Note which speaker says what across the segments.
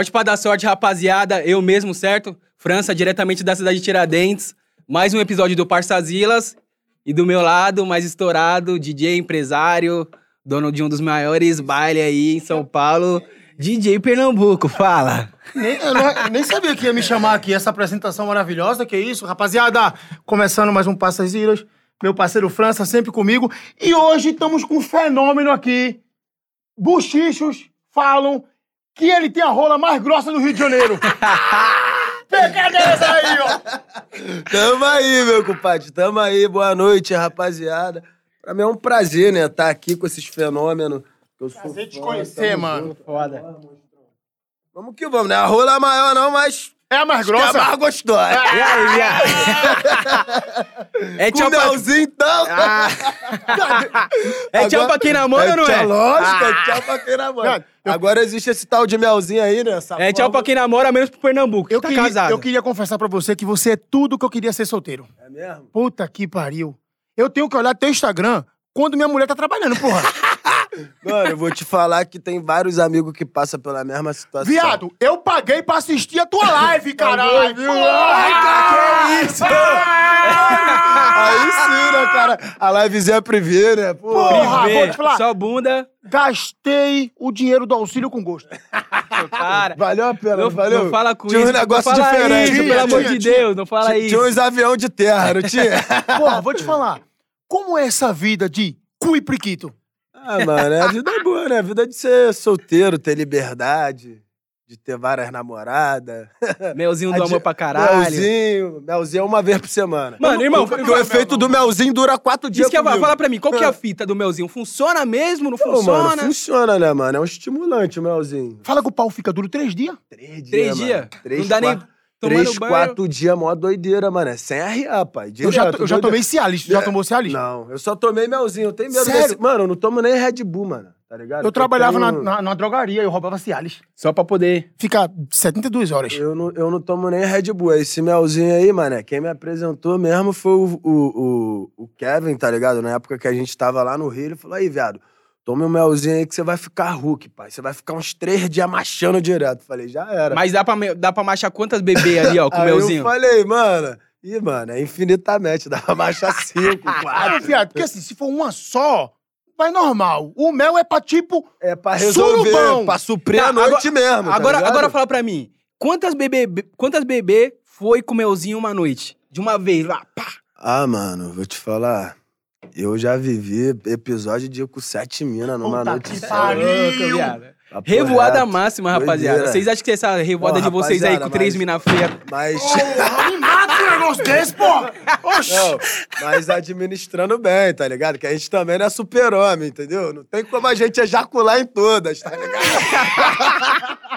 Speaker 1: Pode pra dar sorte, rapaziada. Eu mesmo, certo? França, diretamente da cidade de Tiradentes. Mais um episódio do Parçazilas. E do meu lado, mais estourado, DJ empresário, dono de um dos maiores bailes aí em São Paulo, DJ Pernambuco. Fala.
Speaker 2: Nem, eu, não- nem sabia que ia me chamar aqui, essa apresentação maravilhosa, que é isso. Rapaziada, começando mais um Passas Ilhas, meu parceiro França sempre comigo. E hoje estamos com um fenômeno aqui. Buchichos falam que ele tem a rola mais grossa do Rio de Janeiro. Pegadeiras aí, ó.
Speaker 3: Tamo aí, meu compadre. Tamo aí. Boa noite, rapaziada. Pra mim é um prazer, né? Estar aqui com esses fenômenos. que Eu sou
Speaker 2: Prazer te
Speaker 3: fã,
Speaker 2: conhecer, mano.
Speaker 3: junto.
Speaker 1: Foda.
Speaker 3: Vamos que vamos, né? A rola é maior não, mas
Speaker 2: É a mais
Speaker 3: que é a
Speaker 2: grossa?
Speaker 3: mais gostosa.
Speaker 1: Aí? É
Speaker 3: Com
Speaker 1: tchau pra...
Speaker 3: melzinho, então.
Speaker 1: Ah. É tchau pra quem namora ou não
Speaker 3: tchau,
Speaker 1: é?
Speaker 3: Lógico,
Speaker 1: Ah.
Speaker 3: é tchau pra quem namora.
Speaker 2: Eu-
Speaker 3: Agora existe esse tal de melzinho aí, né? Essa
Speaker 1: É tchau
Speaker 3: forma-
Speaker 1: pra quem namora, menos pro Pernambuco, que
Speaker 2: Eu,
Speaker 1: tá
Speaker 2: queria,
Speaker 1: casado.
Speaker 2: eu queria confessar pra você que você é tudo que eu queria ser solteiro.
Speaker 3: É mesmo?
Speaker 2: Puta que pariu. Eu tenho que olhar teu Instagram quando minha mulher tá trabalhando, porra.
Speaker 3: Mano, eu vou te falar que tem vários amigos que passam pela mesma situação.
Speaker 2: Viado, eu paguei pra assistir a tua live, caralho. Porra,
Speaker 3: Ai,
Speaker 2: cara.
Speaker 3: que isso? Aí sim, né, cara? A livezinha privê, né? Pô.
Speaker 2: Porra,
Speaker 1: Vê,
Speaker 2: vou te falar.
Speaker 1: Só bunda.
Speaker 2: Gastei o dinheiro do auxílio com gosto.
Speaker 1: Para.
Speaker 3: Valeu a pena,
Speaker 1: Não,
Speaker 3: valeu?
Speaker 1: não fala com
Speaker 3: tinha
Speaker 1: isso.
Speaker 3: um negócio
Speaker 1: não fala
Speaker 3: diferente.
Speaker 1: Isso,
Speaker 2: Tinha,
Speaker 1: pelo amor
Speaker 2: tinha,
Speaker 1: de
Speaker 2: tinha.
Speaker 1: Deus, não fala
Speaker 3: Tinha,
Speaker 1: isso.
Speaker 3: tinha uns avião de terra, não tinha?
Speaker 2: Porra, vou te falar. Como é essa vida de cu e priquito?
Speaker 3: Ah, mano, é a vida boa, né? A vida de ser solteiro, ter liberdade, de ter várias namoradas.
Speaker 1: Melzinho do
Speaker 3: A
Speaker 1: amor pra caralho.
Speaker 3: Melzinho, melzinho é uma vez por semana.
Speaker 1: Mano, irmão,
Speaker 3: Porque
Speaker 1: fala-
Speaker 3: o efeito do melzinho dura quatro dias
Speaker 1: Isso que
Speaker 3: comigo.
Speaker 1: fala pra mim, qual que é a fita do melzinho? Funciona mesmo? Não
Speaker 3: Pô,
Speaker 1: funciona?
Speaker 3: mano, funciona, né, mano? É um estimulante o melzinho.
Speaker 2: Fala que o pau fica duro três dias.
Speaker 3: Três dias,
Speaker 1: Três
Speaker 3: mano.
Speaker 1: dias?
Speaker 3: Três,
Speaker 1: Não dá nem
Speaker 3: quatro,
Speaker 1: tomando
Speaker 3: Três, quatro dias, mó doideira, mano. É sem arrear, pai.
Speaker 2: Eu já,
Speaker 3: Direto,
Speaker 2: eu já tomei Cialis. Tu já
Speaker 3: É.
Speaker 2: tomou Cialis?
Speaker 3: Não, eu só tomei melzinho. Eu tenho medo
Speaker 2: Sério?
Speaker 3: desse... Mano, eu não tomo nem Red Bull, mano. Tá ligado?
Speaker 2: Eu trabalhava na,
Speaker 3: tenho-
Speaker 2: na, na drogaria, eu roubava Cialis.
Speaker 1: Só pra poder.
Speaker 2: Fica 72 horas.
Speaker 3: Eu não, eu não tomo nem Red Bull. Esse melzinho aí, mano, quem me apresentou mesmo foi o, o, o, o Kevin, tá ligado? Na época que a gente tava lá no Rio, ele falou, aí, viado, tome um melzinho aí que você vai ficar Hulk, pai. Você vai ficar uns três dias machando direto. Falei, já era.
Speaker 1: Mas dá pra, me- dá pra machar quantas bebê ali, ó, com o melzinho?
Speaker 3: eu falei, mano... Ih, mano, é infinitamente. Dá pra baixar cinco,
Speaker 2: Ah,
Speaker 3: quatro.
Speaker 2: viado, porque assim, se for uma só, vai normal. O mel é pra tipo.
Speaker 3: É pra resolver,
Speaker 2: Surubão.
Speaker 3: pra suprir
Speaker 1: Tá,
Speaker 3: a noite mesmo, tá
Speaker 1: Agora,
Speaker 3: ligado?
Speaker 1: agora fala pra mim, quantas bebê, quantas bebê foi com o melzinho uma noite? De uma vez, lá, pá.
Speaker 3: Ah, mano, vou te falar. Eu já vivi episódio de ir com sete minas numa
Speaker 2: Puta
Speaker 3: noite
Speaker 2: que
Speaker 3: só.
Speaker 1: viado.
Speaker 3: Papo
Speaker 1: Revoada
Speaker 3: reto.
Speaker 1: máxima,
Speaker 3: Doideira.
Speaker 1: rapaziada. Vocês acham que essa revoada de vocês aí com
Speaker 3: rapaziada,
Speaker 1: três
Speaker 3: mas-
Speaker 1: mina feias...
Speaker 3: Mas.
Speaker 2: Me mata um negócio desse, pô! Oxi!
Speaker 3: Não, mas administrando bem, tá ligado? Que a gente também não é super-homem, entendeu? Não tem como a gente ejacular em todas, tá ligado?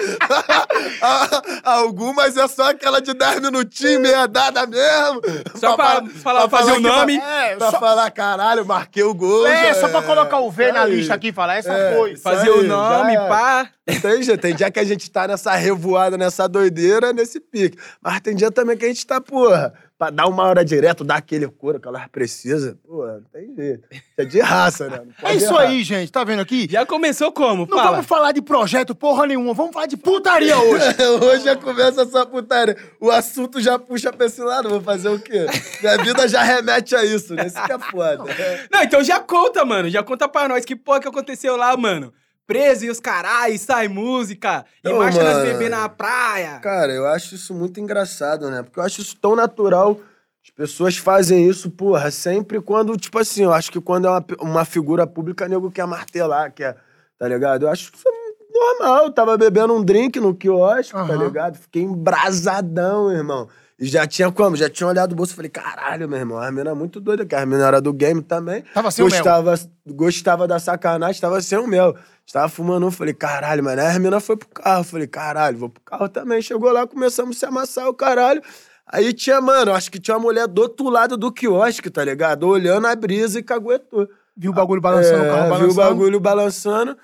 Speaker 3: Algumas é só aquela de 10 minutinhos, meia dada mesmo.
Speaker 1: Só pra falar- fazer o nome.
Speaker 2: É,
Speaker 3: pra
Speaker 2: só-
Speaker 3: falar, caralho, marquei o gol.
Speaker 2: É,
Speaker 3: já
Speaker 2: só pra colocar o V na
Speaker 3: Aí.
Speaker 2: lista aqui e falar, essa
Speaker 3: É,
Speaker 2: foi.
Speaker 1: Fazer
Speaker 3: aí,
Speaker 1: o nome,
Speaker 3: já é.
Speaker 1: pá.
Speaker 3: Tem, dia- tem dia que a gente tá nessa revoada, nessa doideira, nesse pique. Mas tem dia também que a gente tá, porra, pra dar uma hora direto, dar aquele couro que elas precisam. Porra, não tem jeito. É de raça, né?
Speaker 2: É isso
Speaker 3: errar.
Speaker 2: aí, gente. Tá vendo aqui?
Speaker 1: Já começou como?
Speaker 2: Não
Speaker 1: Fala.
Speaker 2: vamos falar de projeto porra nenhuma, vamos falar de putaria hoje.
Speaker 3: Hoje já começa essa putaria. O assunto já puxa pra esse lado, vou fazer o quê? Minha vida já remete a isso, né? Isso que é foda.
Speaker 1: Não, então já conta, mano. Já conta pra nós que porra que aconteceu lá, mano. Preso e os carai, sai música. E
Speaker 3: Ô,
Speaker 1: marcha
Speaker 3: mano.
Speaker 1: bebê na praia.
Speaker 3: Cara, eu acho isso muito engraçado, né? Porque eu acho isso tão natural. As pessoas fazem isso, porra, sempre quando, tipo assim, eu acho que quando é uma, uma figura pública, nego quer martelar, quer, tá ligado? Eu acho isso normal. Eu tava bebendo um drink no quiosque, tá
Speaker 2: Aham.
Speaker 3: ligado? Fiquei embrasadão, irmão. E já tinha como? Já tinha olhado o bolso e falei, caralho, meu irmão, a mina é muito doida, que a mina era do game também.
Speaker 2: Tava sem o mel.
Speaker 3: gostava, gostava da sacanagem, tava sem o mel. Estava fumando um, falei, caralho, mano. Aí a mina foi pro carro, falei, caralho, vou pro carro também. Chegou lá, começamos a se amassar o caralho. Aí tinha, mano, acho que tinha uma mulher do outro lado do quiosque, tá ligado? Olhando a brisa e caguetou.
Speaker 2: Viu o bagulho balançando, o carro
Speaker 3: É,
Speaker 2: balançando.
Speaker 3: Viu o bagulho balançando.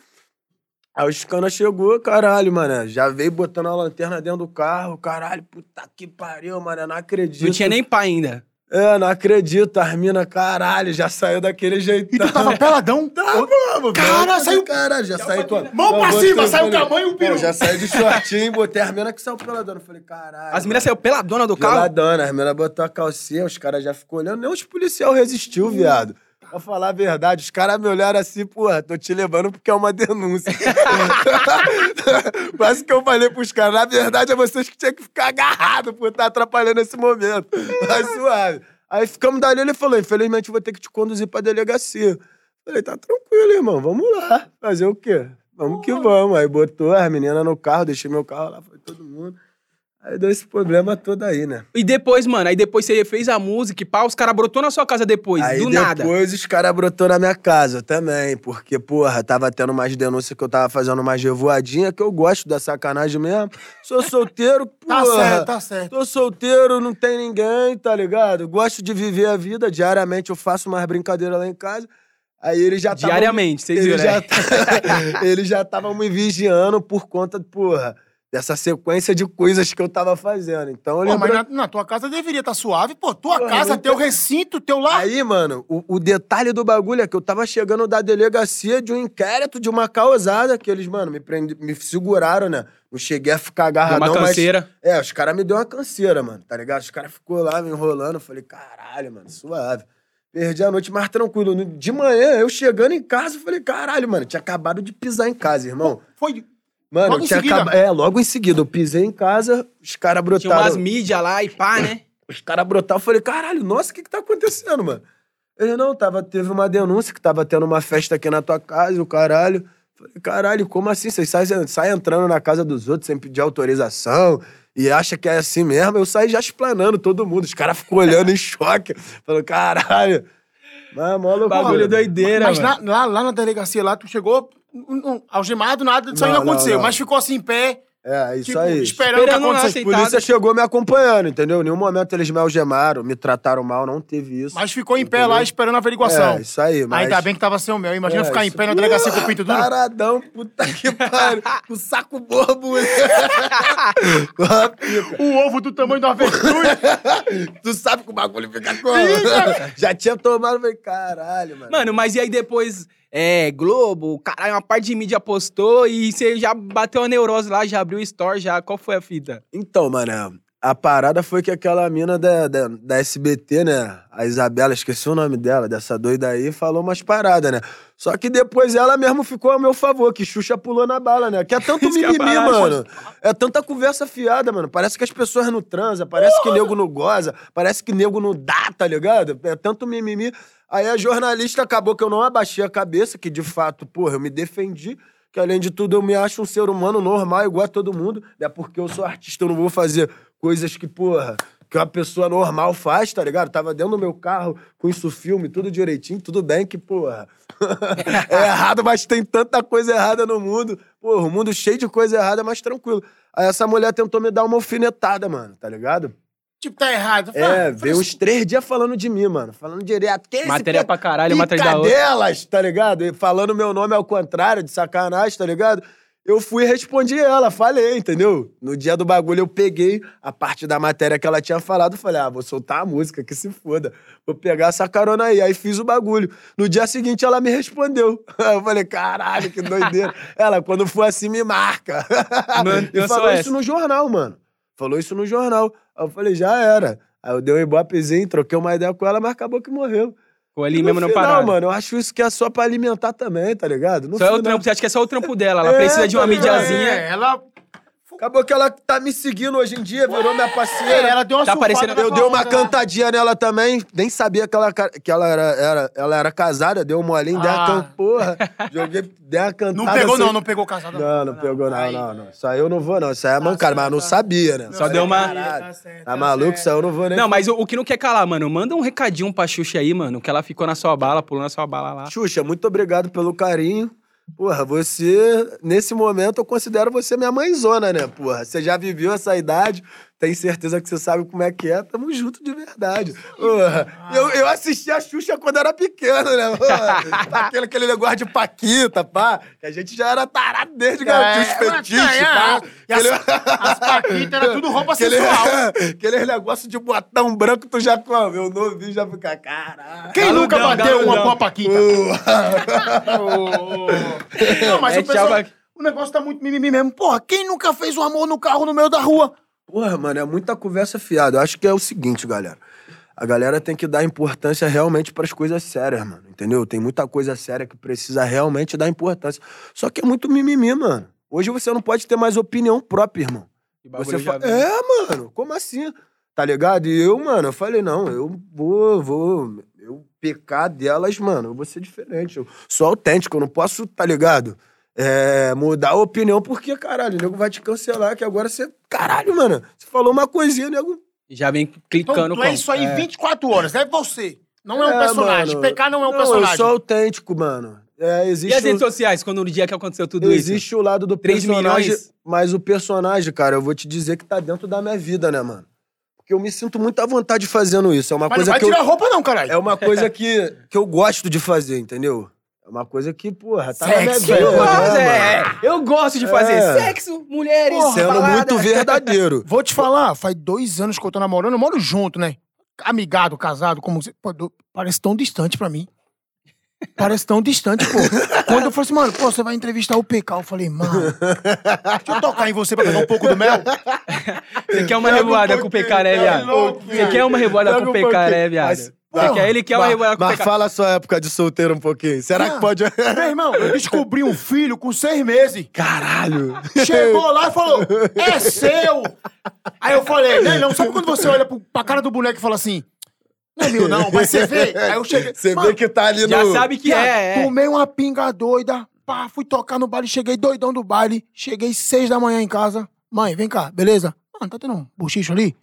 Speaker 3: Aí o Scana chegou, caralho, mano. Já veio botando a lanterna dentro do carro, caralho, puta que pariu, mano. eu Não acredito.
Speaker 1: Não tinha nem pai ainda.
Speaker 3: É, não acredito, as mina, caralho, já saiu daquele
Speaker 2: E
Speaker 3: jeitão.
Speaker 2: tu tava peladão?
Speaker 3: Tá, vamos,
Speaker 2: Cara, saiu-
Speaker 3: Caralho, já saí com.
Speaker 2: Mão
Speaker 3: Não,
Speaker 2: pra cima, saiu o tamanho e o peru.
Speaker 3: Já saí de shortinho, botei as minas que saiu peladona. Falei, caralho.
Speaker 1: As meninas saiu peladona do carro.
Speaker 3: Peladona, as minas botou a calcinha, os caras já ficou olhando. Nem os policial resistiu, viado. Pra falar a verdade, os caras me olharam assim, porra, tô te levando porque é uma denúncia. Quase que eu falei pros caras, na verdade é vocês que tinham que ficar agarrados por estar atrapalhando esse momento. Mas suave. Aí ficamos dali, ele falou, infelizmente vou ter que te conduzir pra delegacia. Falei, tá tranquilo, irmão, vamos lá. Fazer o quê? Vamos que vamos. Aí botou as meninas no carro, deixei meu carro lá, foi todo mundo. Aí deu esse problema todo aí, né?
Speaker 1: E depois, mano, aí depois você fez a música e pá, os caras brotou na sua casa depois,
Speaker 3: Aí
Speaker 1: do nada.
Speaker 3: depois os caras brotou na minha casa também, porque, porra, tava tendo umas denúncias que eu tava fazendo umas revoadinhas, que eu gosto da sacanagem mesmo. Sou solteiro,
Speaker 2: Tá
Speaker 3: porra.
Speaker 2: certo, tá certo.
Speaker 3: Tô solteiro, não tem ninguém, tá ligado? Gosto de viver a vida, diariamente eu faço umas brincadeiras lá em casa. Aí eles já tavam-
Speaker 1: Diariamente, vocês viram,
Speaker 3: já,
Speaker 1: né?
Speaker 3: eles já estavam me vigiando por conta, porra, dessa sequência de coisas que eu tava fazendo. Então eu
Speaker 2: Pô, mas na, na tua casa deveria estar suave. Pô, tua
Speaker 3: Porra,
Speaker 2: casa, teu
Speaker 3: tem-
Speaker 2: recinto, teu lar.
Speaker 3: Aí, mano, o, o detalhe do bagulho é que eu tava chegando da delegacia de um inquérito de uma causada que eles, mano, me, prendi, me seguraram, né? Não cheguei a ficar
Speaker 1: Deu
Speaker 3: agarradão,
Speaker 1: uma
Speaker 3: mas...
Speaker 1: canseira.
Speaker 3: É, os caras me deu uma canseira, mano, tá ligado? Os caras ficou lá me enrolando, eu falei, caralho, mano, suave. Perdi a noite mais tranquilo. De manhã, eu chegando em casa, eu falei, caralho, mano, tinha acabado de pisar em casa, irmão.
Speaker 2: Foi.
Speaker 3: Mano,
Speaker 2: Logo
Speaker 3: tinha
Speaker 2: seguida?
Speaker 3: acabado. É, logo em seguida, eu pisei em casa, os caras
Speaker 1: Tinha
Speaker 3: brotaram.
Speaker 1: umas mídias lá e pá, né?
Speaker 3: Os caras brotaram, eu falei, caralho, nossa, o que que tá acontecendo, mano? Ele, não, tava, teve uma denúncia que tava tendo uma festa aqui na tua casa, e o caralho. Falei, caralho, como assim? Vocês saem sai entrando na casa dos outros sem pedir autorização e acha que é assim mesmo? Eu saí já explanando todo mundo. Os caras ficam olhando em choque. Falei, caralho. Mas, mó loucura.
Speaker 1: Bagulho doideira,
Speaker 2: Mas
Speaker 1: mano.
Speaker 2: na- lá, lá na delegacia, lá, tu chegou algemado, nada disso aí
Speaker 3: Não,
Speaker 2: não
Speaker 3: não,
Speaker 2: aconteceu.
Speaker 3: não.
Speaker 2: Mas ficou assim em pé,
Speaker 3: É, isso
Speaker 2: tipo,
Speaker 3: aí.
Speaker 2: esperando, que
Speaker 1: Esperando
Speaker 2: acontecesse.
Speaker 1: aceitado.
Speaker 3: polícia chegou me acompanhando, entendeu? Em nenhum momento eles me algemaram, me trataram mal, não teve isso.
Speaker 2: Mas ficou em pé
Speaker 3: Entendeu?
Speaker 2: lá esperando a averiguação.
Speaker 3: É, isso aí, mas...
Speaker 2: Ainda bem que tava sem o mel. Imagina
Speaker 3: É,
Speaker 2: ficar em pé na delegacia com o pinto duro.
Speaker 3: Taradão, puta que pariu. Com o saco bobo. né? A.
Speaker 2: O ovo do tamanho do avestruz.
Speaker 3: tu sabe que o bagulho fica como? Já tinha tomado, falei, caralho, mano.
Speaker 1: Mano, mas e aí depois, é, Globo, caralho, uma parte de mídia postou e você já bateu a neurose lá, já abriu o store, já. Qual foi a fita?
Speaker 3: Então, mano, a parada foi que aquela mina da, da, da SBT, né? A Isabela, esqueci o nome dela, dessa doida aí, falou umas paradas, né? Só que depois ela mesmo ficou a meu favor, que Xuxa pulou na bala, né? Que é tanto
Speaker 1: ia
Speaker 3: mimimi, mano. É tanta conversa fiada, mano. Parece que as pessoas não transam, parece que nego não goza, parece que nego não dá, tá ligado? É tanto mimimi. Aí a jornalista acabou que eu não abaixei a cabeça, que de fato, porra, eu me defendi. Que além de tudo eu me acho um ser humano normal, igual a todo mundo. É porque eu sou artista, eu não vou fazer coisas que, porra, que uma pessoa normal faz, tá ligado? Tava dentro do meu carro, com isso filme, tudo direitinho, tudo bem que, porra. é errado, mas tem tanta coisa errada no mundo. Porra, o mundo cheio de coisa errada, mas tranquilo. Aí essa mulher tentou me dar uma alfinetada, mano, tá ligado?
Speaker 2: Tipo, tá errado.
Speaker 3: É, veio uns três dias falando de mim, mano. Falando direto. Que esse
Speaker 1: Matéria
Speaker 3: é
Speaker 1: pra caralho, atrás da outra.
Speaker 3: delas, tá ligado? E falando meu nome ao contrário, de sacanagem, tá ligado? Eu fui e respondi ela, falei, entendeu? No dia do bagulho eu peguei a parte da matéria que ela tinha falado, falei, ah, vou soltar a música, que se foda. Vou pegar essa carona aí. Aí fiz o bagulho. No dia seguinte ela me respondeu. Eu falei, caralho, que doideira. ela, quando for assim, me marca.
Speaker 1: Mano,
Speaker 3: e falou
Speaker 1: essa.
Speaker 3: isso no jornal, mano. Falou isso no jornal. Aí eu falei, já era. Aí eu dei um ibopezinho, troquei uma ideia com ela, mas acabou que morreu.
Speaker 1: Ficou ali mesmo não
Speaker 3: final,
Speaker 1: parado.
Speaker 3: mano, eu acho isso que é só pra alimentar também, tá ligado? No
Speaker 1: Só é o
Speaker 3: final-
Speaker 1: trampo, você acha que é só o trampo dela? Ela
Speaker 3: É,
Speaker 1: precisa de uma
Speaker 3: tá
Speaker 1: mídiazinha.
Speaker 2: É, ela,
Speaker 3: Acabou que ela tá me seguindo hoje em dia, virou minha
Speaker 2: é,
Speaker 3: parceira.
Speaker 2: ela deu uma
Speaker 1: Tá
Speaker 2: surfada
Speaker 1: parecendo-
Speaker 2: na
Speaker 3: Eu dei uma
Speaker 2: lá.
Speaker 3: cantadinha nela também, nem sabia que ela, que ela, era, era- ela era casada, deu um molinho, dei uma
Speaker 2: Ah.
Speaker 3: can... porra, joguei, dei uma cantada.
Speaker 2: Não pegou,
Speaker 3: assim.
Speaker 2: não, não pegou casada.
Speaker 3: Não, não pegou, não,
Speaker 2: Aí.
Speaker 3: não, não. Isso aí eu não vou, não. Isso aí é mancada, mas eu não sabia, né?
Speaker 1: Só deu uma-
Speaker 3: Caralho.
Speaker 2: Tá certo,
Speaker 3: Tá
Speaker 2: tá
Speaker 3: maluco?
Speaker 2: certo.
Speaker 3: Isso aí eu não vou nem
Speaker 1: Não, mas o, o que não quer calar, mano, manda um recadinho pra Xuxa aí, mano, que ela ficou na sua bala, pulou na sua bala lá.
Speaker 3: Xuxa, muito obrigado pelo carinho. Porra, você, nesse momento, eu considero você minha mãezona, né, porra? Você já viveu essa idade, tenho certeza que você sabe como é que é. Tamo junto de verdade. Porra, eu, eu assisti a Xuxa quando era pequeno, né? Porra, aquele, aquele negócio de Paquita, pá. Que a gente já era tarado desde garotinho,
Speaker 2: É,
Speaker 3: fetiches,
Speaker 2: é,
Speaker 3: pá.
Speaker 2: As,
Speaker 3: Aquele-
Speaker 2: as paquitas era tudo roupa
Speaker 3: Aquele,
Speaker 2: sensual.
Speaker 3: aquele negócio de botão branco, tu já come. Eu novinho já fica, caralho.
Speaker 2: Quem nunca bateu uma
Speaker 1: galudão.
Speaker 2: boa paquita? Não, mas
Speaker 1: É,
Speaker 2: o, pessoal,
Speaker 1: tchau,
Speaker 2: o negócio tá muito mimimi mesmo. Porra, quem nunca fez um amor no carro no meio da rua?
Speaker 3: Porra, mano, é muita conversa fiada. Eu acho que é o seguinte, galera. A galera tem que dar importância realmente pras coisas sérias, mano. Entendeu? Tem muita coisa séria que precisa realmente dar importância. Só que é muito mimimi, mano. Hoje você não pode ter mais opinião própria, irmão. Você
Speaker 1: já
Speaker 3: fa...
Speaker 1: vem.
Speaker 3: É, mano, como assim? Tá ligado? E eu, mano, eu falei, não, eu vou, vou. Eu pecar delas, mano, eu vou ser diferente. Eu sou autêntico, eu não posso, tá ligado? É, mudar a opinião, porque, caralho, o nego vai te cancelar, que agora você. Caralho, mano, você falou uma coisinha, nego.
Speaker 1: Já vem
Speaker 2: Então,
Speaker 1: clicando
Speaker 2: tu é
Speaker 1: como?
Speaker 2: isso aí 24 horas, é você. Não é um
Speaker 3: É,
Speaker 2: personagem.
Speaker 3: mano.
Speaker 2: PK não é um
Speaker 3: não,
Speaker 2: personagem.
Speaker 3: Eu sou autêntico, mano. É,
Speaker 1: E
Speaker 3: existe
Speaker 1: as
Speaker 3: o-
Speaker 1: redes sociais, quando no dia que aconteceu tudo isso?
Speaker 3: Existe o lado do
Speaker 1: 3
Speaker 3: personagem,
Speaker 1: milhões?
Speaker 3: mas o personagem, cara, eu vou te dizer que tá dentro da minha vida, né, mano? Porque eu me sinto muito à vontade fazendo isso. É uma
Speaker 2: Mas não
Speaker 3: coisa
Speaker 2: vai
Speaker 3: que eu,
Speaker 2: tirar a roupa não, caralho.
Speaker 3: é uma coisa que, que eu gosto de fazer, entendeu? É uma coisa que, porra, tá na minha
Speaker 2: Sexo,
Speaker 3: vida.
Speaker 1: Eu
Speaker 2: É,
Speaker 1: gosto,
Speaker 3: né,
Speaker 1: é. Eu gosto de fazer
Speaker 3: É.
Speaker 1: sexo, mulheres,
Speaker 2: Porra,
Speaker 3: Sendo
Speaker 1: balada.
Speaker 3: muito verdadeiro.
Speaker 2: Vou te falar, faz dois anos que eu tô namorando, eu moro junto, né? Amigado, casado, como você. Pô, parece tão distante pra mim. Parece tão distante, pô. Quando eu falei assim, mano, pô, você vai entrevistar o PK, eu falei, mano, deixa eu tocar em você pra pegar um pouco do mel.
Speaker 1: Você quer uma
Speaker 3: um
Speaker 1: revoada com o PK, né, viado? Você quer uma revoada com o PK, né, viado?
Speaker 3: Mas-
Speaker 1: Você quer, ele revoada com o
Speaker 3: Mas
Speaker 1: PK.
Speaker 3: fala a sua época de solteiro um pouquinho. Será que pode...
Speaker 2: Meu irmão, eu descobri um filho com seis meses.
Speaker 3: Caralho.
Speaker 2: Chegou lá e falou, é seu! Aí eu falei, não, não, sabe quando você olha pra cara do boneco e fala assim, não é meu não, mas você vê? Aí eu cheguei,
Speaker 3: Você
Speaker 2: mano,
Speaker 3: vê que tá ali
Speaker 1: Já
Speaker 3: no...
Speaker 1: sabe que
Speaker 2: Viado,
Speaker 1: é, é.
Speaker 2: Tomei uma pinga doida. Pá, fui tocar no baile, cheguei doidão do baile. Cheguei seis da manhã em casa. Mãe, vem cá, beleza? Mano, tá tendo um bochicho ali?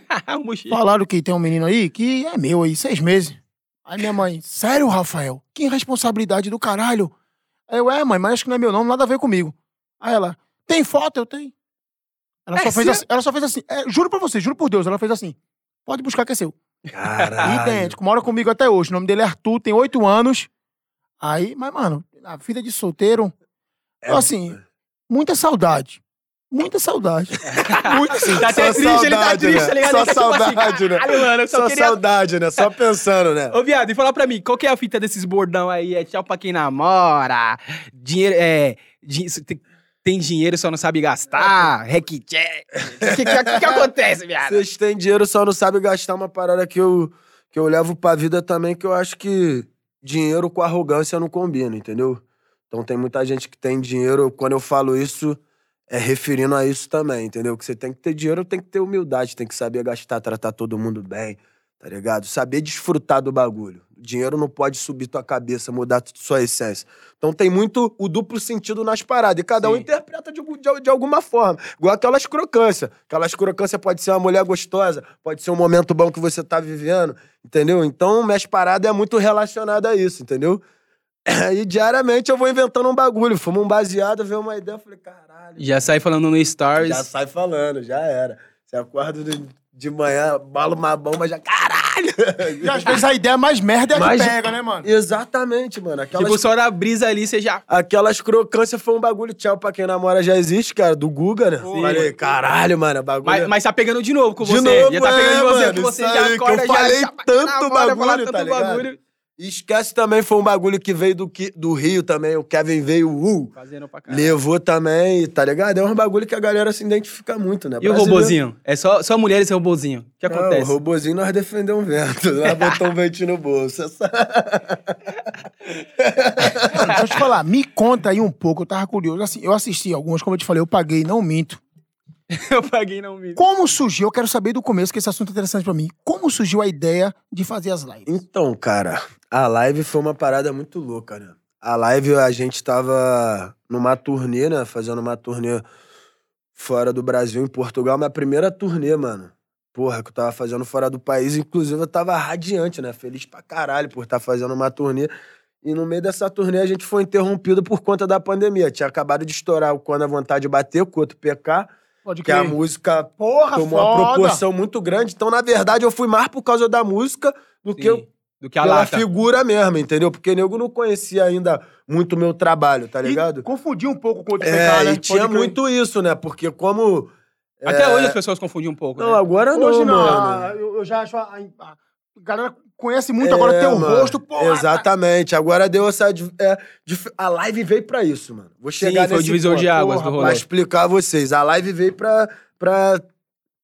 Speaker 2: Falaram que tem um menino aí que é meu aí, seis meses. Aí minha mãe, sério, Rafael? Que irresponsabilidade do caralho. Aí eu, é, mãe, mas acho que não é meu não, nada a ver comigo. Aí ela, tem foto? Eu tenho. Ela
Speaker 1: É
Speaker 2: só fez assim, ela só fez assim, é, juro pra você, juro por Deus, ela fez assim. Pode buscar que é seu.
Speaker 3: Caralho.
Speaker 2: Idêntico, mora comigo até hoje. O nome dele é Arthur, tem oito anos. Aí, mas, mano, a vida de solteiro,
Speaker 3: É,
Speaker 2: assim, muita saudade. Muita saudade.
Speaker 3: Muito assim.
Speaker 1: Tá até
Speaker 3: só
Speaker 1: triste, ele tá
Speaker 3: saudade,
Speaker 1: triste,
Speaker 3: né?
Speaker 1: tá ligado?
Speaker 3: Só
Speaker 1: tá tipo assim,
Speaker 3: saudade, né?
Speaker 1: caralho, mano, só
Speaker 3: Só
Speaker 1: queria-
Speaker 3: saudade, né? Só pensando, né?
Speaker 1: Ô, viado, e fala pra mim, qual que é a fita desses bordão aí? É tchau pra quem namora, dinheiro, é... tem- dinheiro, só não sabe gastar, requiché. O que, que, que, que acontece, viado?
Speaker 3: Vocês têm dinheiro, só não sabem gastar uma parada que eu, que eu levo pra vida também, que eu acho que dinheiro com arrogância não combina, entendeu? Então tem muita gente que tem dinheiro, quando eu falo isso, é referindo a isso também, entendeu? Que você tem que ter dinheiro, tem que ter humildade, tem que saber gastar, tratar todo mundo bem, tá ligado? Saber desfrutar do bagulho. O dinheiro não pode subir tua cabeça, mudar sua essência. Então tem muito o duplo sentido nas paradas, e cada um
Speaker 1: Sim.
Speaker 3: interpreta de, de, de alguma forma. Igual aquelas crocâncias. Aquelas crocâncias pode ser uma mulher gostosa, pode ser um momento bom que você tá vivendo, entendeu? Então, minhas paradas é muito relacionada a isso, entendeu? E diariamente eu vou inventando um bagulho. Fumo um baseado, vejo uma ideia, eu falei, caralho.
Speaker 1: Já sai falando no Stories.
Speaker 3: Já sai falando, já era. Você acorda de, de manhã, bala uma bomba, já. Caralho!
Speaker 2: E às vezes a ideia mais merda é a que pega, né, mano?
Speaker 3: Exatamente, mano. Aquelas,
Speaker 1: Tipo, só na brisa ali, você já...
Speaker 3: aquelas crocâncias foi um bagulho. Tchau pra quem namora já existe, cara, do Guga, né?
Speaker 1: Sim.
Speaker 3: Falei, caralho, mano, bagulho.
Speaker 1: Mas, mas tá pegando de novo com
Speaker 3: De
Speaker 1: você.
Speaker 3: novo,
Speaker 1: já tá pegando
Speaker 3: é,
Speaker 1: de você,
Speaker 3: mano,
Speaker 1: você já
Speaker 3: aí, que
Speaker 1: acorda,
Speaker 3: eu
Speaker 1: já...
Speaker 3: falei
Speaker 1: já-
Speaker 3: tanto
Speaker 1: namora,
Speaker 3: bagulho, tá
Speaker 1: tanto
Speaker 3: ligado?
Speaker 1: bagulho.
Speaker 3: E esquece também, foi um bagulho que veio do, do Rio também. O Kevin veio, uh,
Speaker 1: Fazendo pra caralho.
Speaker 3: levou também, tá ligado? É um bagulho que a galera se identifica muito, né?
Speaker 1: E o robozinho? É só, só mulheres e robozinho. O que
Speaker 3: Não,
Speaker 1: acontece?
Speaker 3: o robozinho nós defendemos um vento. Nós botamos um ventinho no bolso. Essa-
Speaker 2: Mano, deixa eu te falar, me conta aí um pouco, eu tava curioso. Assim, eu assisti algumas, como eu te falei, eu paguei, não minto.
Speaker 1: Eu paguei não vi.
Speaker 2: Como surgiu, eu quero saber do começo, que esse assunto é interessante pra mim. Como surgiu a ideia de fazer as lives?
Speaker 3: Então, cara, a live foi uma parada muito louca, né? A live a gente tava numa turnê, né? Fazendo uma turnê fora do Brasil, em Portugal. Minha primeira turnê, mano. Porra, que eu tava fazendo fora do país. Inclusive, eu tava radiante, né? Feliz pra caralho por estar fazendo uma turnê. E no meio dessa turnê a gente foi interrompido por conta da pandemia. Tinha acabado de estourar o Quando a Vontade Bater com outro PK.
Speaker 2: Pode
Speaker 3: que a música
Speaker 2: Porra,
Speaker 3: tomou uma
Speaker 2: foda.
Speaker 3: proporção muito grande. Então, na verdade, eu fui mais por causa da música do que eu
Speaker 1: Sim, do que a
Speaker 3: pela
Speaker 1: lata.
Speaker 3: figura mesmo, entendeu? Porque nego não conhecia ainda muito o meu trabalho, tá
Speaker 2: E
Speaker 3: ligado?
Speaker 2: confundiu um pouco com o de
Speaker 3: É,
Speaker 2: PK, né?
Speaker 3: e tinha
Speaker 2: Pode crer.
Speaker 3: muito isso, né? Porque como...
Speaker 1: Até
Speaker 3: é,
Speaker 1: hoje as pessoas confundem um pouco,
Speaker 3: Não,
Speaker 1: né?
Speaker 3: agora não,
Speaker 2: Hoje não,
Speaker 3: mano.
Speaker 2: ah, eu, eu já acho. A, a- a galera conhece muito agora
Speaker 3: É,
Speaker 2: teu
Speaker 3: mano,
Speaker 2: rosto, pô.
Speaker 3: Exatamente. Agora deu essa. é, a live veio pra isso, mano. Vou
Speaker 1: Sim,
Speaker 3: chegar
Speaker 1: foi o divisor
Speaker 3: ponto.
Speaker 1: de águas
Speaker 2: porra,
Speaker 1: do
Speaker 3: Pra
Speaker 1: rolê.
Speaker 3: explicar a vocês. A live veio pra, pra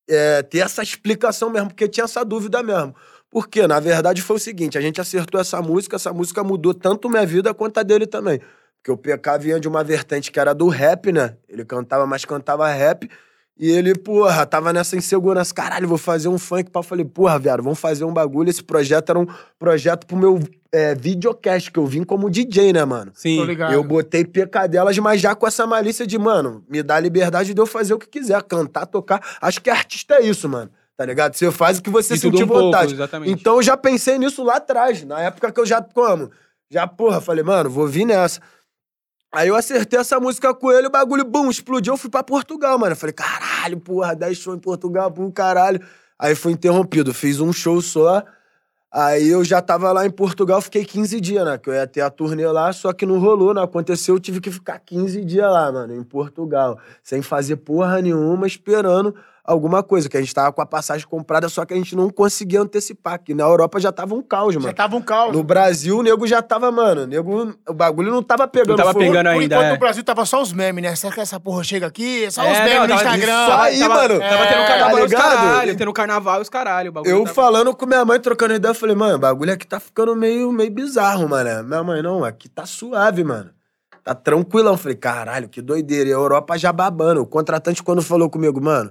Speaker 3: é, ter essa explicação mesmo, porque tinha essa dúvida mesmo. Porque, na verdade, foi o seguinte: a gente acertou essa música, essa música mudou tanto minha vida quanto a dele também. Porque o PK vinha de uma vertente que era do rap, né? Ele cantava, mas cantava rap. E ele, porra, tava nessa insegurança. Caralho, vou fazer um funk. Eu falei, porra, viado, vamos fazer um bagulho. Esse projeto era um projeto pro meu é, videocast, que eu vim como DJ, né, mano?
Speaker 2: Tô
Speaker 1: Sim.
Speaker 2: ligado.
Speaker 3: Eu botei PK delas, mas já com essa malícia de, mano, me dá a liberdade de eu fazer o que quiser, cantar, tocar. Acho que artista é isso, mano. Tá ligado? Você faz o que você
Speaker 1: tudo
Speaker 3: sentir
Speaker 1: um pouco,
Speaker 3: vontade.
Speaker 1: exatamente.
Speaker 3: então eu já pensei nisso lá atrás, na época que eu já, como? Já, porra, falei, mano, vou vir nessa. Aí eu acertei essa música com ele, o bagulho, bum, explodiu, eu fui pra Portugal, mano. Eu falei, caralho, porra, 10 shows em Portugal, pum, caralho. Aí fui interrompido, fiz um show só. Aí eu já tava lá em Portugal, fiquei 15 dias, né? Que eu ia ter a turnê lá, só que não rolou, não aconteceu, eu tive que ficar 15 dias lá, mano, em Portugal. Sem fazer porra nenhuma, esperando alguma coisa, que a gente tava com a passagem comprada, só que a gente não conseguia antecipar, que na Europa já tava um caos,
Speaker 2: Já
Speaker 3: mano.
Speaker 2: tava um caos.
Speaker 3: No Brasil, o nego já tava, mano, o nego, o bagulho não tava pegando
Speaker 1: Não tava
Speaker 3: fogo.
Speaker 1: pegando
Speaker 2: Por
Speaker 1: ainda,
Speaker 2: enquanto
Speaker 1: é.
Speaker 2: no Brasil tava só os memes, né? Será que essa porra chega aqui? Só
Speaker 1: É,
Speaker 2: os memes
Speaker 1: não,
Speaker 2: no Instagram.
Speaker 3: isso aí,
Speaker 1: tava,
Speaker 3: mano.
Speaker 1: Tava tendo carnaval
Speaker 3: tá
Speaker 1: e os caralho, tendo carnaval e os caralho. o bagulho
Speaker 3: Eu
Speaker 1: tava-
Speaker 3: falando com minha mãe, trocando ideia, eu falei, mano, o bagulho aqui tá ficando meio, meio bizarro, mano. Minha mãe, não, aqui tá suave, mano. Tá tranquilão. Falei, caralho, que doideira. E a Europa já babando. O contratante, quando falou comigo, mano,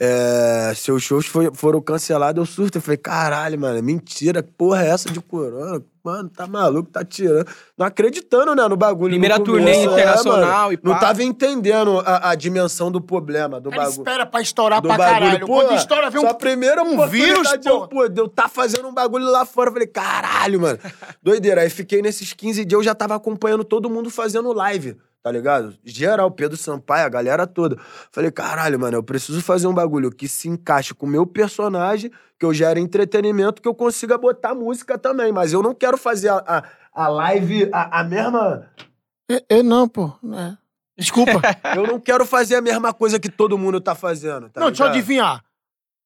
Speaker 3: é, seus shows foi- foram cancelados, eu surto. Eu falei, caralho, mano, mentira, que porra é essa de corona? Mano, tá maluco, tá tirando. Não acreditando, né, no bagulho.
Speaker 1: Primeira
Speaker 3: no
Speaker 1: turnê
Speaker 3: começo,
Speaker 1: internacional
Speaker 3: mano.
Speaker 1: e pá.
Speaker 3: Não tava entendendo a, a dimensão do problema, do
Speaker 2: Cara,
Speaker 3: bagulho
Speaker 2: espera pra estourar
Speaker 3: do
Speaker 2: pra
Speaker 3: bagulho.
Speaker 2: caralho.
Speaker 3: Pô,
Speaker 2: Quando estoura, vem um,
Speaker 3: sua primeira
Speaker 2: um vírus, pô.
Speaker 3: pô, eu tá fazendo um bagulho lá fora. Eu falei, caralho, mano. Doideira. Aí fiquei nesses 15 dias, eu já tava acompanhando todo mundo fazendo live, tá ligado? Geral, Pedro Sampaio, a galera toda. Falei, caralho, mano, eu preciso fazer um bagulho que se encaixe com o meu personagem, que eu gere entretenimento, que eu consiga botar música também. Mas eu não quero fazer a, a, a live, a, a mesma...
Speaker 2: Eu não, pô. É. Desculpa.
Speaker 3: Eu não quero fazer a mesma coisa que todo mundo tá fazendo, tá
Speaker 2: não, deixa eu
Speaker 3: ligado?
Speaker 2: adivinhar.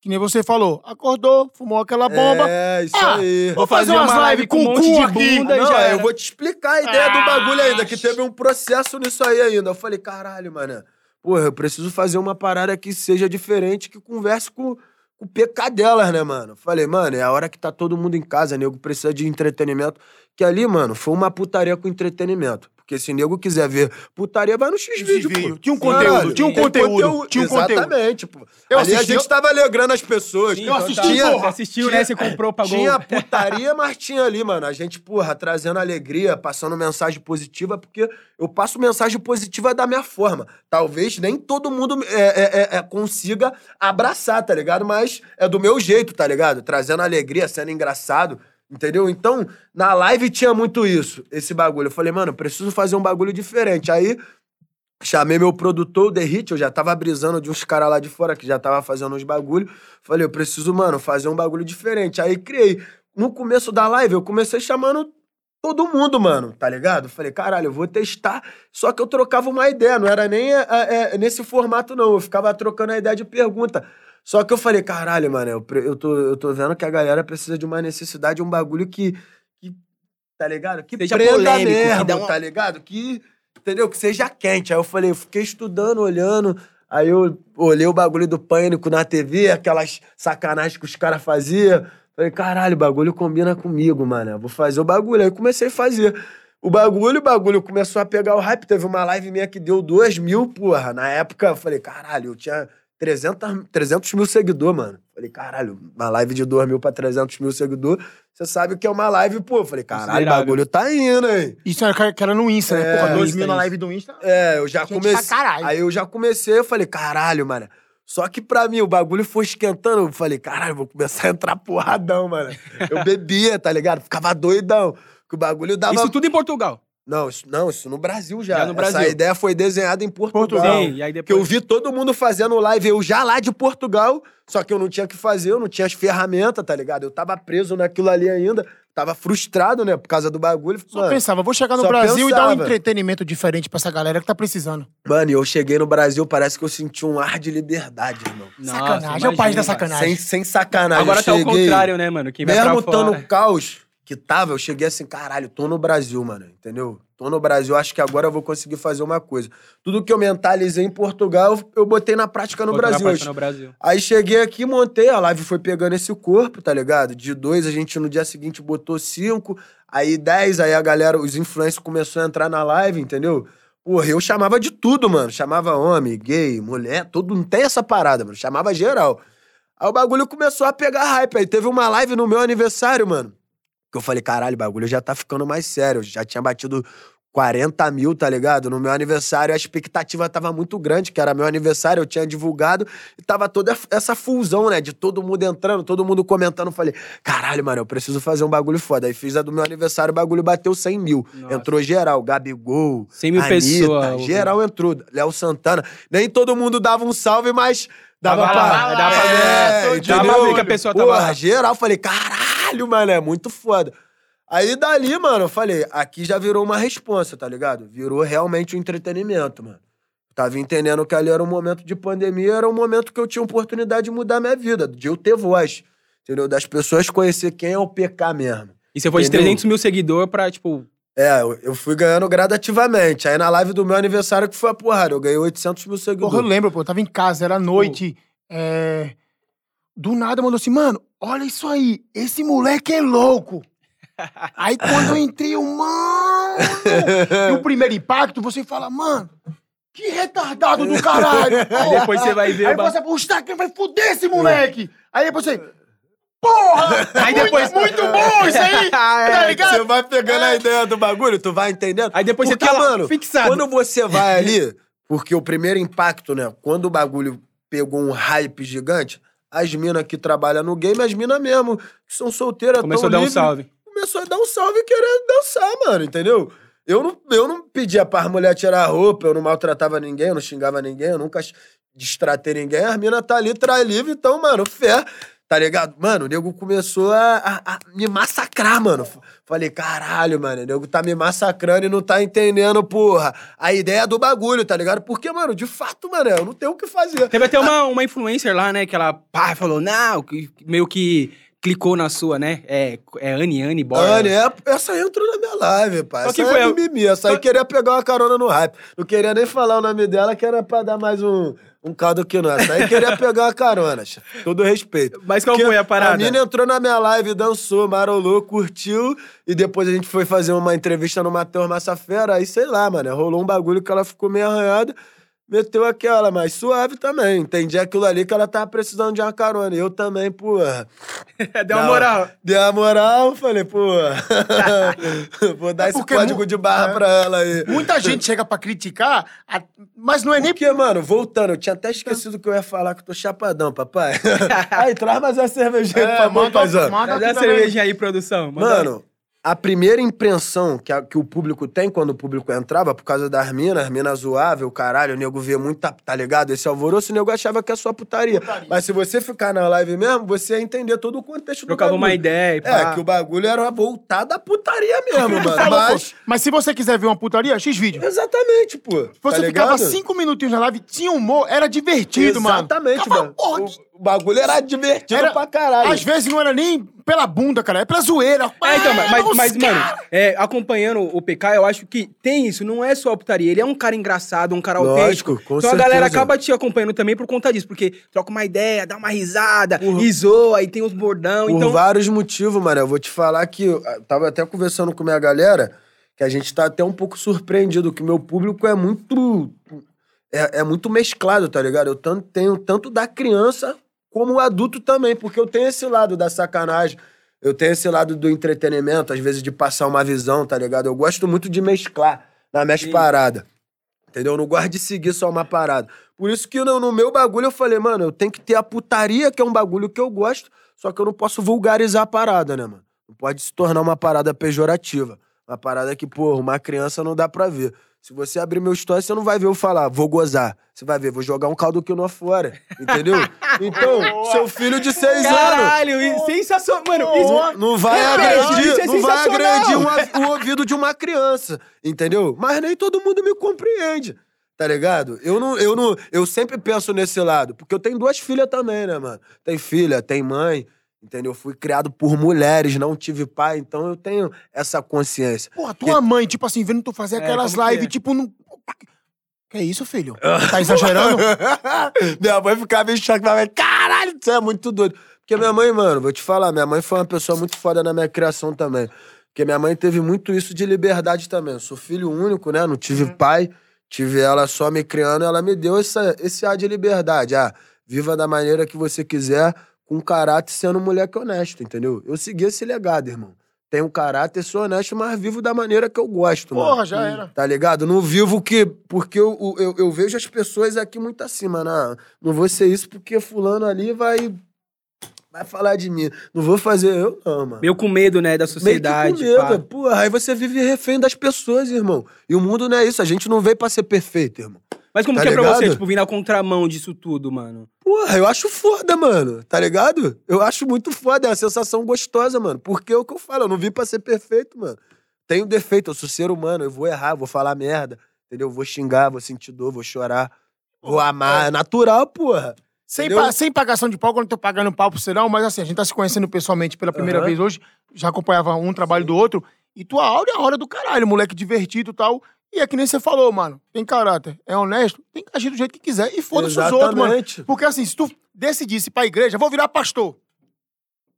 Speaker 2: Que nem você falou. Acordou, fumou aquela bomba.
Speaker 3: É, isso
Speaker 2: Ah,
Speaker 3: aí.
Speaker 2: Vou fazer umas lives com
Speaker 1: um monte
Speaker 2: cu
Speaker 1: de
Speaker 2: aqui.
Speaker 1: bunda.
Speaker 3: Não,
Speaker 1: já era.
Speaker 3: eu vou te explicar a ideia do
Speaker 2: Ah,
Speaker 3: bagulho ainda, que teve um processo nisso aí ainda. Eu falei, caralho, mano. Porra, eu preciso fazer uma parada que seja diferente, que converse com, com o PK delas, né, mano? Falei, mano, é a hora que tá todo mundo em casa, nego precisa de entretenimento. Que ali, mano, foi uma putaria com entretenimento. Porque se nego quiser ver putaria, vai no X-Vídeo, pô.
Speaker 2: Tinha um
Speaker 3: Caralho,
Speaker 2: conteúdo, tinha um
Speaker 3: tem
Speaker 2: conteúdo, tinha um conteúdo.
Speaker 3: Exatamente, pô.
Speaker 2: Eu
Speaker 3: ali a
Speaker 2: assisti-
Speaker 3: gente tava alegrando as pessoas.
Speaker 1: Sim,
Speaker 2: Eu assisti,
Speaker 3: tinha,
Speaker 2: porra.
Speaker 1: Você assistiu, né? Você comprou, pagou.
Speaker 3: tinha putaria, mas tinha ali, mano. A gente, porra, trazendo alegria, passando mensagem positiva, porque eu passo mensagem positiva da minha forma. Talvez nem todo mundo é, é, é, é, consiga abraçar, tá ligado? Mas é do meu jeito, tá ligado? Trazendo alegria, sendo engraçado. Entendeu? Então, na live tinha muito isso, esse bagulho. Eu falei, mano, preciso fazer um bagulho diferente. Aí, chamei meu produtor, o The Hit, eu já tava brisando de uns caras lá de fora que já tava fazendo uns bagulho. Falei, eu preciso, mano, fazer um bagulho diferente. Aí criei. No começo da live, eu comecei chamando todo mundo, mano, tá ligado? Falei, caralho, eu vou testar. Só que eu trocava uma ideia, não era nem é, é, nesse formato, não. Eu ficava trocando a ideia de pergunta. Só que eu falei, caralho, mano, eu, eu, tô, eu tô vendo que a galera precisa de uma necessidade, um bagulho que. que tá ligado? Que
Speaker 1: Seja
Speaker 3: prenda
Speaker 1: polêmico, que
Speaker 3: mesmo,
Speaker 1: dá uma-
Speaker 3: tá ligado? Que. Entendeu? Que seja quente. Aí eu falei, eu fiquei estudando, olhando. Aí eu olhei o bagulho do pânico na TV, aquelas sacanagens que os caras faziam. Falei, caralho, o bagulho combina comigo, mano. Eu vou fazer o bagulho. Aí comecei a fazer. O bagulho, o bagulho começou a pegar o hype. Teve uma live minha que deu 2 mil, porra. Na época, eu falei, caralho, eu tinha 300, 300 mil seguidores, mano. Falei, caralho, uma live de 2 mil pra 300 mil seguidores. Você sabe que é uma live, pô. Falei, caralho, o bagulho tá indo, hein?
Speaker 2: Isso era, que era no Insta, né?
Speaker 3: É,
Speaker 2: Porra, dois
Speaker 1: Insta,
Speaker 2: mil na live do Insta.
Speaker 3: É, eu já comecei. Aí eu já comecei, eu falei, caralho, mano. Só que pra mim o bagulho foi esquentando. Eu falei, caralho, vou começar a entrar porradão, mano. Eu bebia, tá ligado? Ficava doidão. Que o bagulho dava.
Speaker 1: Isso tudo em Portugal.
Speaker 3: Não, isso, não, isso no Brasil já.
Speaker 1: Já no Brasil.
Speaker 3: Essa ideia foi desenhada em Portugal.
Speaker 2: Portugal.
Speaker 1: Sim, e aí
Speaker 3: Que
Speaker 1: depois...
Speaker 3: eu vi todo mundo fazendo live, eu já lá de Portugal, só que eu não tinha o que fazer, eu não tinha as ferramentas, tá ligado? Eu tava preso naquilo ali ainda, tava frustrado, né, por causa do bagulho.
Speaker 2: Só
Speaker 3: Mano,
Speaker 2: pensava, vou chegar no Brasil e dar um
Speaker 3: pensava.
Speaker 2: entretenimento diferente pra essa galera que tá precisando.
Speaker 3: mano, e eu cheguei no Brasil, parece que eu senti um ar de liberdade, irmão.
Speaker 1: Nossa,
Speaker 2: sacanagem, é o país da
Speaker 1: imagina,
Speaker 2: sacanagem.
Speaker 3: Sem, sem sacanagem.
Speaker 1: Agora
Speaker 3: eu
Speaker 1: tá o contrário, né, mano? Quem vai
Speaker 3: Mesmo
Speaker 1: pra
Speaker 3: estando
Speaker 1: fora...
Speaker 3: no caos que tava, eu cheguei assim, caralho, tô no Brasil, mano, entendeu? Tô no Brasil, acho que agora eu vou conseguir fazer uma coisa. Tudo que eu mentalizei em Portugal, eu botei na prática no
Speaker 1: Botou na
Speaker 3: Brasil.
Speaker 1: prática no Brasil.
Speaker 3: Aí cheguei aqui, montei, a live foi pegando esse corpo, tá ligado? De dois, a gente no dia seguinte botou cinco, aí dez, aí a galera, os influencers começaram a entrar na live, entendeu? Porra, eu chamava de tudo, mano. Chamava homem, gay, mulher, tudo. Não tem essa parada, mano. Chamava geral. Aí o bagulho começou a pegar hype. Aí teve uma live no meu aniversário, mano. Que eu falei, caralho, o bagulho já tá ficando mais sério. Eu já tinha batido 40 mil, tá ligado? No meu aniversário, a expectativa tava muito grande, que era meu aniversário, eu tinha divulgado, e tava toda essa fusão, né? De todo mundo entrando, todo mundo comentando. Falei, caralho, mano, eu preciso fazer um bagulho foda. Aí fiz a do meu aniversário, o bagulho bateu 100 mil.
Speaker 1: Nossa.
Speaker 3: Entrou geral, Gabigol,
Speaker 1: 100 mil pessoas.
Speaker 3: Geral entrou. Léo Santana. Nem todo mundo dava um salve, mas dava
Speaker 1: Dava
Speaker 3: pra...
Speaker 1: lá, dava pra ver.
Speaker 3: É,
Speaker 1: Dava pra ver que a pessoa tava
Speaker 3: Porra,
Speaker 1: lá.
Speaker 3: geral. Falei, caralho, mano, é muito foda. Aí dali, mano, eu falei, aqui já virou uma responsa, tá ligado? Virou realmente um entretenimento, mano. Tava entendendo que ali era um momento de pandemia, era um momento que eu tinha oportunidade de mudar minha vida, de eu ter voz, entendeu? Das pessoas conhecer quem é o PK mesmo.
Speaker 1: E você foi de
Speaker 3: Entendeu?
Speaker 1: 300 mil seguidores pra, tipo...
Speaker 3: É, eu- eu fui ganhando gradativamente. Aí na live do meu aniversário que foi a porrada, eu ganhei 800 mil seguidores.
Speaker 2: Porra, eu lembro, pô, eu tava em casa, era noite. é, Do nada mandou assim, mano, olha isso aí, esse moleque é louco. Aí quando eu entrei, eu, mano. E o primeiro impacto, você fala, mano, que retardado do caralho.
Speaker 1: Aí depois você vai ver...
Speaker 2: Aí você, o Instagram vai foder esse moleque. Aí depois você, porra,
Speaker 1: Aí
Speaker 2: muito,
Speaker 1: depois-
Speaker 2: muito bom isso aí, tá ligado?
Speaker 3: Você vai pegando a ideia do bagulho, tu vai entendendo?
Speaker 1: Aí depois
Speaker 3: Porque,
Speaker 1: você tá
Speaker 3: mano,
Speaker 1: fixado.
Speaker 3: Quando você vai ali, porque o primeiro impacto, né? Quando o bagulho pegou um hype gigante, as minas que trabalham no game, as minas mesmo, que são solteiras,
Speaker 1: Começou a dar um
Speaker 3: livre,
Speaker 1: salve.
Speaker 3: Começou a dar um salve e querer dançar, mano, entendeu? Eu não, eu não pedia pra mulher tirar a roupa, eu não maltratava ninguém, eu não xingava ninguém, eu nunca distratei ninguém. As minas tá ali, traz livre, então, mano, fé. Tá ligado? Mano, o nego começou a, a- a me massacrar, mano. Falei, caralho, mano, o nego tá me massacrando e não tá entendendo, porra, a ideia do bagulho, tá ligado? Porque, mano, de fato, mano, eu não tenho o que fazer.
Speaker 1: Teve até uma, uma influencer lá, né? Que ela pá, falou, não, meio que clicou na sua, né? É, é Anne, Anne Borla.
Speaker 3: Anne, é, essa entrou na minha live, pai. Essa
Speaker 1: que
Speaker 3: aí
Speaker 1: foi
Speaker 3: é mimimi. Essa aí queria pegar uma carona no hype. Não queria nem falar o nome dela, que era pra dar mais um, um caldo que não. Essa aí queria pegar uma carona, todo respeito.
Speaker 1: Mas qual
Speaker 3: Porque
Speaker 1: foi a parada?
Speaker 3: A mina entrou na minha live, dançou, marolou, curtiu. E depois a gente foi fazer uma entrevista no Matheus Massafera. Aí, sei lá, mano, rolou um bagulho que ela ficou meio arranhada. Meteu aquela, mas suave também. Entendi aquilo ali que ela tava precisando de uma carona. E eu também, porra.
Speaker 1: Deu uma moral.
Speaker 3: Deu uma moral, falei, pô. Vou dar
Speaker 2: É
Speaker 3: esse
Speaker 2: porque
Speaker 3: código de barra
Speaker 2: é.
Speaker 3: pra ela aí.
Speaker 2: Muita gente chega pra criticar, a- mas não é nem
Speaker 3: Porque, mano, voltando, eu tinha até esquecido que eu ia falar que eu tô chapadão, papai. aí, traz mais uma cervejinha,
Speaker 2: É,
Speaker 3: favor,
Speaker 2: manda-
Speaker 3: paizão.
Speaker 2: manda-
Speaker 1: Cadê a cervejinha aí, produção? Manda
Speaker 3: Mano, a primeira impressão que, a- que o público tem quando o público entrava, por causa das minas, as minas o caralho, o nego vê muito, tá, tá ligado? Esse alvoroço, o nego achava que é só putaria.
Speaker 2: Putaria.
Speaker 3: Mas se você ficar na live mesmo, você ia entender todo o contexto
Speaker 1: Trocava
Speaker 3: do
Speaker 1: uma
Speaker 3: bagulho.
Speaker 1: ideia e pá.
Speaker 3: É, que o bagulho era voltado à putaria mesmo, mano. Mas...
Speaker 2: mas se você quiser ver uma putaria, X vídeo.
Speaker 3: Exatamente, pô.
Speaker 2: Você
Speaker 3: tá
Speaker 2: ficava
Speaker 3: ligado?
Speaker 2: cinco minutinhos na live, tinha humor, era divertido, mano.
Speaker 3: Exatamente, mano.
Speaker 2: porra,
Speaker 3: O,
Speaker 2: que-
Speaker 3: o bagulho era divertido
Speaker 2: Era-
Speaker 3: pra caralho.
Speaker 2: Às vezes não era nem pela bunda, cara, é pela zoeira.
Speaker 1: É, então, mas, mas, mano, é, acompanhando o PK, eu acho que tem isso, não é só a putaria. Ele é um cara engraçado, um cara
Speaker 3: Lógico,
Speaker 1: autêntico.
Speaker 3: com
Speaker 1: então a galera
Speaker 3: certeza.
Speaker 1: acaba te acompanhando também por conta disso, porque troca uma ideia, dá uma risada, e zoa, aí tem os bordão.
Speaker 3: Por
Speaker 1: então,
Speaker 3: vários motivos, mano. Eu vou te falar que eu tava até conversando com minha galera que a gente tá até um pouco surpreendido, que meu público é muito. É, é muito mesclado, tá ligado? Eu tanto, tenho tanto da criança como adulto também, porque eu tenho esse lado da sacanagem. Eu tenho esse lado do entretenimento, às vezes de passar uma visão, tá ligado? Eu gosto muito de mesclar na
Speaker 1: Sim.
Speaker 3: parada. Entendeu? Eu não gosto de seguir só uma parada. Por isso que no, no meu bagulho eu falei, mano, eu tenho que ter a putaria, que é um bagulho que eu gosto, só que eu não posso vulgarizar a parada, né, mano? Não pode se tornar uma parada pejorativa. Uma parada que, pô, uma criança não dá pra ver. Se você abrir meu story, você não vai ver eu falar, vou gozar. Você vai ver, vou jogar um caldo que eu não fora. Entendeu? Então, seu filho de seis anos.
Speaker 1: Caralho, sensacional. Mano, isso,
Speaker 3: Não vai agredir,
Speaker 1: é
Speaker 3: não vai agredir um a- o ouvido de uma criança, entendeu? Mas nem todo mundo me compreende, tá ligado? Eu não, eu não, eu sempre penso nesse lado, porque eu tenho duas filhas também, né, mano? Tem filha, tem mãe, entendeu? Fui criado por mulheres, não tive pai, então eu tenho essa consciência.
Speaker 2: Porra, tua mãe, tipo assim, vendo tu fazer
Speaker 1: É,
Speaker 2: aquelas
Speaker 1: como que
Speaker 2: lives,
Speaker 1: é?
Speaker 2: tipo, não. Que é isso, filho? Tá exagerando?
Speaker 3: minha mãe ficava em choque, minha mãe, caralho, você é muito doido. Porque minha mãe, mano, vou te falar, minha mãe foi uma pessoa muito foda na minha criação também. Porque minha mãe teve muito isso de liberdade também. Eu sou filho único, né? Não tive pai, tive ela só me criando, ela me deu essa, esse ar de liberdade. Ah, viva da maneira que você quiser, com caráter, sendo um moleque honesto, entendeu? Eu segui esse legado, irmão. Tenho caráter, sou honesto, mas vivo da maneira que eu gosto, mano.
Speaker 2: Porra, já era.
Speaker 3: Tá ligado? Não vivo que. Porque eu, eu, eu vejo as pessoas aqui muito acima, né? Não vou ser isso porque fulano ali vai. Vai falar de mim. Não vou fazer eu, não, mano.
Speaker 1: meio com medo, né, da
Speaker 3: Meio que
Speaker 1: sociedade.
Speaker 3: com medo.
Speaker 1: pá.
Speaker 3: Porra, aí você vive refém das pessoas, irmão. E o mundo não é isso. A gente não veio pra ser perfeito, irmão.
Speaker 1: Mas como
Speaker 3: Tá
Speaker 1: que é pra você,
Speaker 3: ligado?
Speaker 1: tipo, vir na contramão disso tudo, mano?
Speaker 3: Porra, eu acho foda, mano. Tá ligado? Eu acho muito foda. É uma sensação gostosa, mano. Porque é o que eu falo. Eu não vim pra ser perfeito, mano. Tenho defeito. Eu sou ser humano. Eu vou errar, vou falar merda. Entendeu? Vou xingar, vou sentir dor, vou chorar. Vou amar. É natural, porra.
Speaker 2: Sem, pa- sem pagação de pau, quando eu tô pagando pau pro serão, mas assim, a gente tá se conhecendo pessoalmente pela primeira
Speaker 3: Aham.
Speaker 2: vez hoje, já acompanhava um trabalho do outro, e tua aula é a hora do caralho, moleque divertido e tal. E é que nem você falou, mano, tem caráter, é honesto, tem que agir do jeito que quiser, e foda-se os outros, mano. Porque assim, se tu decidisse pra igreja, vou virar pastor.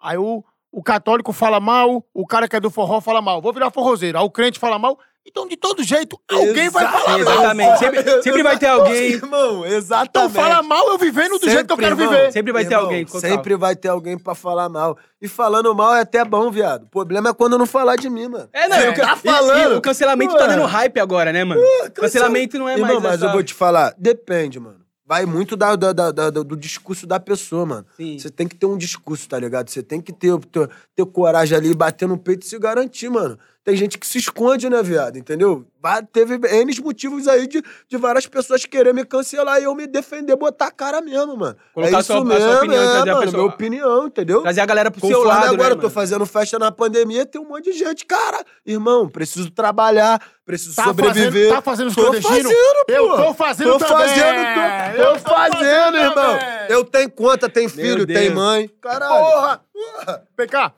Speaker 2: Aí o, o católico fala mal, o cara que é do forró fala mal, vou virar forrozeiro. Aí o crente fala mal. Então, de todo jeito, alguém vai falar mal.
Speaker 1: Exatamente. Sempre- sempre vai ter alguém-
Speaker 3: Irmão,
Speaker 2: Então
Speaker 3: exatamente.
Speaker 2: fala mal eu vivendo do jeito que eu quero
Speaker 3: irmão.
Speaker 2: viver.
Speaker 1: Sempre vai ter
Speaker 3: Irmão,
Speaker 1: alguém, total.
Speaker 3: Sempre vai ter alguém pra falar mal. E falando mal é até bom, viado. O problema é quando não falar de mim, mano.
Speaker 1: É, não,
Speaker 2: É,
Speaker 1: o
Speaker 3: tá
Speaker 1: e- e
Speaker 3: falando.
Speaker 1: o cancelamento tá dando hype agora, né, mano? cancelamento não é
Speaker 3: Irmão,
Speaker 1: mais
Speaker 3: mas
Speaker 1: essa...
Speaker 3: eu vou te falar, depende, mano. Vai muito da, da- da- da- do discurso da pessoa, mano.
Speaker 1: Sim.
Speaker 3: Você tem que ter um discurso, tá ligado? Você tem que ter, ter, ter coragem ali, bater no peito e se garantir, mano. Tem gente que se esconde, né, viado? Entendeu? Teve N motivos aí de, de várias pessoas querer me cancelar e eu me defender, botar a cara mesmo, mano.
Speaker 1: Colocar
Speaker 3: é
Speaker 1: a
Speaker 3: isso
Speaker 1: sua- a sua
Speaker 3: mesmo,
Speaker 1: opinião
Speaker 3: é,
Speaker 1: trazer a
Speaker 3: mano,
Speaker 1: pessoa-
Speaker 3: minha opinião, entendeu?
Speaker 1: Trazer a galera pro seu
Speaker 3: Conforme
Speaker 1: lado,
Speaker 3: agora
Speaker 1: né,
Speaker 3: eu tô
Speaker 1: mano?
Speaker 3: fazendo festa na pandemia, tem um monte de gente. Cara, irmão, preciso trabalhar, preciso
Speaker 2: Tá
Speaker 3: sobreviver.
Speaker 2: fazendo- tá fazendo os
Speaker 3: tô
Speaker 2: clandestinos?
Speaker 3: fazendo,
Speaker 2: Eu tô fazendo
Speaker 3: tô
Speaker 2: também.
Speaker 3: Fazendo, tô,
Speaker 2: Eu
Speaker 3: tô fazendo,
Speaker 2: fazendo
Speaker 3: irmão.
Speaker 2: também.
Speaker 3: Eu tenho conta, tenho filho, tenho mãe. Caralho.
Speaker 2: Porra! PK,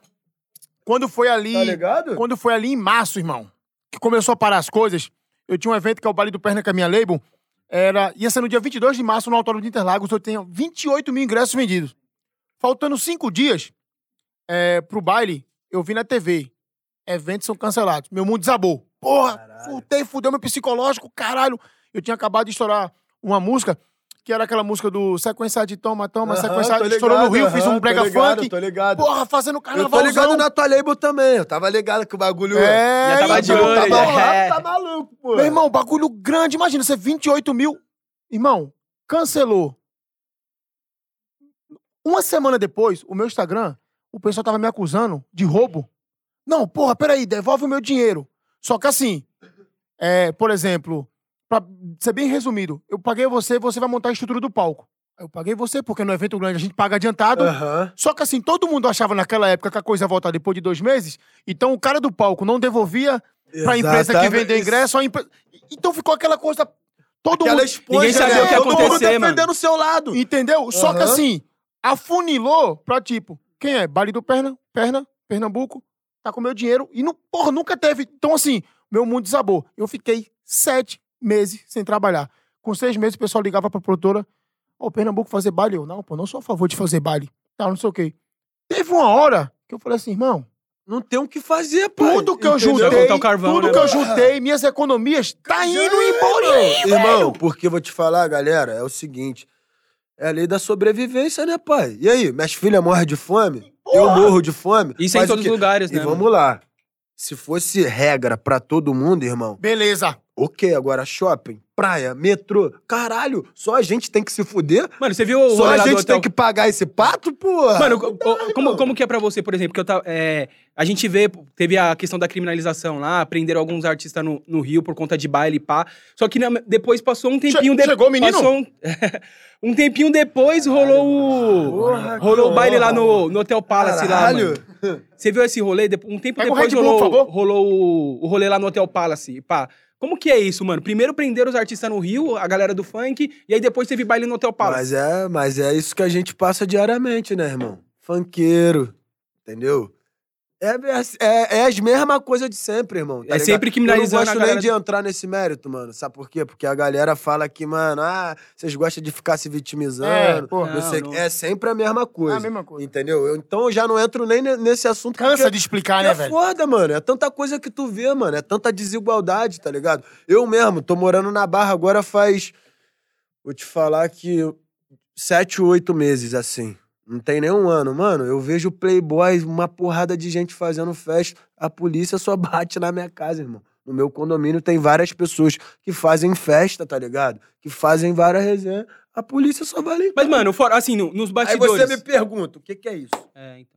Speaker 2: quando foi ali.
Speaker 3: Tá ligado?
Speaker 2: Quando foi ali em março, irmão, que começou a parar as coisas, eu tinha um evento que é o Baile do Perna, é a minha label. Era, ia ser no dia 22 de março no Autódromo de Interlagos. Eu tenho 28 mil ingressos vendidos. Faltando cinco dias é, pro baile, eu vi na TV. Eventos são cancelados. Meu mundo desabou. Porra, fudei, fudeu meu psicológico, caralho. Eu tinha acabado de estourar uma música, que era aquela música do sequência de toma, toma,
Speaker 3: Aham,
Speaker 2: sequência.
Speaker 3: tô
Speaker 2: Estourou no Rio, fiz
Speaker 3: aham,
Speaker 2: um
Speaker 3: tô
Speaker 2: brega
Speaker 3: ligado,
Speaker 2: funk.
Speaker 3: Tô ligado.
Speaker 2: Porra, fazendo
Speaker 3: eu tô ligado na tua label também. Eu tava ligado que o bagulho.
Speaker 2: É,
Speaker 1: Já tava de
Speaker 2: então,
Speaker 1: olho,
Speaker 2: tá.
Speaker 1: É.
Speaker 3: Tá maluco, pô.
Speaker 2: Meu irmão, bagulho grande. Imagina, você 28 mil. Irmão, cancelou. Uma semana depois, o meu Instagram, o pessoal tava me acusando de roubo. Não, porra, peraí, devolve o meu dinheiro. Só que assim, é, por exemplo, pra ser bem resumido, eu paguei você, você vai montar a estrutura do palco. Eu paguei você, porque no evento grande a gente paga adiantado.
Speaker 3: Aham.
Speaker 2: Só que assim, todo mundo achava naquela época que a coisa ia voltar depois de dois meses. Então o cara do palco não devolvia pra empresa que vendeu ingresso. A empre... Então ficou aquela coisa. Todo
Speaker 3: Aquela
Speaker 2: mundo.
Speaker 3: esponja,
Speaker 1: Ninguém sabia
Speaker 3: né?
Speaker 1: o que ia
Speaker 3: Todo mundo
Speaker 1: acontecer, mano.
Speaker 3: defendendo o seu lado.
Speaker 2: Entendeu? Só que assim, afunilou pra tipo, quem é? Baile do Perna, Perna, Pernambuco, tá com meu dinheiro. E não, porra, nunca teve. Então, assim, meu mundo desabou. Eu fiquei sete meses sem trabalhar. Com seis meses, o pessoal ligava pra produtora. Ô, Pernambuco fazer baile? Eu, não, pô, não sou a favor de fazer baile. Tá, não sei o quê. Teve uma hora que eu falei assim, irmão,
Speaker 3: Não tem o que fazer, pô.
Speaker 2: tudo que eu
Speaker 3: Entendeu?
Speaker 2: juntei,
Speaker 1: carvão,
Speaker 2: tudo
Speaker 1: né,
Speaker 2: que eu
Speaker 1: mano?
Speaker 2: juntei, minhas economias, tá indo embora,
Speaker 3: era. Irmão, porque eu vou te falar, galera, é o seguinte. É a lei da sobrevivência, né, pai? E aí, minhas filhas morrem de fome? Eu morro de fome?
Speaker 1: Isso é em todos os lugares,
Speaker 3: E
Speaker 1: né?
Speaker 3: vamos lá. Se fosse regra pra todo mundo, irmão,
Speaker 2: Beleza.
Speaker 3: Ok. Agora, shopping, praia, metrô, caralho, só a gente tem que se fuder?
Speaker 1: Mano, você viu o
Speaker 3: Só a gente tem que pagar esse pato, porra?
Speaker 1: Mano, como, como que é pra você, por exemplo, que eu tava, é, a gente vê, teve a questão da criminalização lá, prenderam alguns artistas no, no Rio por conta de baile e pá, só que na- depois passou um tempinho...
Speaker 2: Che- chegou o menino?
Speaker 1: Passou um, um tempinho depois rolou o...
Speaker 3: Porra,
Speaker 1: rolou o baile lá no, no Hotel Palace lá,
Speaker 3: Caralho.
Speaker 1: mano. Você viu esse rolê? Um tempo
Speaker 2: Pega
Speaker 1: depois
Speaker 2: Bull,
Speaker 1: rolou,
Speaker 2: favor.
Speaker 1: rolou o, o rolê lá no Hotel Palace, pá. Como que é isso, mano? Primeiro prenderam os artistas no Rio, a galera do funk, e aí depois teve baile no Hotel Palace.
Speaker 3: Mas é, mas é isso que a gente passa diariamente, né, irmão? Funkeiro, entendeu? É, é, é as mesmas coisas de sempre, irmão. tá
Speaker 1: É
Speaker 3: ligado?
Speaker 1: sempre criminalizando
Speaker 3: Eu
Speaker 1: a
Speaker 3: não gosto
Speaker 1: galera
Speaker 3: nem de entrar nesse mérito, mano. Sabe por quê? Porque a galera fala que, mano, ah, vocês gostam de ficar se vitimizando.
Speaker 2: É, pô.
Speaker 3: não sei
Speaker 1: Não.
Speaker 3: É sempre a mesma coisa.
Speaker 2: É a mesma coisa.
Speaker 3: Entendeu? Eu- então eu já não entro nem ne- nesse assunto.
Speaker 2: Cansa
Speaker 3: porque-
Speaker 2: de explicar, né,
Speaker 3: é
Speaker 2: velho?
Speaker 3: foda, mano. É tanta coisa que tu vê, mano. É tanta desigualdade, tá ligado? Eu mesmo, tô morando na Barra agora faz. Vou te falar que. Sete, oito meses, assim. Não tem nem um ano. Mano, eu vejo Playboy, uma porrada de gente fazendo festa. A polícia só bate na minha casa, irmão. No meu condomínio tem várias pessoas que fazem festa, tá ligado? Que fazem várias resenhas. A polícia só vai em
Speaker 1: Mas, mano, fora, assim, no- nos
Speaker 3: Aí
Speaker 1: bastidores...
Speaker 3: você me pergunta, o que, que é isso?
Speaker 1: É, então.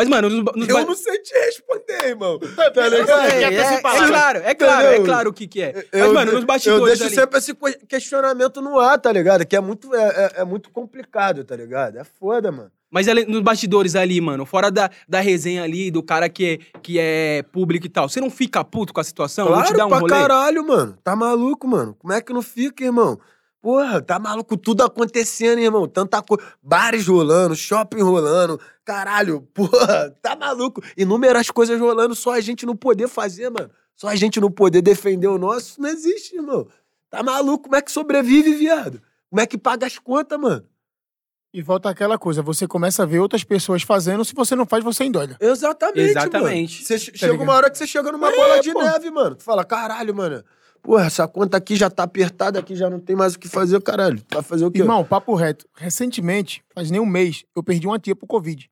Speaker 1: Mas, mano, nos, nos
Speaker 3: Eu
Speaker 1: ba-
Speaker 3: não sei te responder, irmão.
Speaker 2: Tá
Speaker 3: Tá ligado?
Speaker 1: É, é, é claro, é claro, é
Speaker 3: Entendeu?
Speaker 1: claro o que que é.
Speaker 3: Eu,
Speaker 1: Mas, mano,
Speaker 3: de-
Speaker 1: nos bastidores
Speaker 3: eu deixo
Speaker 1: ali...
Speaker 3: sempre esse que- questionamento no ar, tá ligado? Que é muito, é, é- é muito complicado, tá ligado? É foda, mano.
Speaker 1: Mas ali, nos bastidores ali, mano, fora da, da resenha ali, do cara que é, que é público e tal, você não fica puto com a situação? não te
Speaker 3: claro
Speaker 1: dá um
Speaker 3: pra
Speaker 1: rolê?
Speaker 3: caralho, mano. Tá maluco, mano? Como é que não fica, irmão? Porra, tá maluco tudo acontecendo, irmão. Tanta coisa. Bares rolando, shopping rolando. Caralho, porra, tá maluco. Inúmeras coisas rolando, só a gente não poder fazer, mano. Só a gente não poder defender o nosso, isso não existe, irmão. Tá maluco? Como é que sobrevive, viado? Como é que paga as contas, mano?
Speaker 2: E volta aquela coisa, você começa a ver outras pessoas fazendo, se você não faz, você endoida.
Speaker 3: Exatamente,
Speaker 1: Exatamente.
Speaker 3: mano. Você
Speaker 2: Tá
Speaker 3: chega
Speaker 2: ligado?
Speaker 3: uma hora que você chega numa
Speaker 2: É,
Speaker 3: bola de
Speaker 2: pô.
Speaker 3: neve, mano. Tu fala, caralho, mano. Porra, essa conta aqui já tá apertada, aqui já não tem mais o que fazer, caralho. Vai fazer o quê?
Speaker 2: Irmão, papo reto. Recentemente, faz nem um mês, eu perdi uma tia pro Covid.